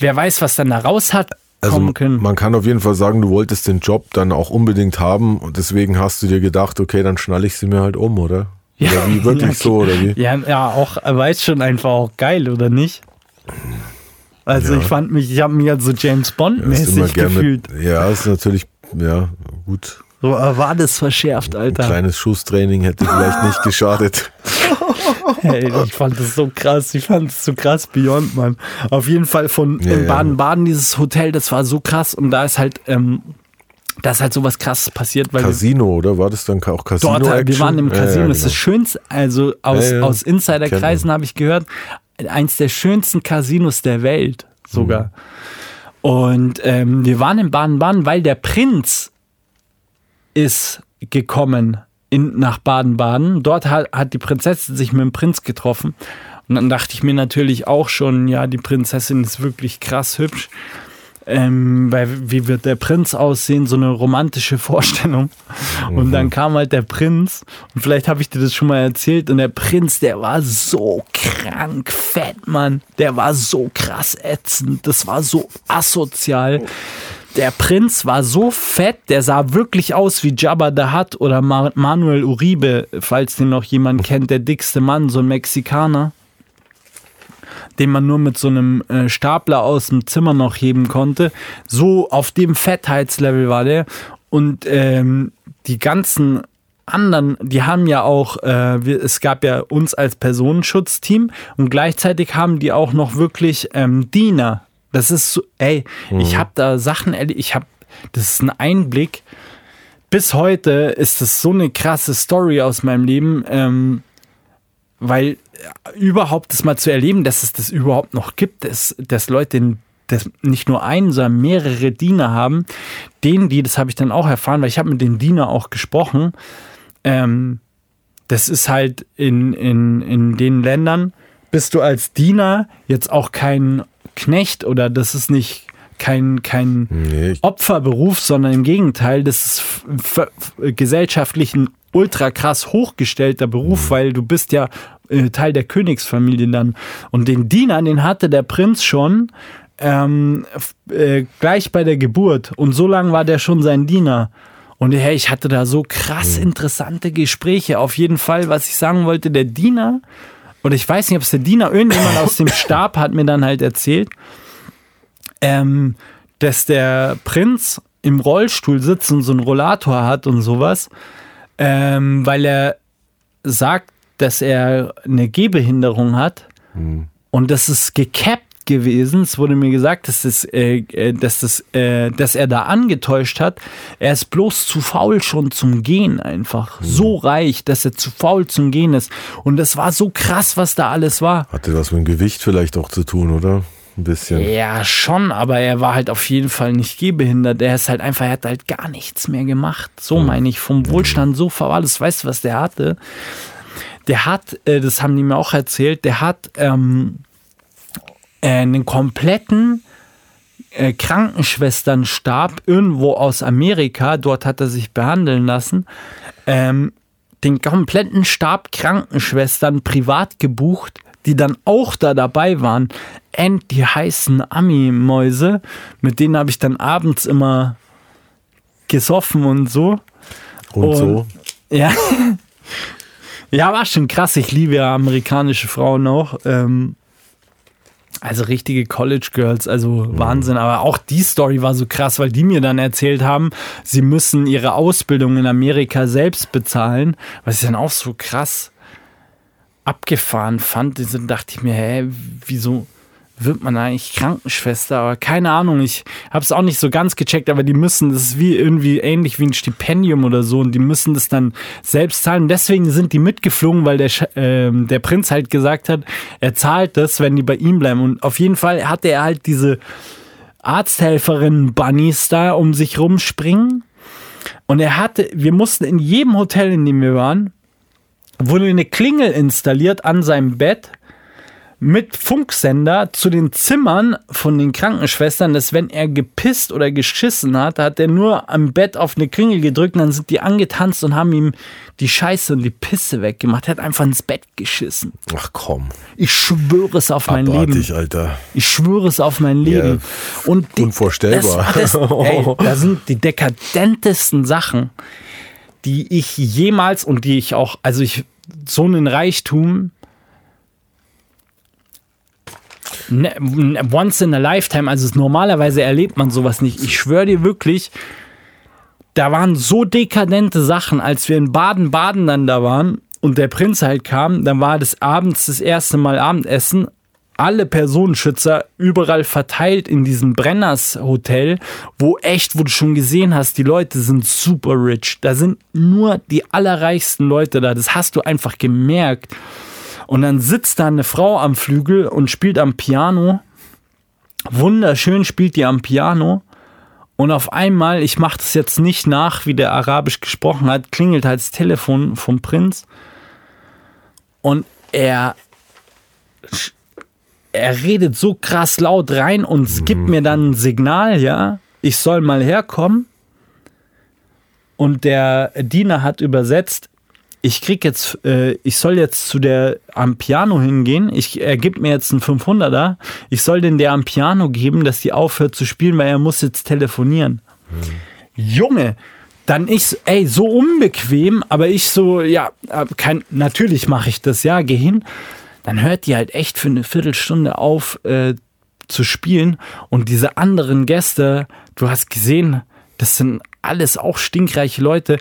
wer weiß, was dann da raus hat. Also man kann auf jeden Fall sagen, du wolltest den Job dann auch unbedingt haben und deswegen hast du dir gedacht, okay, dann schnalle ich sie mir halt um, oder? Ja, oder wie wirklich [laughs] ja, so, oder wie? Ja, ja, auch, weiß schon einfach auch geil, oder nicht? Also ja. ich fand mich, ich habe mich halt so James Bond mäßig ja, gefühlt. Ja, ist natürlich ja, gut. War das verschärft, Alter? Ein kleines Schusstraining hätte vielleicht nicht geschadet. [laughs] Hey, ich fand das so krass. Ich fand es so krass Beyond, Mann. Auf jeden Fall von Ja. Baden-Baden, dieses Hotel, das war so krass. Und da ist halt, ähm, da ist halt sowas krasses passiert, weil wir Casino, oder? War das dann auch Casino? Dort, wir waren im Ja, ja, Casino. Das ist genau. das Schönste, also aus, Ja, ja. aus Insiderkreisen habe ich gehört, eins der schönsten Casinos der Welt sogar. Mhm. Und ähm, wir waren in Baden-Baden, weil der Prinz ist gekommen in, nach Baden-Baden. Dort hat, hat die Prinzessin sich mit dem Prinz getroffen. Und dann dachte ich mir natürlich auch schon, ja, die Prinzessin ist wirklich krass hübsch. Ähm, weil wie wird der Prinz aussehen? So eine romantische Vorstellung. Und dann kam halt der Prinz. Und vielleicht habe ich dir das schon mal erzählt. Und der Prinz, der war so krank fett, Mann. Der war so krass ätzend. Das war so asozial. Der Prinz war so fett, der sah wirklich aus wie Jabba the Hutt oder Ma Manuel Uribe, falls den noch jemand kennt, der dickste Mann, so ein Mexikaner den man nur mit so einem äh, Stapler aus dem Zimmer noch heben konnte. So auf dem Fettheitslevel war der. Und ähm, die ganzen anderen, die haben ja auch, äh, wir, es gab ja uns als Personenschutzteam und gleichzeitig haben die auch noch wirklich ähm, Diener. Das ist so, ey, ich habe da Sachen ich habe, das ist ein Einblick. Bis heute ist das so eine krasse Story aus meinem Leben. Ähm, weil äh, überhaupt das mal zu erleben, dass es das überhaupt noch gibt, dass, dass Leute das nicht nur einen, sondern mehrere Diener haben, denen, die, das habe ich dann auch erfahren, weil ich habe mit den Diener auch gesprochen, ähm, das ist halt in, in, in den Ländern, bist du als Diener jetzt auch kein Knecht oder das ist nicht kein, kein Nee, Opferberuf, sondern im Gegenteil, das ist f- f- gesellschaftlich ein ultra krass hochgestellter Beruf, weil du bist ja äh, Teil der Königsfamilie dann. Und den Diener, den hatte der Prinz schon ähm, äh, gleich bei der Geburt. Und so lange war der schon sein Diener. Und hey, ich hatte da so krass interessante Gespräche. Auf jeden Fall, was ich sagen wollte, der Diener, oder ich weiß nicht, ob es der Diener, irgendjemand aus dem [laughs] Stab hat mir dann halt erzählt, ähm, dass der Prinz im Rollstuhl sitzt und so einen Rollator hat und sowas, ähm, weil er sagt, dass er eine Gehbehinderung hat und das ist gekappt gewesen. Es wurde mir gesagt, dass, das, äh, äh, dass, das, äh, dass er da angetäuscht hat. Er ist bloß zu faul schon zum Gehen einfach. So reich, dass er zu faul zum Gehen ist. Und das war so krass, was da alles war. Hatte was mit dem Gewicht vielleicht auch zu tun, oder? Ein bisschen. Ja, schon, aber er war halt auf jeden Fall nicht gehbehindert. Er ist halt einfach, er hat halt gar nichts mehr gemacht. So meine ich, vom Wohlstand so verwahrlos. Weißt du, was der hatte? Der hat, äh, das haben die mir auch erzählt, der hat ähm, äh, einen kompletten äh, Krankenschwesternstab irgendwo aus Amerika, dort hat er sich behandeln lassen, ähm, den kompletten Stab Krankenschwestern privat gebucht, die dann auch da dabei waren. And die heißen Ami-Mäuse, mit denen habe ich dann abends immer gesoffen und so. Und, so. Ja. [laughs] ja, war schon krass. Ich liebe ja amerikanische Frauen auch. Ähm, also richtige College Girls, also Wahnsinn. Aber auch die Story war so krass, weil die mir dann erzählt haben, sie müssen ihre Ausbildung in Amerika selbst bezahlen, was ich dann auch so krass abgefahren fand. Dachte ich mir, hä, wieso wird man eigentlich Krankenschwester? Aber keine Ahnung, ich habe es auch nicht so ganz gecheckt, aber die müssen, das ist wie irgendwie ähnlich wie ein Stipendium oder so und die müssen das dann selbst zahlen. Deswegen sind die mitgeflogen, weil der, ähm, der Prinz halt gesagt hat, er zahlt das, wenn die bei ihm bleiben. Und auf jeden Fall hatte er halt diese Arzthelferinnen-Bunnies da um sich rumspringen. Und er hatte, wir mussten in jedem Hotel, in dem wir waren, wurde eine Klingel installiert an seinem Bett mit Funksender zu den Zimmern von den Krankenschwestern, dass wenn er gepisst oder geschissen hat, hat er nur am Bett auf eine Klingel gedrückt und dann sind die angetanzt und haben ihm die Scheiße und die Pisse weggemacht. Er hat einfach ins Bett geschissen. Ach komm. Ich schwöre es auf mein Leben. Abartig, Alter. Ich schwöre es auf mein Leben. Und die, Unvorstellbar. Das, das, ey, da sind die dekadentesten Sachen, die ich jemals und die ich auch, also ich, so einen Reichtum, ne, once in a lifetime, also normalerweise erlebt man sowas nicht. Ich schwöre dir wirklich, da waren so dekadente Sachen, als wir in Baden-Baden dann da waren und der Prinz halt kam, dann war das abends das erste Mal Abendessen. Alle Personenschützer überall verteilt in diesem Brenners Hotel, wo echt, wo du schon gesehen hast, die Leute sind super rich. Da sind nur die allerreichsten Leute da. Das hast du einfach gemerkt. Und dann sitzt da eine Frau am Flügel und spielt am Piano. Wunderschön spielt die am Piano. Und auf einmal, ich mache das jetzt nicht nach, wie der Arabisch gesprochen hat, klingelt halt das Telefon vom Prinz. Und er, er redet so krass laut rein und gibt mir dann ein Signal, ja, ich soll mal herkommen. Und der Diener hat übersetzt, ich krieg jetzt, äh, ich soll jetzt zu der am Piano hingehen. Ich, er gibt mir jetzt einen 500er. Ich soll den der am Piano geben, dass die aufhört zu spielen, weil er muss jetzt telefonieren. Mhm. Junge, dann ich, ey, so unbequem, aber ich so, ja, äh, kein, natürlich mache ich das, ja, geh hin. Dann hört die halt echt für eine Viertelstunde auf äh, zu spielen und diese anderen Gäste, du hast gesehen, das sind alles auch stinkreiche Leute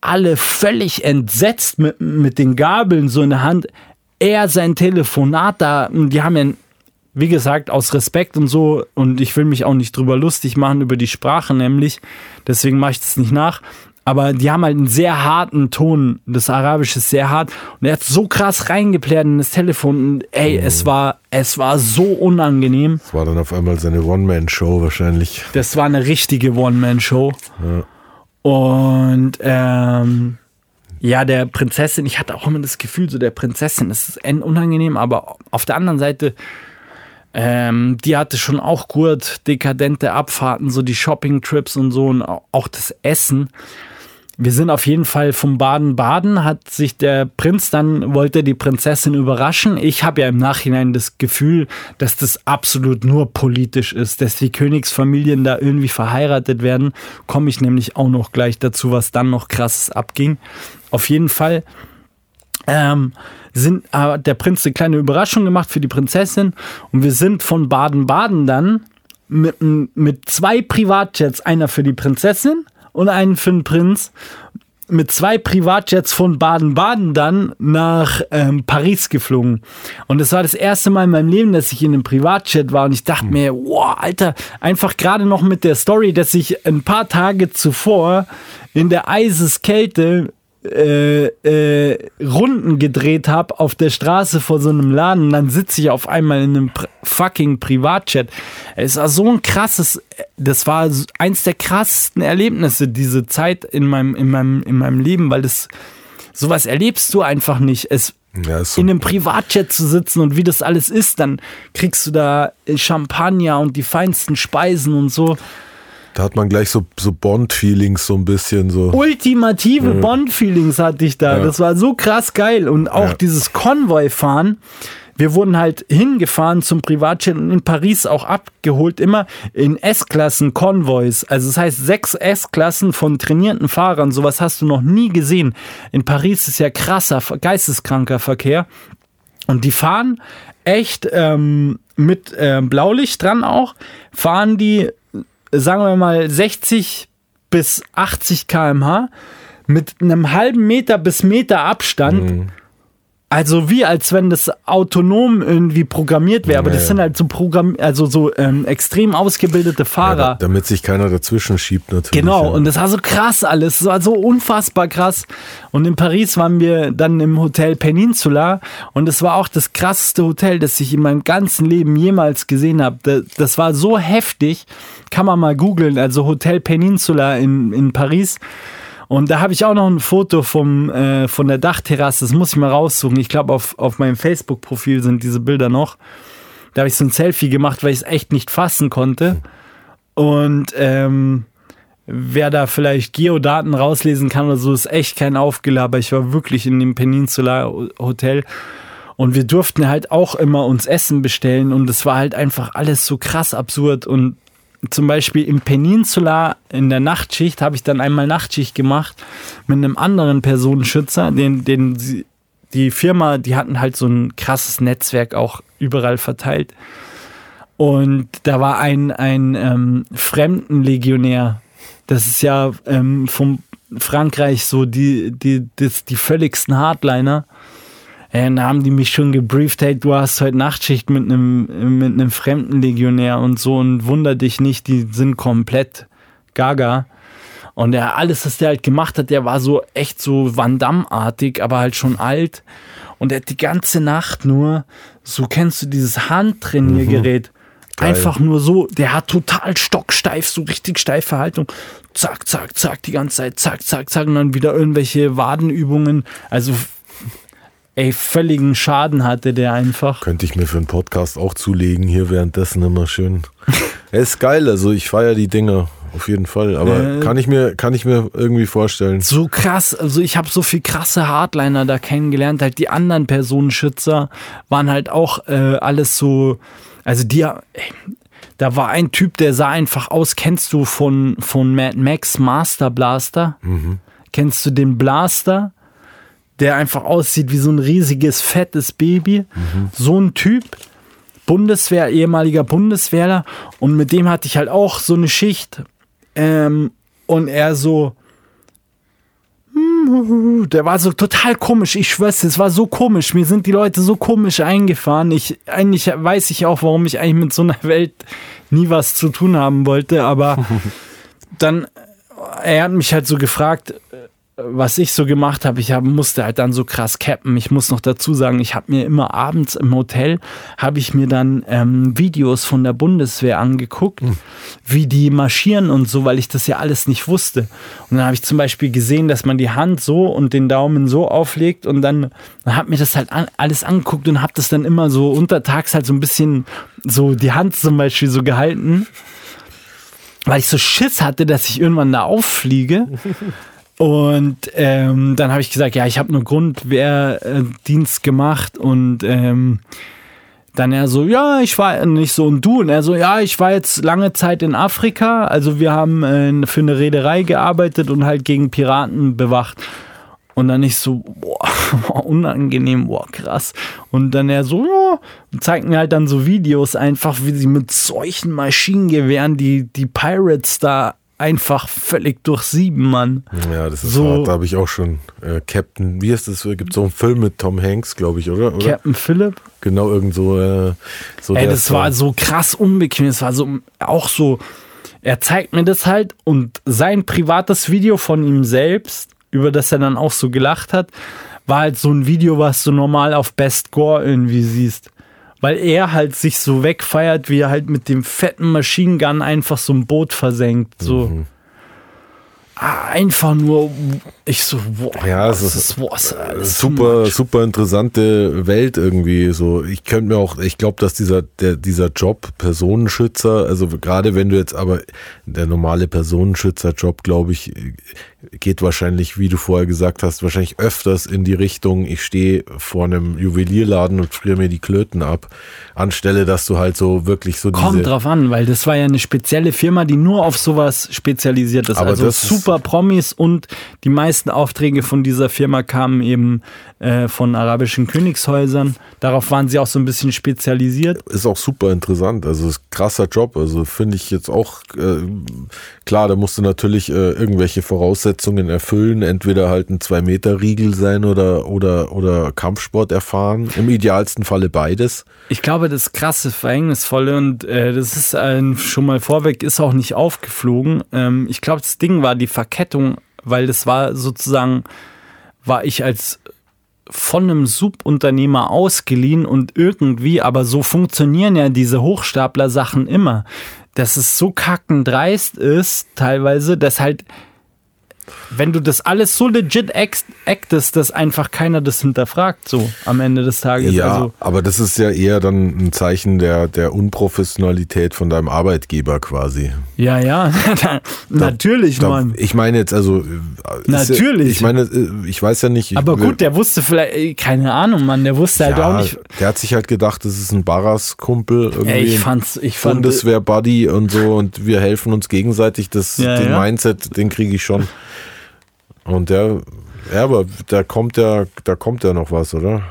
alle völlig entsetzt mit, mit den Gabeln so in der Hand. Er sein Telefonat da, die haben ja, wie gesagt, aus Respekt und so, und ich will mich auch nicht drüber lustig machen über die Sprache, nämlich, deswegen mache ich das nicht nach. Aber die haben halt einen sehr harten Ton. Das Arabische ist sehr hart. Und er hat so krass reingeplärt in das Telefon. Und ey, mhm. es war, es war so unangenehm. Es war dann auf einmal seine One-Man-Show wahrscheinlich. Das war eine richtige One-Man-Show. Ja. Und ähm, ja, der Prinzessin, ich hatte auch immer das Gefühl, so der Prinzessin, das ist unangenehm, aber auf der anderen Seite, ähm, die hatte schon auch gut dekadente Abfahrten, so die Shopping-Trips und so und auch das Essen wir sind auf jeden Fall vom Baden-Baden, hat sich der Prinz dann, wollte die Prinzessin überraschen. Ich habe ja im Nachhinein das Gefühl, dass das absolut nur politisch ist, dass die Königsfamilien da irgendwie verheiratet werden. Komme ich nämlich auch noch gleich dazu, was dann noch krasses abging. Auf jeden Fall ähm, sind, hat der Prinz eine kleine Überraschung gemacht für die Prinzessin und wir sind von Baden-Baden dann mit, mit zwei Privatjets, einer für die Prinzessin und einen für den Prinz. Mit zwei Privatjets von Baden-Baden dann nach ähm, Paris geflogen. Und es war das erste Mal in meinem Leben, dass ich in einem Privatjet war. Und ich dachte mir, wow, Alter, einfach gerade noch mit der Story, dass ich ein paar Tage zuvor in der Eiseskälte äh, äh, Runden gedreht habe auf der Straße vor so einem Laden und dann sitze ich auf einmal in einem fucking Privatchat. Es war so ein krasses, das war eins der krassesten Erlebnisse, diese Zeit in meinem, in meinem, in meinem Leben, weil das, sowas erlebst du einfach nicht. Es, ja, so in einem Privatchat zu sitzen und wie das alles ist, dann kriegst du da Champagner und die feinsten Speisen und so. Da hat man gleich so, so Bond-Feelings so ein bisschen so. Ultimative ja. Bond-Feelings hatte ich da. Ja. Das war so krass geil. Und auch ja. dieses Konvoi-Fahren. Wir wurden halt hingefahren zum Privatjet und in Paris auch abgeholt, immer in S-Klassen Konvois. Also das heißt sechs S-Klassen von trainierten Fahrern. Sowas hast du noch nie gesehen. In Paris ist ja krasser, geisteskranker Verkehr. Und die fahren echt ähm, mit äh, Blaulicht dran auch, fahren die sagen wir mal 60 bis 80 km/h mit einem halben Meter bis Meter Abstand. Mhm. Also wie als wenn das autonom irgendwie programmiert wäre, aber ja, das sind halt so Programm, also so ähm, extrem ausgebildete Fahrer. Ja, damit sich keiner dazwischen schiebt natürlich. Genau, und das war so krass alles, das war so unfassbar krass. Und in Paris waren wir dann im Hotel Peninsula und es war auch das krasseste Hotel, das ich in meinem ganzen Leben jemals gesehen habe. Das, das war so heftig, kann man mal googeln, also Hotel Peninsula in, in Paris. Und da habe ich auch noch ein Foto vom, äh, von der Dachterrasse, das muss ich mal raussuchen. Ich glaube, auf, auf meinem Facebook-Profil sind diese Bilder noch. Da habe ich so ein Selfie gemacht, weil ich es echt nicht fassen konnte. Und ähm, wer da vielleicht Geodaten rauslesen kann oder so, ist echt kein Aufgelaber. Ich war wirklich in dem Peninsula Hotel. Und wir durften halt auch immer uns Essen bestellen und es war halt einfach alles so krass absurd und zum Beispiel im Peninsula in der Nachtschicht habe ich dann einmal Nachtschicht gemacht mit einem anderen Personenschützer, den, den die Firma, die hatten halt so ein krasses Netzwerk auch überall verteilt. Und da war ein, ein ähm, Fremdenlegionär Das ist ja ähm, vom Frankreich so die, die, die, die völligsten Hardliner. Dann haben die mich schon gebrieft, hey, du hast heute Nachtschicht mit einem, mit einem fremden Legionär und so und wunder dich nicht, die sind komplett gaga. Und er, alles, was der halt gemacht hat, der war so echt so Van Damme-artig, aber halt schon alt. Und er hat die ganze Nacht nur, so kennst du dieses Handtrainiergerät, mhm. einfach nur so, der hat total stocksteif, so richtig steife Haltung. Zack, zack, zack, die ganze Zeit, zack, zack, zack, und dann wieder irgendwelche Wadenübungen. Also ey, völligen Schaden hatte der einfach. Könnte ich mir für einen Podcast auch zulegen, hier währenddessen immer schön. [laughs] er ist geil, also ich feiere die Dinger auf jeden Fall. Aber äh, kann ich mir, kann ich mir irgendwie vorstellen. So krass, also ich habe so viel krasse Hardliner da kennengelernt. Halt die anderen Personenschützer waren halt auch äh, alles so, also die, ey, da war ein Typ, der sah einfach aus. Kennst du von, von Mad Max Master Blaster? Mhm. Kennst du den Blaster? Der einfach aussieht wie so ein riesiges, fettes Baby. Mhm. So ein Typ Bundeswehr, ehemaliger Bundeswehrler und mit dem hatte ich halt auch so eine Schicht ähm, und er so, der war so total komisch. Ich schwör's, es war so komisch. Mir sind die Leute so komisch eingefahren. Ich, eigentlich weiß ich auch, warum ich eigentlich mit so einer Welt nie was zu tun haben wollte. Aber [laughs] dann, er hat mich halt so gefragt, was ich so gemacht habe, ich hab, musste halt dann so krass cappen. Ich muss noch dazu sagen, ich habe mir immer abends im Hotel, habe ich mir dann ähm, Videos von der Bundeswehr angeguckt, mhm. wie die marschieren und so, weil ich das ja alles nicht wusste. Und dann habe ich zum Beispiel gesehen, dass man die Hand so und den Daumen so auflegt und dann, dann habe mir das halt an, alles angeguckt und habe das dann immer so untertags halt so ein bisschen so die Hand zum Beispiel so gehalten, weil ich so Schiss hatte, dass ich irgendwann da auffliege. [laughs] Und ähm, dann habe ich gesagt, ja, ich habe nur Grundwehrdienst gemacht und ähm, dann er so, ja, ich war nicht so und du und er so, ja, ich war jetzt lange Zeit in Afrika, also wir haben äh, für eine Reederei gearbeitet und halt gegen Piraten bewacht. Und dann ich so, boah, [laughs] unangenehm, boah, krass. Und dann er so, ja, zeigt mir halt dann so Videos einfach, wie sie mit solchen Maschinengewehren die, die Pirates da einfach völlig durchsieben, Mann. Ja, das ist so, hart. Da habe ich auch schon äh, Captain, wie heißt das? Gibt so einen Film mit Tom Hanks, glaube ich, oder? oder? Captain Phillip? Genau, irgend so. Äh, so Ey, das war so krass unbequem. Es war so auch so. Er zeigt mir das halt und sein privates Video von ihm selbst, über das er dann auch so gelacht hat, war halt so ein Video, was du normal auf Best Gore irgendwie siehst weil er halt sich so wegfeiert, wie er halt mit dem fetten Machine Gun einfach so ein Boot versenkt. So. Mhm. Ah, einfach nur, ich so, boah, ja, es ist, ist was, super, super interessante Welt irgendwie. So, ich könnte mir auch, ich glaube, dass dieser, der, dieser Job Personenschützer, also gerade wenn du jetzt aber der normale Personenschützer-Job, glaube ich, geht wahrscheinlich, wie du vorher gesagt hast, wahrscheinlich öfters in die Richtung, ich stehe vor einem Juwelierladen und friere mir die Klöten ab, anstelle, dass du halt so wirklich so Kommt drauf an, weil das war ja eine spezielle Firma, die nur auf sowas spezialisiert ist. Aber also super Promis und die meisten Aufträge von dieser Firma kamen eben äh, von arabischen Königshäusern. Darauf waren sie auch so ein bisschen spezialisiert. Ist auch super interessant, also ist krasser Job, also finde ich jetzt auch, äh, klar, da musst du natürlich äh, irgendwelche Voraussetzungen Voraussetzungen erfüllen, entweder halt ein Zwei-Meter-Riegel sein oder, oder, oder Kampfsport erfahren. Im idealsten Falle beides. Ich glaube, das krasse, verhängnisvolle und äh, das ist äh, schon mal vorweg, ist auch nicht aufgeflogen. Ähm, ich glaube, das Ding war die Verkettung, weil das war sozusagen, war ich als von einem Subunternehmer ausgeliehen und irgendwie, aber so funktionieren ja diese Hochstapler-Sachen immer, dass es so kackendreist ist, teilweise, dass halt wenn du das alles so legit actest, dass einfach keiner das hinterfragt, so am Ende des Tages. Ja, also, aber das ist ja eher dann ein Zeichen der, der Unprofessionalität von deinem Arbeitgeber quasi. Ja, ja, [laughs] natürlich, da, Mann. Ich meine jetzt, also. Natürlich. Ja, ich meine, äh, ich weiß ja nicht. Aber gut, der wusste vielleicht, keine Ahnung, Mann, der wusste halt auch nicht. Der hat sich halt gedacht, das ist ein Barras-Kumpel, irgendwie. Ey, ich fand's, ich fand. Bundeswehr-Buddy und so und wir helfen uns gegenseitig. Das, [laughs] ja, den ja. Mindset, den kriege ich schon. Und der, ja, aber da kommt ja, da kommt ja noch was, oder?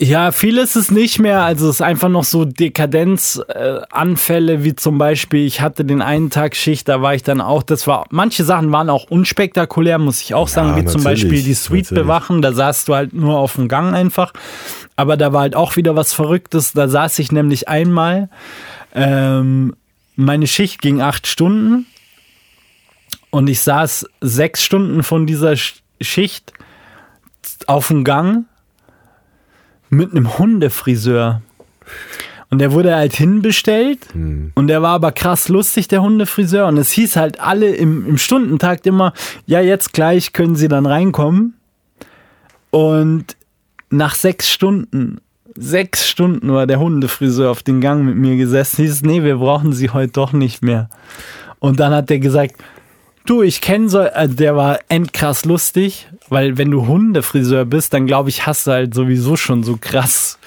Ja, viel ist es nicht mehr. Also es ist einfach noch so Dekadenzanfälle, äh, wie zum Beispiel, ich hatte den einen Tag Schicht, da war ich dann auch, das war, manche Sachen waren auch unspektakulär, muss ich auch sagen, ja, wie zum Beispiel die Suite natürlich. bewachen, da saßt du halt nur auf dem Gang einfach. Aber da war halt auch wieder was Verrücktes. Da saß ich nämlich einmal, ähm, meine Schicht ging acht Stunden und ich saß sechs Stunden von dieser Schicht auf dem Gang mit einem Hundefriseur. Und der wurde halt hinbestellt hm. und der war aber krass lustig, der Hundefriseur. Und es hieß halt alle im, im Stundentakt immer, ja, jetzt gleich können sie dann reinkommen. Und nach sechs Stunden, sechs Stunden war der Hundefriseur auf den Gang mit mir gesessen, hieß, nee, wir brauchen sie heute doch nicht mehr. Und dann hat er gesagt, du, ich kenne so, also der war endkrass lustig, weil wenn du Hundefriseur bist, dann glaube ich, hast du halt sowieso schon so krass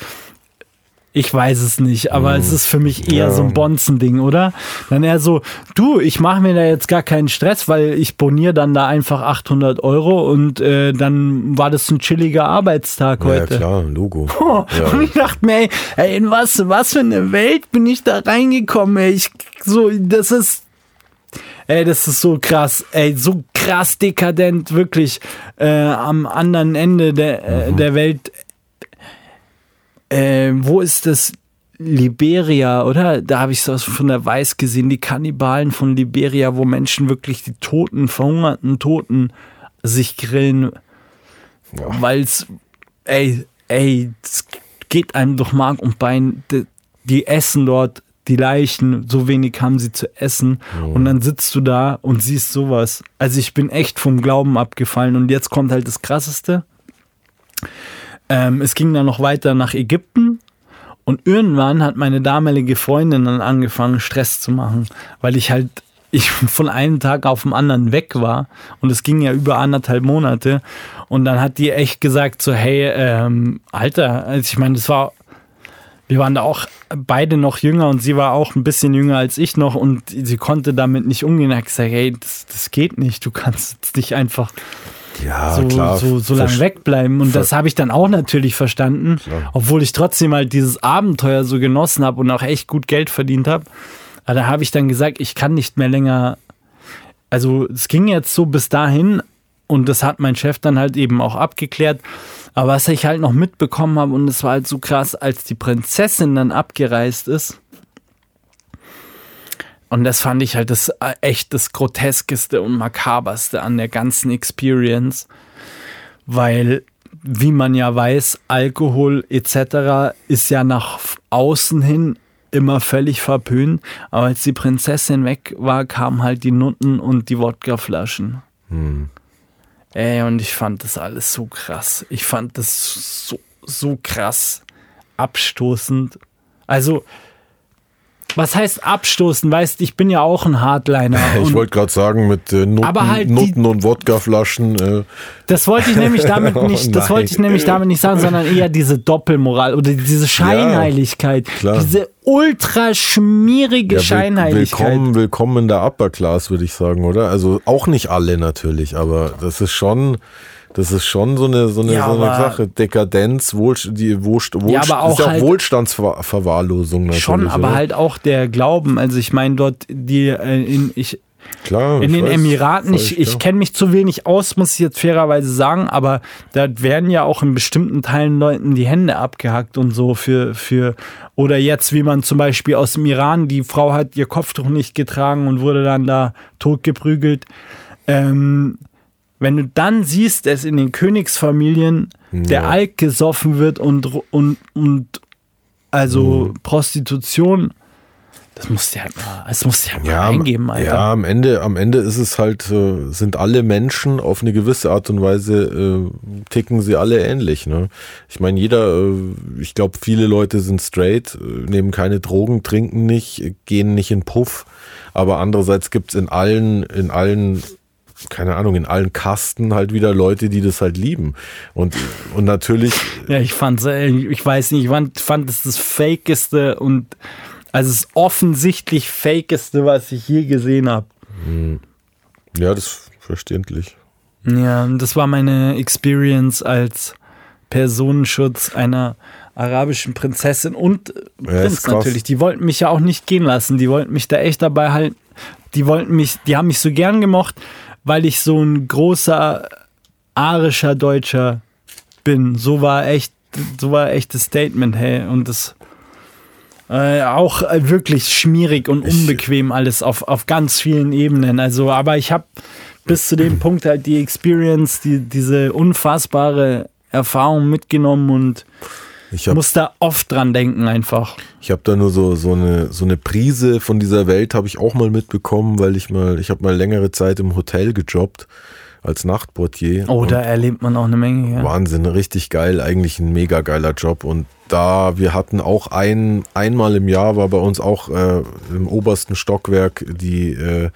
ich weiß es nicht, aber mhm. es ist für mich eher ja. so ein Bonzen-Ding, oder? Dann eher so, du, ich mache mir da jetzt gar keinen Stress, weil ich boniere dann da einfach 800 Euro und äh, dann war das ein chilliger Arbeitstag heute. Ja, klar, Logo. [laughs] Oh, ja. Und ich dachte mir, ey, in was, was für eine Welt bin ich da reingekommen, ey. Ich, so, das ist Ey, das ist so krass, ey, so krass dekadent, wirklich äh, am anderen Ende der, äh, mhm. der Welt äh, wo ist das? Liberia, oder? Da habe ich so von der Weiß gesehen, die Kannibalen von Liberia, wo Menschen wirklich die toten, verhungerten Toten sich grillen, ja. weil es, ey, ey, es geht einem durch Mark und Bein. Die, die, essen dort die Leichen, so wenig haben sie zu essen. Mhm. Und dann sitzt du da und siehst sowas. Also ich bin echt vom Glauben abgefallen. Und jetzt kommt halt das Krasseste. Ähm, es ging dann noch weiter nach Ägypten und irgendwann hat meine damalige Freundin dann angefangen, Stress zu machen, weil ich halt ich [laughs] von einem Tag auf den anderen weg war und es ging ja über anderthalb Monate und dann hat die echt gesagt so hey ähm, Alter also ich meine das war wir waren da auch beide noch jünger und sie war auch ein bisschen jünger als ich noch und sie konnte damit nicht umgehen. Ich habe gesagt, hey, das, das geht nicht. Du kannst jetzt nicht einfach ja, so, klar. so, so lange wegbleiben. Und das habe ich dann auch natürlich verstanden, klar. obwohl ich trotzdem halt dieses Abenteuer so genossen habe und auch echt gut Geld verdient habe. Aber da habe ich dann gesagt, ich kann nicht mehr länger. Also es ging jetzt so bis dahin und das hat mein Chef dann halt eben auch abgeklärt. Aber was ich halt noch mitbekommen habe und es war halt so krass, als die Prinzessin dann abgereist ist, und das fand ich halt das äh, echt das Groteskeste und Makaberste an der ganzen Experience, weil, wie man ja weiß, Alkohol etc. ist ja nach außen hin immer völlig verpönt, aber als die Prinzessin weg war, kamen halt die Nutten und die Wodkaflaschen. Hm. Ey, und ich fand das alles so krass. Ich fand das so, so krass abstoßend. Also, was heißt abstoßen? Weißt, ich bin ja auch ein Hardliner. [laughs] Ich wollte gerade sagen, mit äh, Noten, halt Noten und Wodkaflaschen. Äh. Das wollte ich nämlich damit [laughs] oh nicht, das wollte ich nämlich damit nicht sagen, sondern eher diese Doppelmoral oder diese Scheinheiligkeit. Ja, diese ultra schmierige ja, Scheinheiligkeit. Willkommen, willkommen in der Upper Class, würde ich sagen, oder? Also auch nicht alle natürlich, aber das ist schon. Das ist schon so eine, so eine, ja, so eine Sache. Dekadenz, Wohl, die Wohlst, ja, aber auch ist ja auch halt Wohlstandsverwahrlosung natürlich. Schon, aber oder? halt auch der Glauben. Also ich meine, dort die äh, in, ich, Klar, in den weiß, Emiraten, ich, ich kenne mich zu wenig aus, muss ich jetzt fairerweise sagen, aber da werden ja auch in bestimmten Teilen Leuten die Hände abgehackt und so für, für oder jetzt, wie man zum Beispiel aus dem Iran, die Frau hat ihr Kopftuch nicht getragen und wurde dann da totgeprügelt. Ähm, wenn du dann siehst, dass in den Königsfamilien ja. der Alk gesoffen wird und, und, und also mhm. Prostitution, das musst du halt mal, das musst ja, eingeben, Alter. Ja, am Ende, am Ende ist es halt, äh, sind alle Menschen auf eine gewisse Art und Weise, äh, ticken sie alle ähnlich. Ne? Ich meine, jeder, äh, ich glaube, viele Leute sind straight, äh, nehmen keine Drogen, trinken nicht, gehen nicht in Puff. Aber andererseits gibt es in allen, in allen keine Ahnung, in allen Kasten halt wieder Leute, die das halt lieben. Und, und natürlich. Ja, ich fand ich weiß nicht, ich fand, fand es das Fakeste und also das offensichtlich Fakeste, was ich je gesehen habe. Hm. Ja, das ist verständlich. Ja, das war meine Experience als Personenschutz einer arabischen Prinzessin und Ja, ist Prinz krass. natürlich. Die wollten mich ja auch nicht gehen lassen. Die wollten mich da echt dabei halten. Die wollten mich, die haben mich so gern gemocht, weil ich so ein großer arischer Deutscher bin. So war echt, so war echt das Statement, hey. Und das äh, auch äh, wirklich schmierig und unbequem alles auf, auf ganz vielen Ebenen. Also, aber ich habe bis zu dem Punkt halt die Experience, die, diese unfassbare Erfahrung mitgenommen und Ich habe muss da oft dran denken einfach. ich hab da nur so, so, eine, so eine Prise von dieser Welt habe ich auch mal mitbekommen, weil ich mal, ich habe mal längere Zeit im Hotel gejobbt als Nachtportier. Oh, da erlebt man auch eine Menge. Ja. Wahnsinn, richtig geil, eigentlich ein mega geiler Job. Und da, wir hatten auch ein, einmal im Jahr war bei uns auch äh, im obersten Stockwerk die, äh,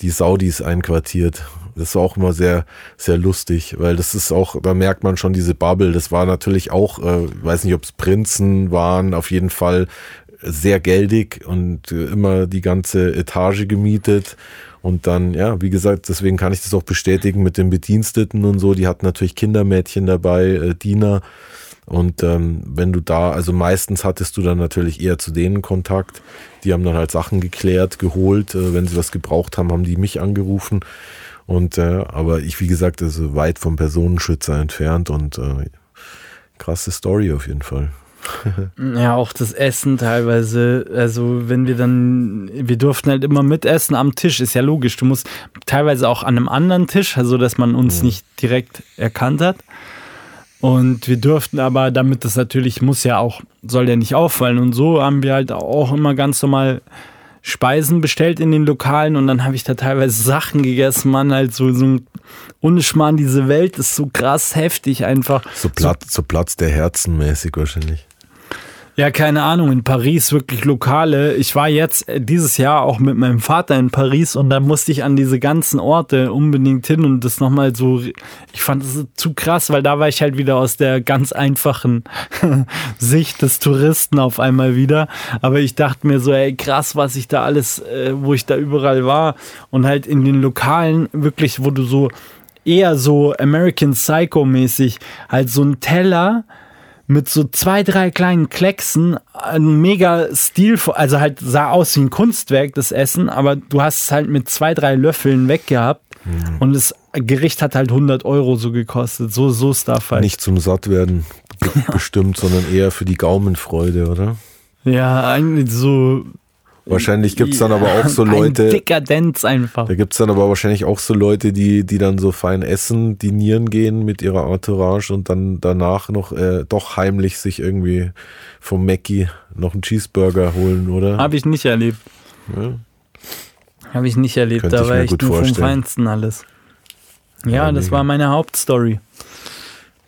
die Saudis einquartiert. Das war auch immer sehr, sehr lustig, weil das ist auch, da merkt man schon diese Bubble. Das war natürlich auch, äh, weiß nicht, ob es Prinzen waren, auf jeden Fall sehr geldig und äh, immer die ganze Etage gemietet. Und dann, ja, wie gesagt, deswegen kann ich das auch bestätigen mit den Bediensteten und so. Die hatten natürlich Kindermädchen dabei, äh, Diener. Und ähm, wenn du da, also meistens hattest du dann natürlich eher zu denen Kontakt. Die haben dann halt Sachen geklärt, geholt. Äh, wenn sie was gebraucht haben, haben die mich angerufen. Und äh, aber ich, wie gesagt, also weit vom Personenschützer entfernt und äh, krasse Story auf jeden Fall. [laughs] Ja, auch das Essen teilweise. Also, wenn wir dann, wir durften halt immer mitessen am Tisch, ist ja logisch. Du musst teilweise auch an einem anderen Tisch, also dass man uns nicht direkt erkannt hat. Und wir durften aber, damit das natürlich muss ja auch, soll ja nicht auffallen. Und so haben wir halt auch immer ganz normal Speisen bestellt in den Lokalen und dann habe ich da teilweise Sachen gegessen, Mann, halt so, so ohne Schmarrn, diese Welt ist so krass heftig einfach. So Platz, so Platz der Herzen mäßig wahrscheinlich. Ja, keine Ahnung, in Paris wirklich Lokale. Ich war jetzt äh, dieses Jahr auch mit meinem Vater in Paris und da musste ich an diese ganzen Orte unbedingt hin und das nochmal so, ich fand das zu krass, weil da war ich halt wieder aus der ganz einfachen [laughs] Sicht des Touristen auf einmal wieder. Aber ich dachte mir so, ey, krass, was ich da alles, äh, wo ich da überall war und halt in den Lokalen wirklich, wo du so eher so American Psycho mäßig halt so ein Teller mit so zwei, drei kleinen Klecksen, ein mega stilvoll, also halt sah aus wie ein Kunstwerk, das Essen, aber du hast es halt mit zwei, drei Löffeln weggehabt und das Gericht hat halt 100 Euro so gekostet, so, so Stuff halt. Nicht zum Sattwerden be- [laughs] bestimmt, sondern eher für die Gaumenfreude, oder? Ja, eigentlich so. Wahrscheinlich gibt's dann aber auch so Ein Leute, Dekadenz einfach. da gibt's dann aber wahrscheinlich auch so Leute, die, die dann so fein essen, dinieren gehen mit ihrer Entourage und dann danach noch äh, doch heimlich sich irgendwie vom Mackie noch einen Cheeseburger holen, oder? Habe ich nicht erlebt. Ja. Habe ich nicht erlebt. Könnte da ich war echt gut nur vom. Feinsten alles. Ja, Ja, das mega. war meine Hauptstory.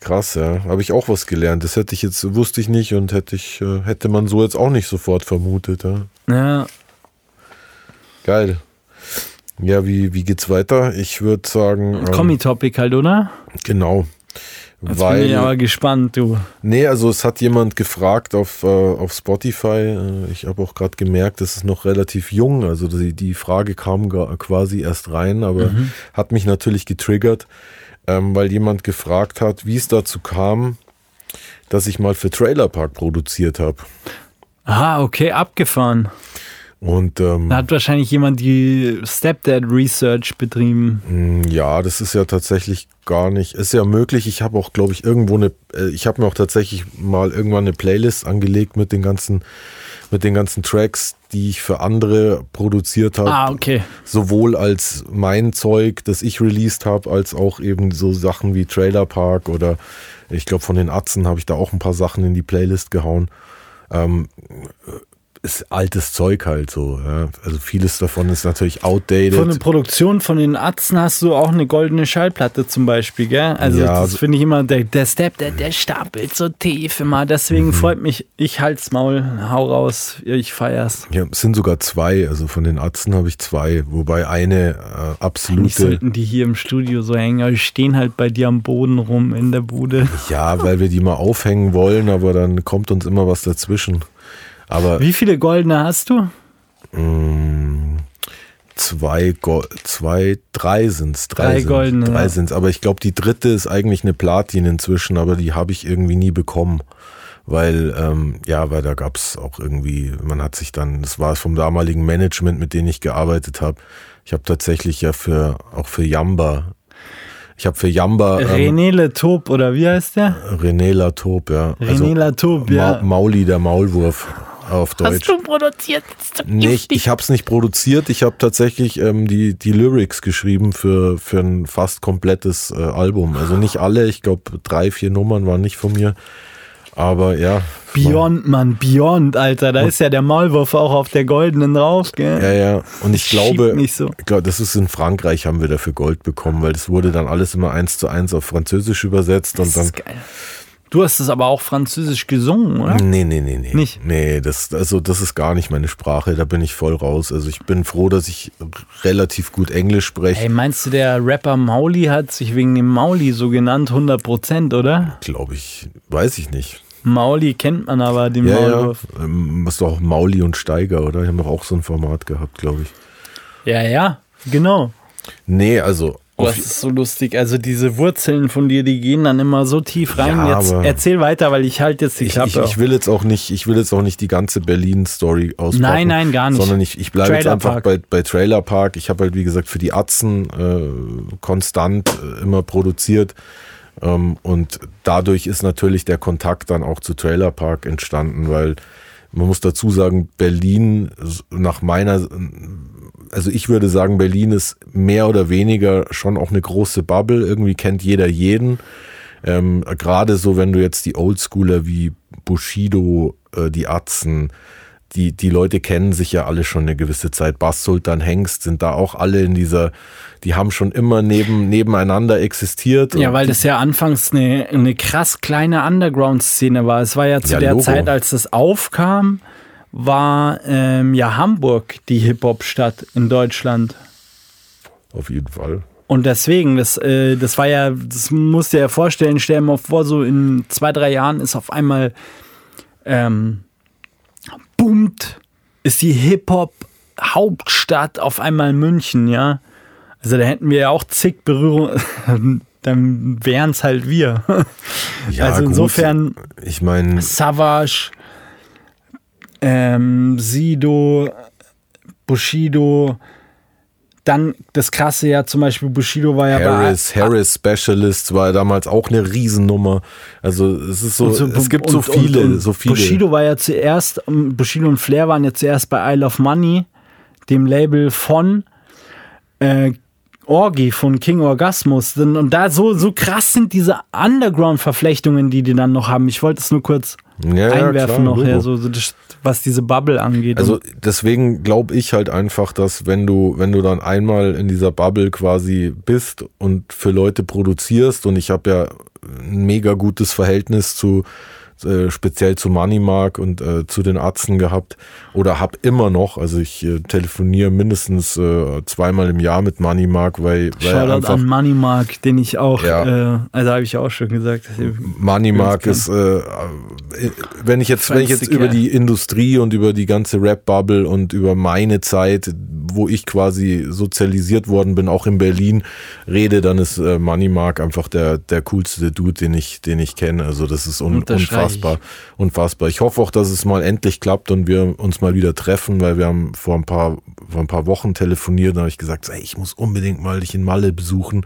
Krass, ja. Habe ich auch was gelernt. Das hätte ich jetzt, wusste ich nicht und hätte ich, äh, hätte man so jetzt auch nicht sofort vermutet. Ja. Ja, Geil. Ja, wie, wie geht's weiter? Ich würde sagen. ähm, Kommi-Topic halt, oder? Genau. Jetzt bin Weil, ich aber gespannt, du. nee, also es hat jemand gefragt auf, äh, auf Spotify. Äh, ich habe auch gerade gemerkt, das ist noch relativ jung. Also die, die Frage kam quasi erst rein, aber Mhm. hat mich natürlich getriggert, ähm, weil jemand gefragt hat, wie es dazu kam, dass ich mal für Trailer Park produziert habe. Aha, okay, abgefahren. Und ähm, Da hat wahrscheinlich jemand die Stepdad Research betrieben. Mm, Ja, das ist ja tatsächlich gar nicht. Ist ja möglich. Ich habe auch, glaube ich, irgendwo eine. äh, Ich habe mir auch tatsächlich mal irgendwann eine Playlist angelegt mit den ganzen, mit den ganzen Tracks, die ich für andere produziert habe. Ah, okay. Sowohl als mein Zeug, das ich released habe, als auch eben so Sachen wie Trailer Park oder ich glaube von den Atzen habe ich da auch ein paar Sachen in die Playlist gehauen. Ähm, ist altes Zeug halt so. Ja. Also vieles davon ist natürlich outdated. Von der Produktion von den Atzen hast du auch eine goldene Schallplatte zum Beispiel, gell? Also Ja, das finde ich immer, der, der Stepdad, der stapelt so tief immer. Deswegen Mhm. freut mich, ich halt's Maul, hau raus, ich feier's. Ja, es sind sogar zwei, also von den Atzen habe ich zwei, wobei eine äh, Eigentlich absolute. sollten die hier im Studio so hängen, aber die stehen halt bei dir am Boden rum in der Bude. Ja, weil wir die mal aufhängen wollen, aber dann kommt uns immer was dazwischen. Aber Wie viele goldene hast du? mh, zwei, Go zwei, drei sind's, drei, Drei sind's, goldene, drei ja. sind's. Aber ich glaube, die dritte ist eigentlich eine Platin inzwischen, aber die habe ich irgendwie nie bekommen, weil ähm, ja, weil da gab es auch irgendwie, man hat sich dann, das war vom damaligen Management, mit dem ich gearbeitet habe. Ich habe tatsächlich ja für auch für Jamba, ich habe für Jamba ähm, René Latop oder wie heißt der? René Latop, ja. René also, Latop, ja. Ma Mauli der Maulwurf auf Deutsch. Hast du produziert? Nee, ich, ich habe es nicht produziert. Ich habe tatsächlich ähm, die, die Lyrics geschrieben für, für ein fast komplettes äh, Album. Also nicht alle, ich glaube drei, vier Nummern waren nicht von mir. Aber ja. Beyond, Mann, Beyond, Alter. Da ist ja der Maulwurf auch auf der goldenen drauf, gell? Ja, ja. Und ich glaube, nicht so. ich glaube, das ist in Frankreich haben wir dafür Gold bekommen, weil das wurde dann alles immer eins zu eins auf Französisch übersetzt das und dann. Ist geil. Du hast es aber auch französisch gesungen, oder? Nee, nee, nee, nee. Nicht? Nee, das, also das ist gar nicht meine Sprache, da bin ich voll raus. Also ich bin froh, dass ich relativ gut Englisch spreche. Hey, meinst du, der Rapper Mauli hat sich wegen dem Mauli so genannt, 100 Prozent, oder? Glaube ich, weiß ich nicht. Mauli kennt man aber, den ja, Maulwurf. Ja, ähm, was doch Mauli und Steiger, oder? Die haben doch auch so ein Format gehabt, glaube ich. Ja, ja, genau. Nee, also Oh, das ist so lustig. Also diese Wurzeln von dir, die gehen dann immer so tief rein. Ja, jetzt erzähl weiter, weil ich halte jetzt die ich, Klappe. ich, ich will jetzt auch nicht, ich will jetzt auch nicht die ganze Berlin-Story auspacken. Nein, nein, gar nicht. Sondern ich, ich bleibe jetzt einfach bei, bei Trailer Park. Ich habe halt, wie gesagt, für die Atzen äh, konstant äh, immer produziert. Ähm, und dadurch ist natürlich der Kontakt dann auch zu Trailer Park entstanden, weil man muss dazu sagen, Berlin nach meiner also ich würde sagen, Berlin ist mehr oder weniger schon auch eine große Bubble. Irgendwie kennt jeder jeden. Ähm, Gerade so, wenn du jetzt die Oldschooler wie Bushido, äh, die Atzen, die, die Leute kennen sich ja alle schon eine gewisse Zeit. Bass Sultan Hengst sind da auch alle in dieser, die haben schon immer neben, nebeneinander existiert. Ja, weil das ja anfangs eine, eine krass kleine Underground-Szene war. Es war ja zu Ja, der Logo. Zeit, als das aufkam, war ähm, ja Hamburg die Hip-Hop-Stadt in Deutschland. Auf jeden Fall. Und deswegen, das, äh, das war ja, das musst du dir ja vorstellen, stell dir mal vor, so in zwei, drei Jahren ist auf einmal ähm, boomt, ist die Hip-Hop-Hauptstadt auf einmal München, ja. Also da hätten wir ja auch zig Berührungen, [laughs] dann wären es halt wir. Ja, also gut. insofern Ich meine, Savage, ähm, Sido, Bushido, dann das krasse ja zum Beispiel, Bushido war ja Harris, bei Harris Specialist war damals auch eine Riesennummer. Also es ist so, so- es gibt so und- viele, und- und so viele. Bushido war ja zuerst, ähm, Bushido und Flair waren ja zuerst bei I Love Money, dem Label von äh, Orgi von King Orgasmus. Und da so, so krass sind diese Underground-Verflechtungen, die die dann noch haben. Ich wollte es nur kurz Ja, ja, einwerfen klar, noch, ja, so, so das, was diese Bubble angeht. Also deswegen glaube ich halt einfach, dass wenn du, wenn du dann einmal in dieser Bubble quasi bist und für Leute produzierst und ich habe ja ein mega gutes Verhältnis zu äh, speziell zu Moneymark und äh, zu den Arzten gehabt oder habe immer noch, also ich äh, telefoniere mindestens äh, zweimal im Jahr mit Moneymark, weil, weil Shoutout einfach an Moneymark, den ich auch, Ja. äh, also habe ich auch schon gesagt. Moneymark ist, wenn ich jetzt, wenn ich jetzt über die Industrie und über die ganze Rap-Bubble und über meine Zeit, wo ich quasi sozialisiert worden bin, auch in Berlin, rede, dann ist Moneymark einfach der, der coolste Dude, den ich, den ich kenne. Also das ist un, Unterschreibe unfassbar, unfassbar. Ich hoffe auch, dass es mal endlich klappt und wir uns mal wieder treffen, weil wir haben vor ein paar, vor ein paar Wochen telefoniert, da habe ich gesagt, ey, ich muss unbedingt mal dich in Malle besuchen.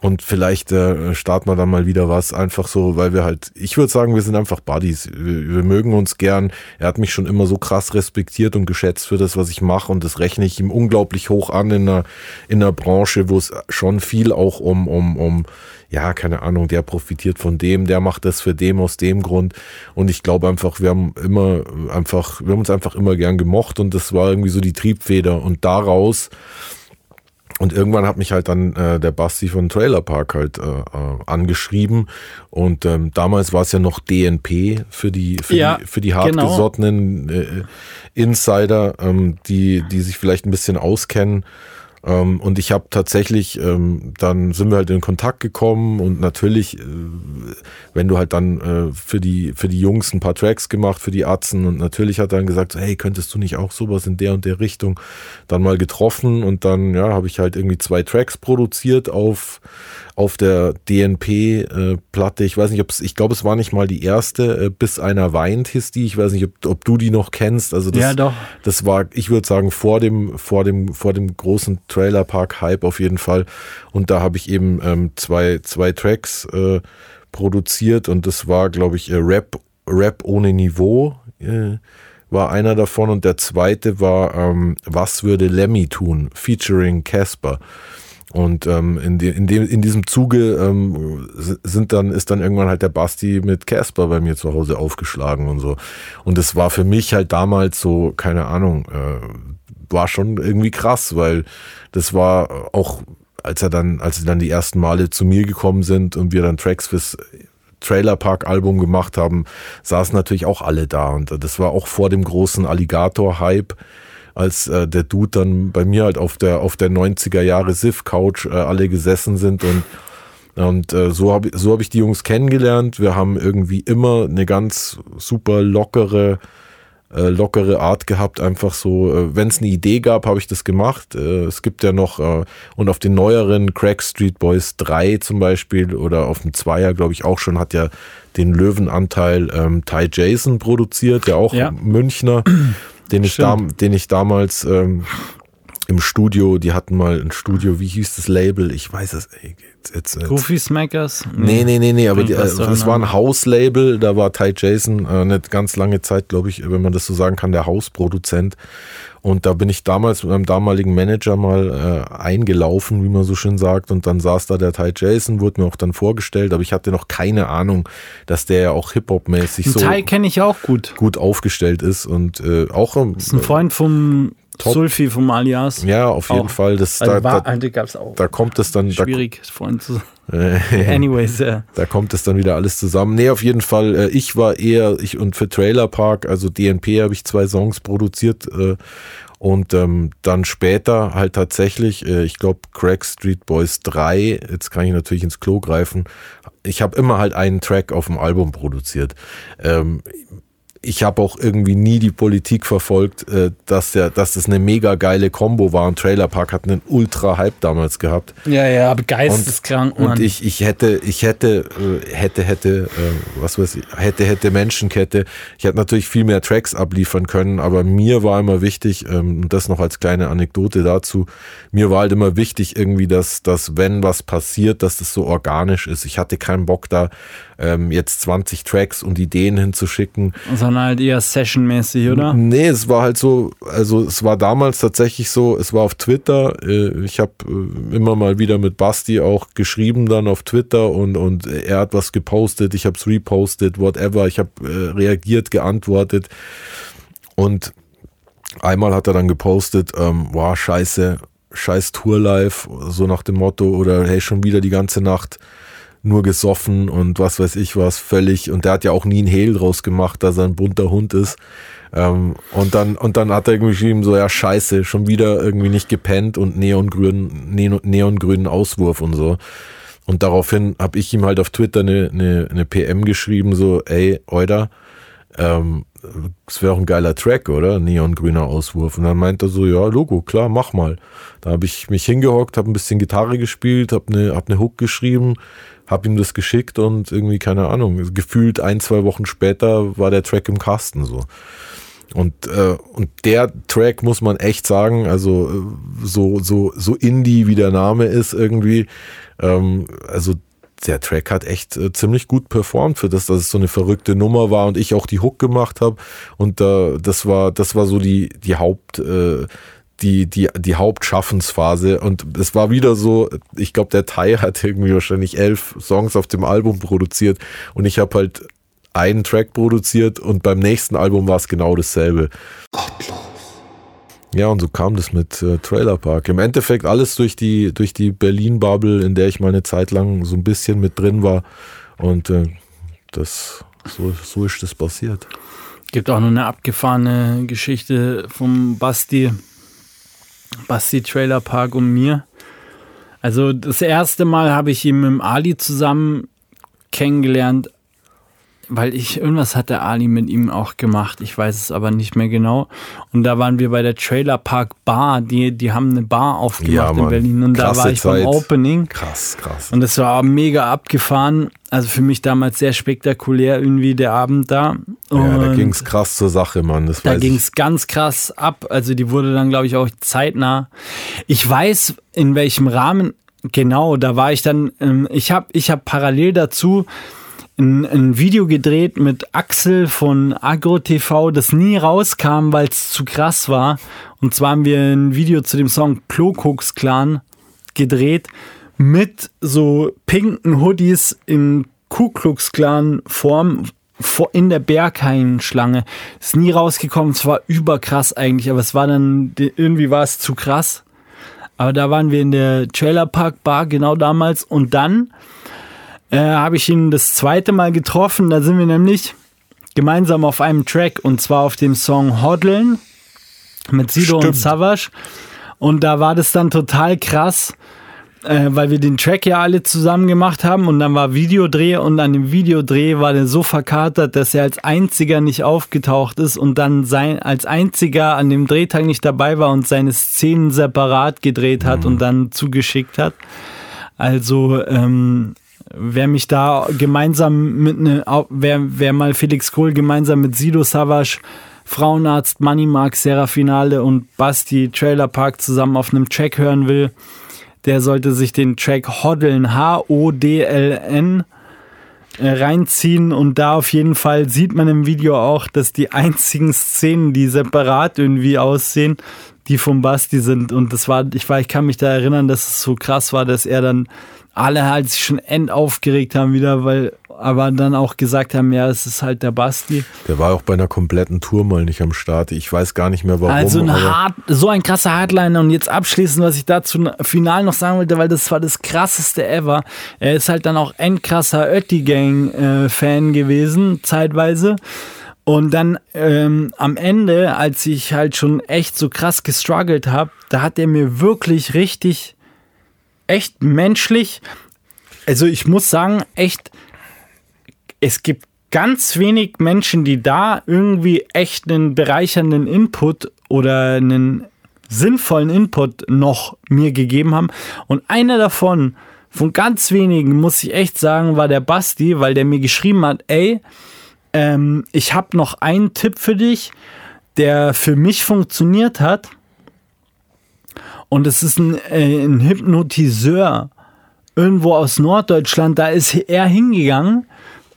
Und vielleicht äh, starten wir dann mal wieder was, einfach so, weil wir halt, ich würde sagen, wir sind einfach Buddies. Wir, wir mögen uns gern. Er hat mich schon immer so krass respektiert und geschätzt für das, was ich mache. Und das rechne ich ihm unglaublich hoch an in einer, in einer Branche, wo es schon viel auch um, um, um, ja, keine Ahnung, der profitiert von dem, der macht das für dem aus dem Grund. Und ich glaube einfach, wir haben immer einfach, wir haben uns einfach immer gern gemocht und das war irgendwie so die Triebfeder. Und daraus und irgendwann hat mich halt dann äh, der Basti von Trailer Park halt äh, äh, angeschrieben. Und ähm, damals war es ja noch DNP für die für Ja, die für die genau. hartgesottenen äh, Insider, ähm, die die sich vielleicht ein bisschen auskennen. Ähm, und ich habe tatsächlich, ähm, dann sind wir halt in Kontakt gekommen und natürlich, äh, wenn du halt dann äh, für die für die Jungs ein paar Tracks gemacht, für die Atzen und natürlich hat er dann gesagt, hey, könntest du nicht auch sowas in der und der Richtung dann mal getroffen? Und dann ja habe ich halt irgendwie zwei Tracks produziert auf auf der DNP-Platte, äh, ich weiß nicht, ob es, ich glaube, es war nicht mal die erste, äh, bis einer weint hieß die. Ich weiß nicht, ob, ob du die noch kennst. Also das, ja, doch. das war, ich würde sagen, vor dem, vor dem, vor dem großen Trailerpark-Hype auf jeden Fall. Und da habe ich eben ähm, zwei, zwei Tracks äh, produziert und das war, glaube ich, äh, Rap, Rap ohne Niveau. Äh, war einer davon und der zweite war ähm, Was würde Lemmy tun? featuring Casper. Und ähm, in, de, in, dem, in diesem Zuge ähm, sind dann, ist dann irgendwann halt der Basti mit Casper bei mir zu Hause aufgeschlagen und so. Und das war für mich halt damals so, keine Ahnung, äh, war schon irgendwie krass, weil das war auch, als er dann, als sie dann die ersten Male zu mir gekommen sind und wir dann Tracks fürs Trailer Park Album gemacht haben, saßen natürlich auch alle da. Und das war auch vor dem großen Alligator-Hype als äh, der Dude dann bei mir halt auf der auf der 90er Jahre Sif Couch äh, alle gesessen sind und und äh, so habe so hab ich die Jungs kennengelernt. Wir haben irgendwie immer eine ganz super lockere äh, lockere Art gehabt, einfach so, äh, wenn es eine Idee gab, habe ich das gemacht. Äh, es gibt ja noch, äh, und auf den neueren Crack Street Boys 3 zum Beispiel oder auf dem Zweier, glaube ich, auch schon, hat ja den Löwenanteil ähm, Ty Jason produziert, ja auch ja. Münchner den ich, da, den ich damals ähm, im Studio, die hatten mal ein Studio, wie hieß das Label? Ich weiß es. Ey, jetzt, jetzt, Goofy Smackers? Nee, nee, nee, nee, aber die, äh, es war ein Hauslabel, da war Ty Jason äh, eine ganz lange Zeit, glaube ich, wenn man das so sagen kann, der Hausproduzent. Und da bin ich damals mit meinem damaligen Manager mal äh, eingelaufen, wie man so schön sagt. Und dann saß da der Ty Jason, wurde mir auch dann vorgestellt, aber ich hatte noch keine Ahnung, dass der ja auch Hip-Hop-mäßig so. Ty kenne ich auch gut. Gut aufgestellt ist und äh, auch. Ähm, das ist ein Freund vom Top. Sulfi vom Alias. Ja, auf jeden auch. Fall. Das, also da, da, gab's auch. da kommt es dann. Schwierig, da, Freund zu [laughs] Anyways, ja. Da kommt es dann wieder alles zusammen. Nee, auf jeden Fall. Äh, ich war eher, ich und für Trailer Park, also DNP, habe ich zwei Songs produziert. Äh, und ähm, dann später halt tatsächlich, äh, ich glaube, Crack Street Boys 3, jetzt kann ich natürlich ins Klo greifen. Ich habe immer halt einen Track auf dem Album produziert. Ähm, ich habe auch irgendwie nie die Politik verfolgt, äh, dass der, dass das eine mega geile Combo war. Und Trailer Park hat einen ultra Hype damals gehabt. Ja, ja, geisteskrank. Und, und ich, ich hätte, ich hätte, äh, hätte, hätte, äh, was weiß ich, hätte, hätte Menschenkette. Ich hätte natürlich viel mehr Tracks abliefern können, aber mir war immer wichtig, ähm, und das noch als kleine Anekdote dazu, mir war halt immer wichtig irgendwie, dass, dass wenn was passiert, dass das so organisch ist. Ich hatte keinen Bock da ähm, jetzt 20 Tracks und Ideen hinzuschicken. Sondern halt eher sessionmäßig, oder? Nee, es war halt so, also es war damals tatsächlich so, es war auf Twitter. Äh, ich habe äh, immer mal wieder mit Basti auch geschrieben dann auf Twitter und, und er hat was gepostet, ich habe es repostet, whatever. Ich habe äh, reagiert, geantwortet. Und einmal hat er dann gepostet, ähm, wow, scheiße, scheiß Tourlife, so nach dem Motto, oder hey, schon wieder die ganze Nacht nur gesoffen und was weiß ich was, völlig. Und der hat ja auch nie ein Hehl draus gemacht, dass er ein bunter Hund ist. Ähm, und dann, und dann hat er irgendwie geschrieben, so, ja, scheiße, schon wieder irgendwie nicht gepennt und neongrünen, neongrünen Auswurf und so. Und daraufhin habe ich ihm halt auf Twitter eine, eine, eine PM geschrieben, so, ey, Euda, ähm, das wäre auch ein geiler Track, oder? Neongrüner Auswurf. Und dann meint er so, ja, Logo, klar, mach mal. Da habe ich mich hingehockt, habe ein bisschen Gitarre gespielt, habe eine, hab eine Hook geschrieben, habe ihm das geschickt und irgendwie, keine Ahnung, gefühlt ein, zwei Wochen später war der Track im Kasten so. Und, äh, und der Track muss man echt sagen, also äh, so, so, so Indie wie der Name ist irgendwie, ähm, also der Track hat echt äh, ziemlich gut performt für das, dass es so eine verrückte Nummer war und ich auch die Hook gemacht habe. Und äh, das war, das war so die, die Haupt, äh, die, die, die Hauptschaffensphase. Und es war wieder so, ich glaube, der Thai hat irgendwie wahrscheinlich elf Songs auf dem Album produziert und ich habe halt einen Track produziert und beim nächsten Album war es genau dasselbe. Gottlos. Ja, und so kam das mit äh, Trailer Park. Im Endeffekt alles durch die, durch die Berlin-Bubble, in der ich mal eine Zeit lang so ein bisschen mit drin war. Und äh, das, so, so ist das passiert. Gibt auch noch eine abgefahrene Geschichte vom Basti. Basti Trailer Park und mir. Also das erste Mal habe ich ihn mit dem Ali zusammen kennengelernt. Weil ich, irgendwas hat der Ali mit ihm auch gemacht. Ich weiß es aber nicht mehr genau. Und da waren wir bei der Trailer Park Bar. Die, die haben eine Bar aufgemacht ja, in Berlin. Und Krasse da war ich Zeit. beim Opening. Krass, krass. Und es war mega abgefahren. Also für mich damals sehr spektakulär irgendwie der Abend da. Und ja, da ging es krass zur Sache, Mann. Das da ging es ganz krass ab. Also die wurde dann, glaube ich, auch zeitnah. Ich weiß, in welchem Rahmen genau, da war ich dann, ähm, ich habe ich hab parallel dazu ein, ein, Video gedreht mit Axel von AgroTV, das nie rauskam, weil es zu krass war. Und zwar haben wir ein Video zu dem Song Klokux Clan gedreht mit so pinken Hoodies in Ku Klux Klan Form in der Berghain-Schlange. Ist nie rausgekommen, es war überkrass eigentlich, aber es war dann, irgendwie war es zu krass. Aber da waren wir in der Trailer Park Bar genau damals und dann äh, habe ich ihn das zweite Mal getroffen. Da sind wir nämlich gemeinsam auf einem Track und zwar auf dem Song Hoddeln mit Sido Stimmt. und Savage. Und da war das dann total krass, äh, weil wir den Track ja alle zusammen gemacht haben und dann war Videodreh und an dem Videodreh war der so verkatert, dass er als einziger nicht aufgetaucht ist und dann sein, als einziger an dem Drehtag nicht dabei war und seine Szenen separat gedreht hat mhm. und dann zugeschickt hat. Also ähm, wer mich da gemeinsam mit ne, wer, wer mal Felix Kohl gemeinsam mit Sido Savage Frauenarzt, Money Mark, Serafinale und Basti Trailer Park zusammen auf einem Track hören will, der sollte sich den Track Hoddeln, H-O-D-L-N, äh, reinziehen. Und da auf jeden Fall sieht man im Video auch, dass die einzigen Szenen, die separat irgendwie aussehen, die vom Basti sind. Und das war, ich war, ich kann mich da erinnern, dass es so krass war, dass er dann alle halt sich schon end aufgeregt haben wieder, weil aber dann auch gesagt haben, ja, es ist halt der Basti. Der war auch bei einer kompletten Tour mal nicht am Start. Ich weiß gar nicht mehr warum. Also ein hart, so ein krasser Hardliner und jetzt abschließend, was ich dazu final noch sagen wollte, weil das war das krasseste ever. Er ist halt dann auch endkrasser Ötti-Gang-Fan gewesen, zeitweise. Und dann ähm, am Ende, als ich halt schon echt so krass gestruggelt habe, da hat er mir wirklich richtig, echt menschlich, also ich muss sagen, echt es gibt ganz wenig Menschen, die da irgendwie echt einen bereichernden Input oder einen sinnvollen Input noch mir gegeben haben. Und einer davon, von ganz wenigen, muss ich echt sagen, war der Basti, weil der mir geschrieben hat, ey, ähm, ich habe noch einen Tipp für dich, der für mich funktioniert hat. Und es ist ein, äh, ein Hypnotiseur irgendwo aus Norddeutschland. Da ist er hingegangen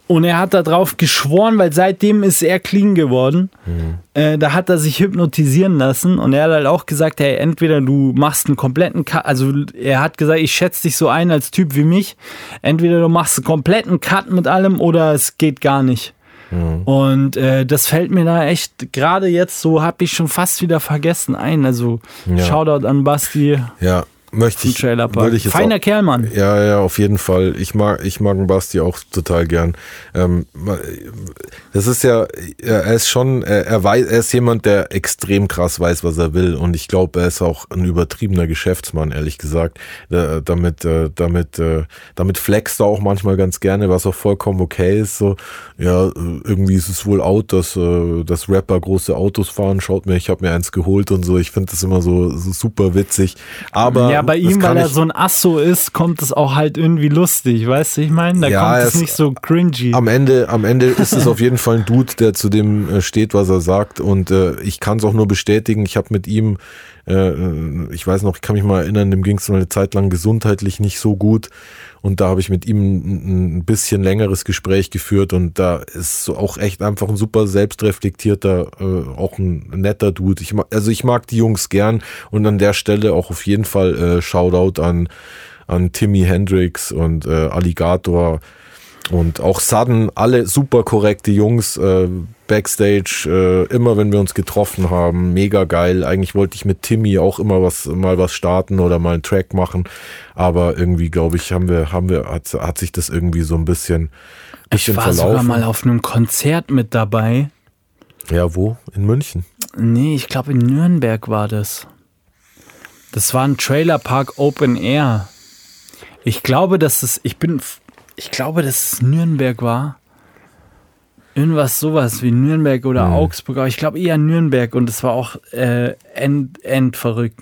und er hat darauf geschworen, weil seitdem ist er clean geworden. Mhm. Äh, da hat er sich hypnotisieren lassen und er hat halt auch gesagt, hey, entweder du machst einen kompletten Cut, also er hat gesagt, ich schätze dich so ein als Typ wie mich, entweder du machst einen kompletten Cut mit allem oder es geht gar nicht. Mhm. Und äh, das fällt mir da echt, gerade jetzt so, habe ich schon fast wieder vergessen ein. Also ja. Shoutout an Basti. Ja, möchte ich, Park. ich Feiner auch, Kerl, Mann. Ja, ja, auf jeden Fall. Ich mag, ich mag Basti auch total gern. Ähm, das ist ja, er ist schon, er, er, weiß, er ist jemand, der extrem krass weiß, was er will. Und ich glaube, er ist auch ein übertriebener Geschäftsmann, ehrlich gesagt. Äh, damit, äh, damit, äh, damit flext er auch manchmal ganz gerne, was auch vollkommen okay ist. So, ja, irgendwie ist es wohl out, dass, dass Rapper große Autos fahren. Schaut mir, ich habe mir eins geholt und so. Ich finde das immer so, so super witzig. Aber ja, bei ihm, weil er so ein Asso ist, kommt es auch halt irgendwie lustig, weißt du, ich meine? Da ja, kommt es nicht so cringy. Am Ende, am Ende ist es auf jeden Fall ein Dude, der zu dem äh, steht, was er sagt. Und äh, ich kann es auch nur bestätigen. Ich habe mit ihm, äh, ich weiß noch, ich kann mich mal erinnern, dem ging es eine Zeit lang gesundheitlich nicht so gut. Und da habe ich mit ihm ein bisschen längeres Gespräch geführt und da ist so auch echt einfach ein super selbstreflektierter, äh, auch ein netter Dude. Ich, also ich mag die Jungs gern und an der Stelle auch auf jeden Fall äh, Shoutout an, an Timmy Hendrix und äh, Alligator und auch Sudden, alle super korrekte Jungs. Äh, Backstage, äh, immer wenn wir uns getroffen haben, mega geil. Eigentlich wollte ich mit Timmy auch immer was, mal was starten oder mal einen Track machen. Aber irgendwie, glaube ich, haben wir, haben wir, hat, hat sich das irgendwie so ein bisschen, bisschen ich war verlaufen. sogar mal auf einem Konzert mit dabei. Ja, wo? In München? Nee, ich glaube in Nürnberg war das. Das war ein Trailer Park Open Air. Ich glaube, dass es, ich bin, ich glaube, dass es Nürnberg war. Irgendwas sowas wie Nürnberg oder Mhm. Augsburg, aber ich glaube eher Nürnberg und es war auch äh, end, endverrückt.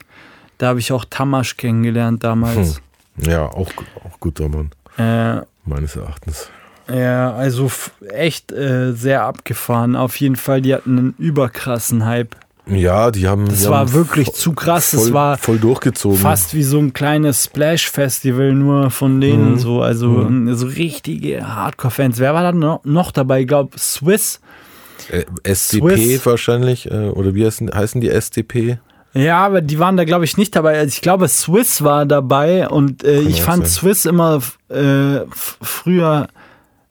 Da habe ich auch Tamasch kennengelernt damals. Ja, auch, auch guter Mann, Äh, meines Erachtens. ja, also echt äh, sehr abgefahren. Auf jeden Fall, die hatten einen überkrassen Hype. Ja, die haben. Das die war haben wirklich zu krass. Voll, Das war voll durchgezogen. fast wie so ein kleines Splash-Festival nur von denen. Mhm. So, also Mhm. so richtige Hardcore-Fans. Wer war da noch, noch dabei? Ich glaube, Swiss. Äh, SDP Swiss. wahrscheinlich, äh, oder wie heißen, heißen die SDP? Ja, aber die waren da, glaube ich, nicht dabei. Also ich glaube, Swiss war dabei und äh, ich fand sein. Swiss immer äh, früher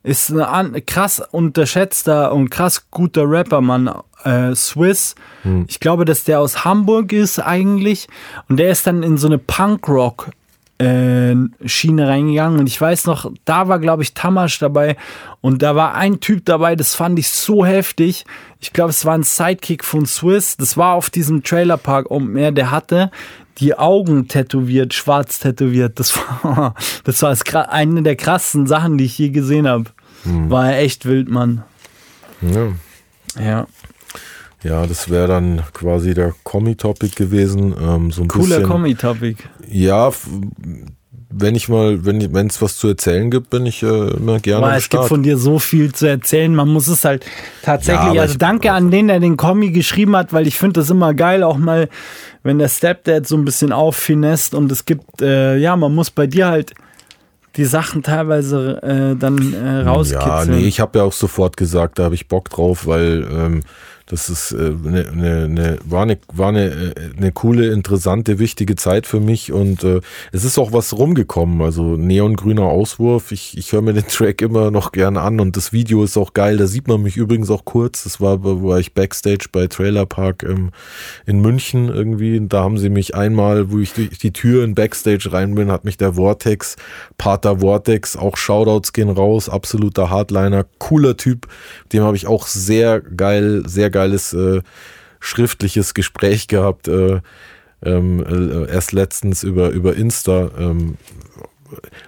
ist ein krass unterschätzter und krass guter Rapper, Mann. Äh, Swiss. Hm. Ich glaube, dass der aus Hamburg ist eigentlich und der ist dann in so eine Punkrock äh, Schiene reingegangen und ich weiß noch, da war glaube ich Tamasch dabei und da war ein Typ dabei, das fand ich so heftig. Ich glaube, es war ein Sidekick von Swiss. Das war auf diesem Trailerpark Open Air, der hatte die Augen tätowiert, schwarz tätowiert. Das war, [laughs] das war eine der krassesten Sachen, die ich je gesehen habe. War echt wild, Mann. Ja. Ja. Ja, das wäre dann quasi der Kommi-Topic gewesen. Ähm, so ein Cooler bisschen, Kommi-Topic. Ja, wenn ich mal, wenn es was zu erzählen gibt, bin ich äh, immer gerne Aber es gibt Start. von dir so viel zu erzählen. Man muss es halt Ja, tatsächlich. aber also ich- danke an den, der den Kommi geschrieben hat, weil ich finde das immer geil, auch mal, wenn der Stepdad so ein bisschen auffinest und es gibt, äh, ja, man muss bei dir halt die Sachen teilweise äh, dann äh, rauskitzeln. Ja, nee, ich habe ja auch sofort gesagt, da habe ich Bock drauf, weil ähm, das ist äh, ne, ne, ne, war eine war eine, äh, eine coole, interessante, wichtige Zeit für mich und äh, es ist auch was rumgekommen. Also neongrüner Auswurf. Ich, ich höre mir den Track immer noch gern an und das Video ist auch geil. Da sieht man mich übrigens auch kurz. Das war, wo ich Backstage bei Trailer Park ähm, in München irgendwie. Und da haben sie mich einmal, wo ich durch die Tür in Backstage rein bin, hat mich der Vortex, Pater Vortex, auch Shoutouts gehen raus, absoluter Hardliner, cooler Typ. Dem habe ich auch sehr geil, sehr geiles äh, schriftliches Gespräch gehabt. Äh, ähm, äh, erst letztens über, über Insta. Ähm,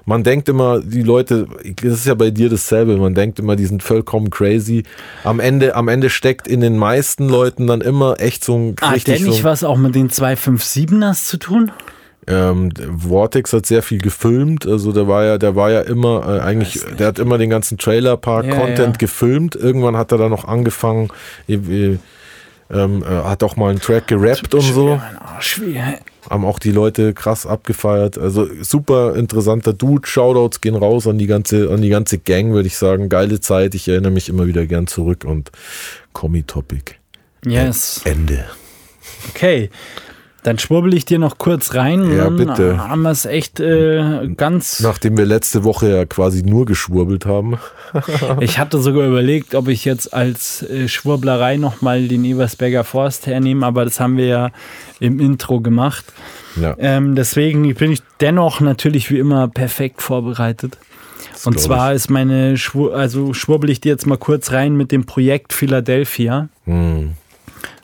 man denkt immer, die Leute, das ist ja bei dir dasselbe, man denkt immer, die sind vollkommen crazy. Am Ende, am Ende steckt in den meisten Leuten dann immer echt so ein Hat der richtig nicht so, was auch mit den 257ers zu tun? Ähm, Vortex hat sehr viel gefilmt, also der war ja, der war ja immer äh, eigentlich, der hat immer den ganzen Trailerpark Ja, Content ja. gefilmt. Irgendwann hat er dann noch angefangen, äh, äh, ähm, äh, hat auch mal einen Track gerappt und so. Arsch, Haben auch die Leute krass abgefeiert. Also super interessanter Dude. Shoutouts gehen raus an die ganze, an die ganze Gang, würde ich sagen. Geile Zeit. Ich erinnere mich immer wieder gern zurück und Kommi-Topic. yes. Ende. Okay. Dann schwurbel ich dir noch kurz rein. Ja, dann bitte. Haben wir es echt äh, ganz. Nachdem wir letzte Woche ja quasi nur geschwurbelt haben. [laughs] Ich hatte sogar überlegt, ob ich jetzt als äh, Schwurblerei nochmal den Ebersberger Forst hernehme, aber das haben wir ja im Intro gemacht. Ja, Ähm, deswegen bin ich dennoch natürlich wie immer perfekt vorbereitet. Und glaub zwar ist meine, Schwur also schwurbel ich dir jetzt mal kurz rein mit dem Projekt Philadelphia. hm,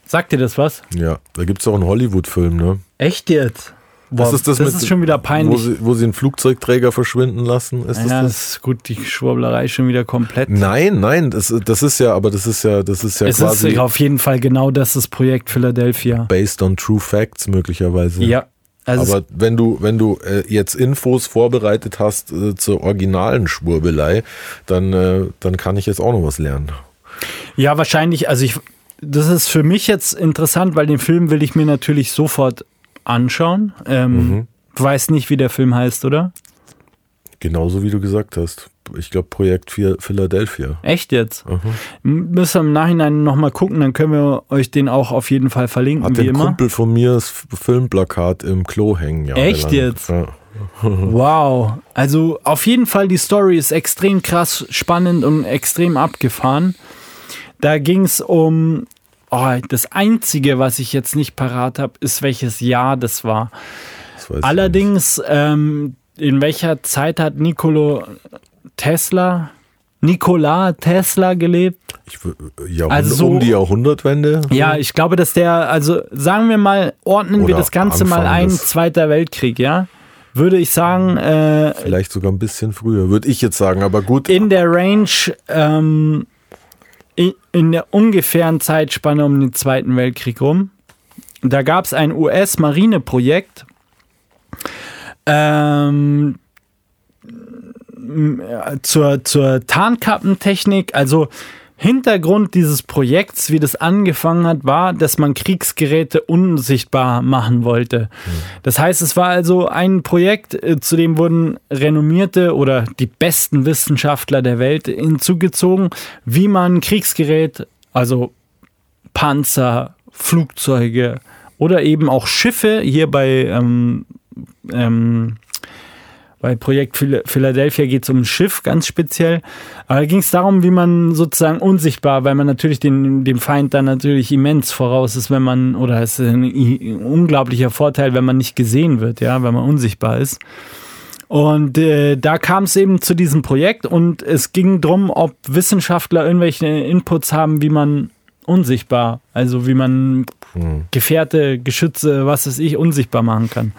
Sagt dir das was? ja. da gibt es auch einen Hollywood-Film, ne? Echt jetzt? Boah, ist das das mit- ist schon wieder Wo peinlich. sie, wo sie einen Flugzeugträger verschwinden lassen. Ist ja, das das das? ist gut, die Schwurblerei schon wieder komplett. Nein, nein, das, das ist ja, aber das ist ja, das ist ja es quasi ist auf jeden Fall genau das, das Projekt Philadelphia. based on true facts möglicherweise. Ja. Also Aber wenn du, wenn du äh, jetzt Infos vorbereitet hast äh, zur originalen Schwurbelei, dann, äh, dann kann ich jetzt auch noch was lernen. Ja, wahrscheinlich, also ich, das ist für mich jetzt interessant, weil den Film will ich mir natürlich sofort anschauen. Ähm, Mhm. Weiß nicht, wie der Film heißt, oder? Genauso wie du gesagt hast. Ich glaube, Projekt Phil- Philadelphia. Echt jetzt? Aha. M- Müssen wir im Nachhinein nochmal gucken, dann können wir euch den auch auf jeden Fall verlinken, Hat wie ein immer. Kumpel von mir das Filmplakat im Klo hängen. jahrelang. Echt jetzt? Ja. [laughs] Wow. Also auf jeden Fall, die Story ist extrem krass, spannend und extrem abgefahren. Da ging es um. Oh, das Einzige, was ich jetzt nicht parat habe, ist, welches Jahr das war. Das Allerdings, ähm, in welcher Zeit hat Nicolo Tesla, Nikola Tesla gelebt? Ich, wür- Jahrhundert, Also so- um die Jahrhundertwende? Ja, ich glaube, dass der, also sagen wir mal, ordnen wir das Ganze mal Anfang ein, des- Zweiter Weltkrieg, ja? Würde ich sagen, äh, Vielleicht sogar ein bisschen früher, würde ich jetzt sagen. Aber gut, in der Range ähm, in der ungefähren Zeitspanne um den Zweiten Weltkrieg rum. Da gab es ein US-Marineprojekt, ähm, zur, zur Tarnkappentechnik. Also Hintergrund dieses Projekts, wie das angefangen hat, war, dass man Kriegsgeräte unsichtbar machen wollte. Das heißt, es war also ein Projekt, äh, zu dem wurden renommierte oder die besten Wissenschaftler der Welt hinzugezogen, wie man Kriegsgerät, also Panzer, Flugzeuge oder eben auch Schiffe hier bei ähm, ähm, bei Projekt Philadelphia geht es um ein Schiff ganz speziell. Aber da ging es darum, wie man sozusagen unsichtbar, weil man natürlich den, dem Feind dann natürlich immens voraus ist, wenn man, oder es ist ein unglaublicher Vorteil, wenn man nicht gesehen wird, ja, wenn man unsichtbar ist. Und äh, da kam es eben zu diesem Projekt und es ging darum, ob Wissenschaftler irgendwelche Inputs haben, wie man unsichtbar, also wie man hm. Gefährte, Geschütze, was weiß ich, unsichtbar machen kann.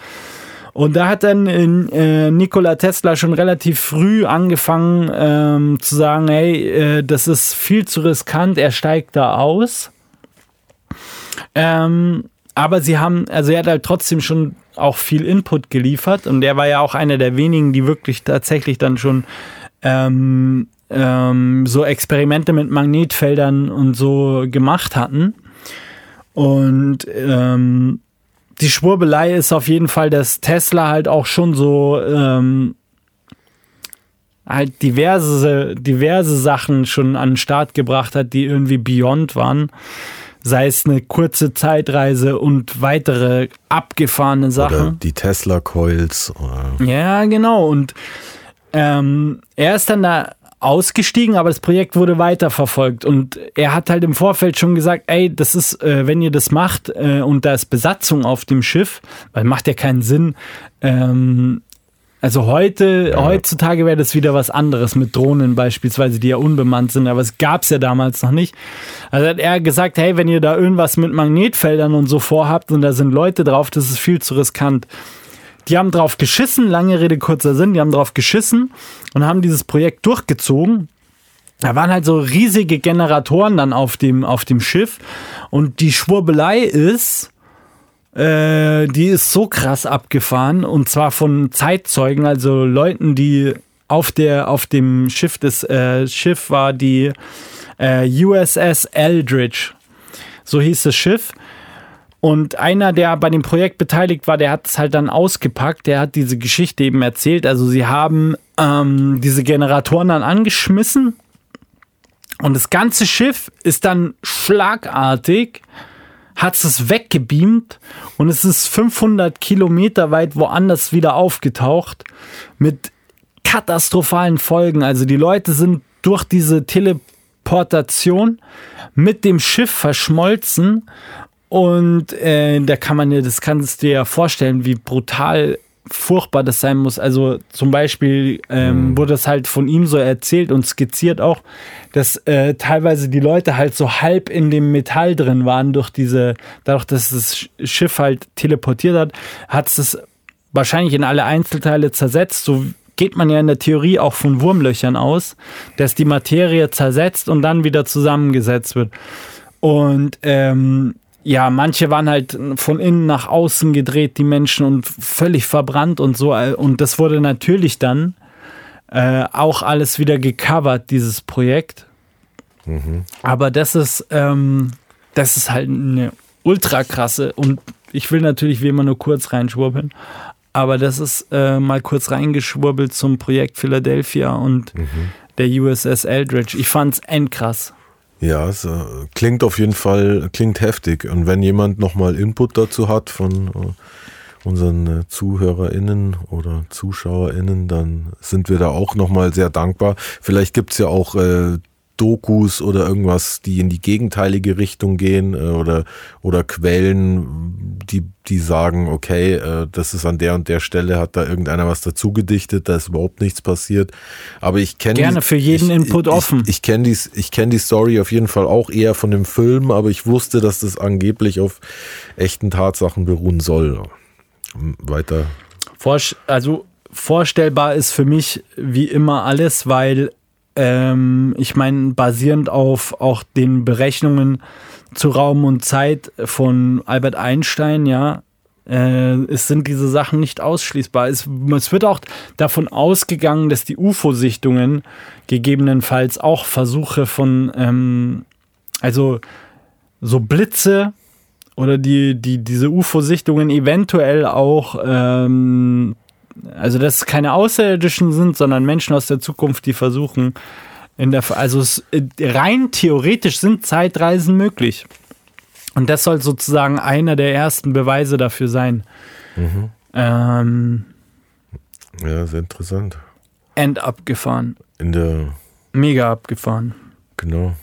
Und da hat dann äh, Nikola Tesla schon relativ früh angefangen ähm, zu sagen, hey, äh, das ist viel zu riskant, er steigt da aus. Ähm, aber sie haben, also er hat halt trotzdem schon auch viel Input geliefert und er war ja auch einer der wenigen, die wirklich tatsächlich dann schon ähm, ähm, so Experimente mit Magnetfeldern und so gemacht hatten. Und ähm, die Schwurbelei ist auf jeden Fall, dass Tesla halt auch schon so ähm, halt diverse, diverse Sachen schon an den Start gebracht hat, die irgendwie beyond waren. Sei es eine kurze Zeitreise und weitere abgefahrene Sachen. Oder die Tesla Coils. Ja, genau. Und ähm, er ist dann da ausgestiegen, aber das Projekt wurde weiterverfolgt. Und er hat halt im Vorfeld schon gesagt, ey, das ist, äh, wenn ihr das macht äh, und da ist Besatzung auf dem Schiff, weil macht ja keinen Sinn. Ähm, also heute, ja. heutzutage wäre das wieder was anderes mit Drohnen beispielsweise, die ja unbemannt sind, aber es gab es ja damals noch nicht. Also hat er gesagt, hey, wenn ihr da irgendwas mit Magnetfeldern und so vorhabt und da sind Leute drauf, das ist viel zu riskant. Die haben drauf geschissen, lange Rede, kurzer Sinn, die haben drauf geschissen und haben dieses Projekt durchgezogen. Da waren halt so riesige Generatoren dann auf dem, auf dem Schiff und die Schwurbelei ist, äh, die ist so krass abgefahren und zwar von Zeitzeugen, also Leuten, die auf der auf dem Schiff das äh, Schiff war die äh, USS Eldridge, so hieß das Schiff und einer, der bei dem Projekt beteiligt war, der hat es halt dann ausgepackt, der hat diese Geschichte eben erzählt. Also sie haben ähm, diese Generatoren dann angeschmissen und das ganze Schiff ist dann schlagartig, hat es weggebeamt und es ist 500 Kilometer weit woanders wieder aufgetaucht mit katastrophalen Folgen. Also die Leute sind durch diese Teleportation mit dem Schiff verschmolzen und äh, da kann man ja, das kannst du dir ja vorstellen, wie brutal furchtbar das sein muss. Also zum Beispiel ähm, mhm. wurde es halt von ihm so erzählt und skizziert auch, dass äh, teilweise die Leute halt so halb in dem Metall drin waren durch diese, dadurch, dass das Schiff halt teleportiert hat, hat es es wahrscheinlich in alle Einzelteile zersetzt. So geht man ja in der Theorie auch von Wurmlöchern aus, dass die Materie zersetzt und dann wieder zusammengesetzt wird. Und ähm, ja, manche waren halt von innen nach außen gedreht, die Menschen, und völlig verbrannt und so. Und das wurde natürlich dann äh, auch alles wieder gecovert, dieses Projekt. Mhm. Aber das ist, ähm, das ist halt eine ultra krasse und ich will natürlich wie immer nur kurz reinschwurbeln. Aber das ist äh, mal kurz reingeschwurbelt zum Projekt Philadelphia und mhm. der USS Eldridge. Ich fand's endkrass. Ja, es äh, klingt auf jeden Fall, klingt heftig. Und wenn jemand nochmal Input dazu hat von äh, unseren äh, ZuhörerInnen oder ZuschauerInnen, dann sind wir da auch nochmal sehr dankbar. Vielleicht gibt's ja auch äh, Dokus oder irgendwas, die in die gegenteilige Richtung gehen äh, oder, oder Quellen, die, die sagen, okay, äh, das ist an der und der Stelle, hat da irgendeiner was dazu gedichtet, da ist überhaupt nichts passiert. Aber ich kenne Gerne die, für jeden ich, Input ich, offen. Ich, ich kenne die, ich kenn die Story auf jeden Fall auch eher von dem Film, aber ich wusste, dass das angeblich auf echten Tatsachen beruhen soll. Weiter. Also vorstellbar ist für mich wie immer alles, weil ähm, ich meine, basierend auf auch den Berechnungen zu Raum und Zeit von Albert Einstein, ja, äh, es sind diese Sachen nicht ausschließbar. Es, es wird auch davon ausgegangen, dass die UFO-Sichtungen gegebenenfalls auch Versuche von, ähm, also so Blitze oder die, die, diese UFO-Sichtungen eventuell auch, ähm, also dass es keine Außerirdischen sind, sondern Menschen aus der Zukunft, die versuchen, in der, also es, rein theoretisch sind Zeitreisen möglich. Und das soll sozusagen einer der ersten Beweise dafür sein. Mhm. Ähm, ja, sehr interessant. End abgefahren. In der. Mega abgefahren. Genau.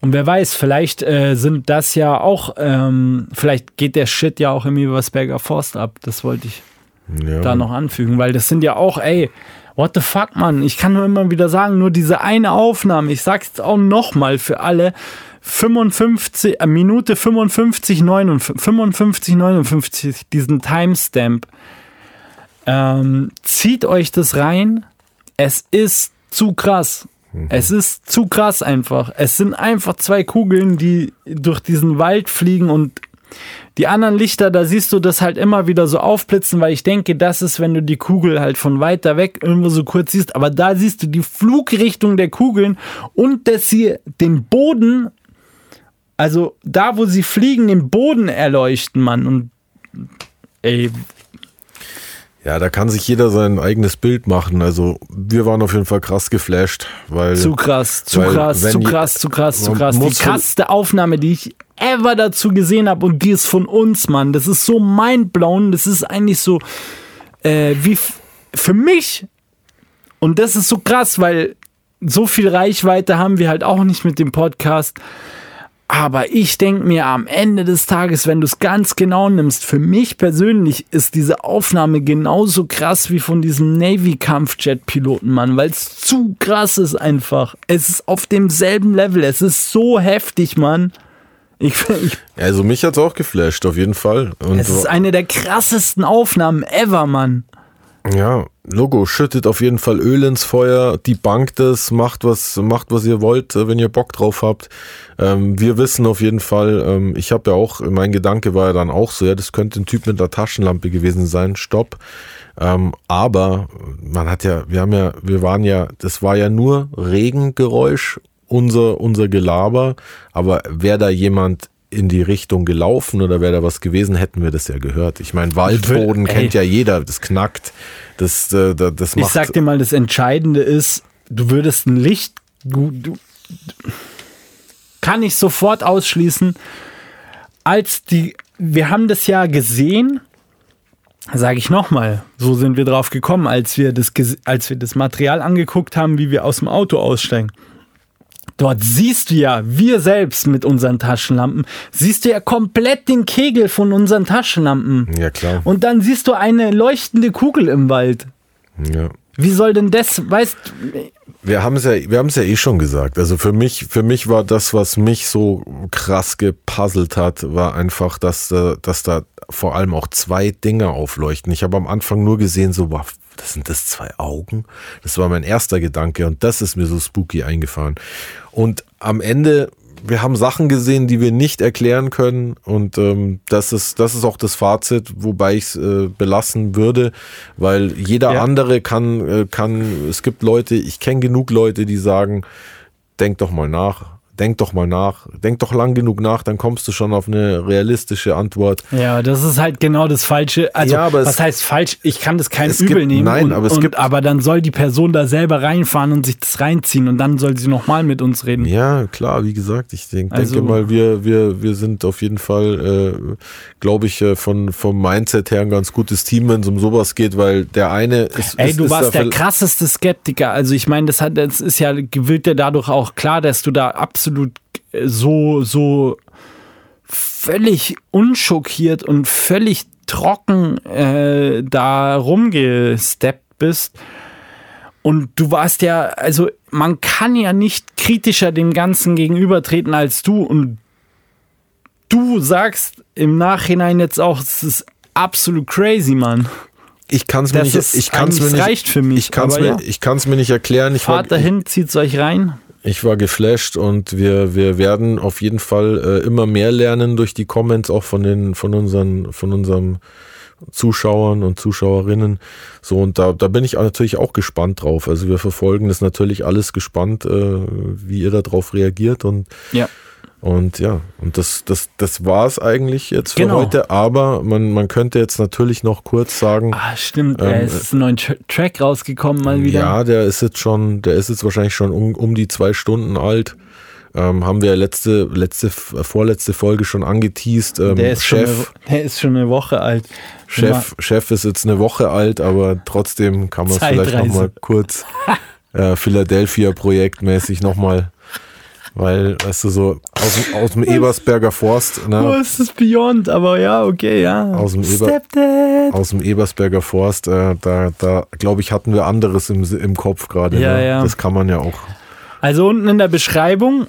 Und wer weiß, vielleicht äh, sind das ja auch, ähm, vielleicht geht der Shit ja auch im Übersberger Forst ab. Das wollte ich ja. da noch anfügen, weil das sind ja auch, ey, what the fuck, Mann. Ich kann nur immer wieder sagen, nur diese eine Aufnahme, ich sag's auch nochmal für alle, 55, äh, Minute 55, 59, 55, 59, diesen Timestamp. Ähm, zieht euch das rein. Es ist zu krass. Mhm. Es ist zu krass einfach. Es sind einfach zwei Kugeln, die durch diesen Wald fliegen und die anderen Lichter, da siehst du das halt immer wieder so aufblitzen, weil ich denke, das ist, wenn du die Kugel halt von weiter weg irgendwo so kurz siehst, aber da siehst du die Flugrichtung der Kugeln und dass sie den Boden also da, wo sie fliegen, den Boden erleuchten, Mann. Und ey. Ja, da kann sich jeder sein eigenes Bild machen. Also wir waren auf jeden Fall krass geflasht, weil. Zu krass, zu weil, krass, zu krass, zu krass, zu krass. Die krasseste Aufnahme, die ich ever dazu gesehen habe und die ist von uns, Mann. Das ist so mindblown. Das ist eigentlich so äh, wie für mich. Und das ist so krass, weil so viel Reichweite haben wir halt auch nicht mit dem Podcast. Aber ich denke mir am Ende des Tages, wenn du es ganz genau nimmst, für mich persönlich ist diese Aufnahme genauso krass wie von diesem Navy-Kampfjet-Piloten, Mann, weil es zu krass ist einfach. Es ist auf demselben Level. Es ist so heftig, Mann. Ich, ich, also mich hat es auch geflasht, auf jeden Fall. Und es ist eine der krassesten Aufnahmen ever, Mann. Ja, Logo schüttet auf jeden Fall Öl ins Feuer, die Bank das, macht was, macht was ihr wollt, äh, wenn ihr Bock drauf habt. Ähm, wir wissen auf jeden Fall, ähm, ich habe ja auch, mein Gedanke war ja dann auch so, ja, das könnte ein Typ mit einer Taschenlampe gewesen sein, stopp. Ähm, aber man hat ja, wir haben ja, wir waren ja, das war ja nur Regengeräusch, unser, unser Gelaber, aber wäre da jemand in die Richtung gelaufen oder wäre da was gewesen, hätten wir das ja gehört. Ich meine, Waldboden kennt ja jeder, das knackt. Das, äh, das macht. Ich sag dir mal, das Entscheidende ist, du würdest ein Licht, du, du, kann ich sofort ausschließen, als die, wir haben das ja gesehen, sage ich nochmal, so sind wir drauf gekommen, als wir das, als wir das Material angeguckt haben, wie wir aus dem Auto aussteigen. Dort siehst du ja, wir selbst mit unseren Taschenlampen, siehst du ja komplett den Kegel von unseren Taschenlampen. Ja, klar. Und dann siehst du eine leuchtende Kugel im Wald. Ja. Wie soll denn das, weißt wir haben es ja, wir haben es ja eh schon gesagt. Also für mich, für mich war das, was mich so krass gepuzzelt hat, war einfach, dass, äh, dass da vor allem auch zwei Dinge aufleuchten. Ich habe am Anfang nur gesehen, so, wow, das sind das zwei Augen. Das war mein erster Gedanke und das ist mir so spooky eingefahren. Und am Ende, wir haben Sachen gesehen, die wir nicht erklären können und ähm, das ist das ist auch das Fazit, wobei ich es äh, belassen würde, weil jeder ja. andere kann äh, kann. Es gibt Leute, ich kenne genug Leute, die sagen, denk doch mal nach, denk doch mal nach, denk doch lang genug nach, dann kommst du schon auf eine realistische Antwort. Ja, das ist halt genau das Falsche. Also, ja, was heißt falsch? Ich kann das kein Übel gibt, nehmen. Nein, und, aber es und, gibt. Aber dann soll die Person da selber reinfahren und sich das reinziehen und dann soll sie nochmal mit uns reden. Ja, klar, wie gesagt, ich denk, also, denke mal, wir, wir, wir sind auf jeden Fall, äh, glaube ich, äh, von, vom Mindset her ein ganz gutes Team, wenn es um sowas geht, weil der eine ist. Ey, ist, du ist warst der krasseste Skeptiker. Also ich meine, das hat, das ist ja, wird ja dadurch auch klar, dass du da absolut so, so völlig unschockiert und völlig trocken äh, da rumgesteppt bist. Und du warst ja, also man kann ja nicht kritischer dem Ganzen gegenübertreten als du. Und du sagst im Nachhinein jetzt auch, es ist absolut crazy, Mann. ich kann es mir Das nicht, ich kann's mir nicht, reicht für mich, Ich kann es mir, ja. ich kann's mir nicht erklären. Ich war, Fahrt dahin, zieht's euch rein. Ich war geflasht und wir, wir werden auf jeden Fall äh, immer mehr lernen durch die Comments auch von den, von unseren, von unseren Zuschauern und Zuschauerinnen. So, und da, da bin ich natürlich auch gespannt drauf. Also wir verfolgen das natürlich alles gespannt, äh, wie ihr darauf reagiert und Ja. Und ja, und das, das, das war es eigentlich jetzt für Genau. heute, aber man, man könnte jetzt natürlich noch kurz sagen, Ah, stimmt. Ähm, äh, es ist ein neuer Tra- Track rausgekommen mal wieder. ja, der ist jetzt schon, der ist jetzt wahrscheinlich schon um, um die zwei Stunden alt. Ähm, haben wir letzte, letzte, vorletzte Folge schon angeteased. Ähm, der, ist schon eine, Chef, der ist schon eine Woche alt. Chef, Chef ist jetzt eine Woche alt, aber trotzdem kann man es vielleicht nochmal kurz [laughs] äh, Philadelphia projektmäßig nochmal, weil, weißt du, so aus, dem- aus dem Ebersberger Forst, Oh, ne, es ist Beyond, aber ja, okay, ja. Aus dem Eber- aus dem Ebersberger Forst, äh, da, da glaube ich, hatten wir anderes im, im Kopf gerade. Ja, ne? ja. Das kann man ja auch. Also unten in der Beschreibung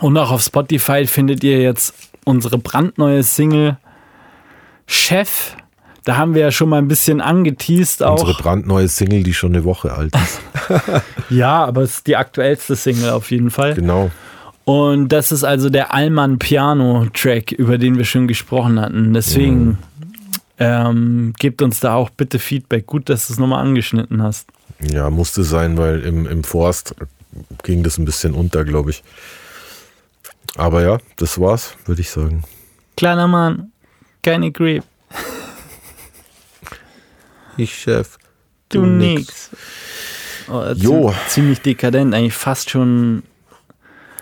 und auch auf Spotify findet ihr jetzt unsere brandneue Single Chef. Da haben wir ja schon mal ein bisschen angeteased auch. Unsere brandneue Single, die schon eine Woche alt ist. [laughs] ja, aber es ist die aktuellste Single auf jeden Fall. Genau. Und das ist also der Allmann Piano Track, über den wir schon gesprochen hatten. Deswegen ähm, gebt uns da auch bitte Feedback. Gut, dass du es nochmal angeschnitten hast. Ja, musste sein, weil im, im Forst ging das ein bisschen unter, glaube ich. Aber ja, das war's, würde ich sagen. Kleiner Mann, keine Grip, [laughs] Ich Chef. du nix. Oh, das ist Jo. Ziemlich dekadent, eigentlich fast schon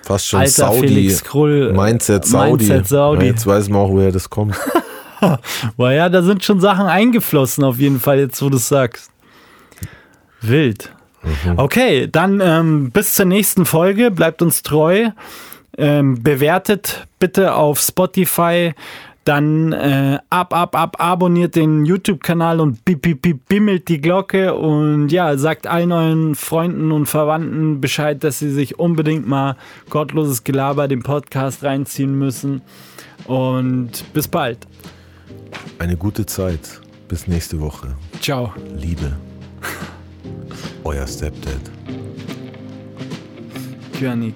Fast schon alter Saudi. Felix Krull. äh, Mindset Saudi. Mindset Saudi. Ja, jetzt weiß man auch, woher das kommt. [laughs] Boah, ja, da sind schon Sachen eingeflossen, auf jeden Fall, jetzt wo du es sagst. Wild. Mhm. Okay, dann ähm, bis zur nächsten Folge. Bleibt uns treu. Ähm, bewertet bitte auf Spotify. Dann äh, ab, ab, ab, abonniert den YouTube-Kanal und bip, bip, bip, bimmelt die Glocke. Und ja, sagt allen euren Freunden und Verwandten Bescheid, dass sie sich unbedingt mal Gottloses Gelaber, den Podcast reinziehen müssen. Und bis bald. Eine gute Zeit. Bis nächste Woche. Ciao. Liebe. Euer Stepdad. König.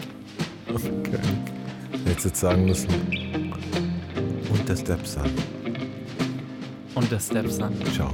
Okay. Hättest jetzt sagen müssen. Und der Stepson. Und der Stepson. Ciao.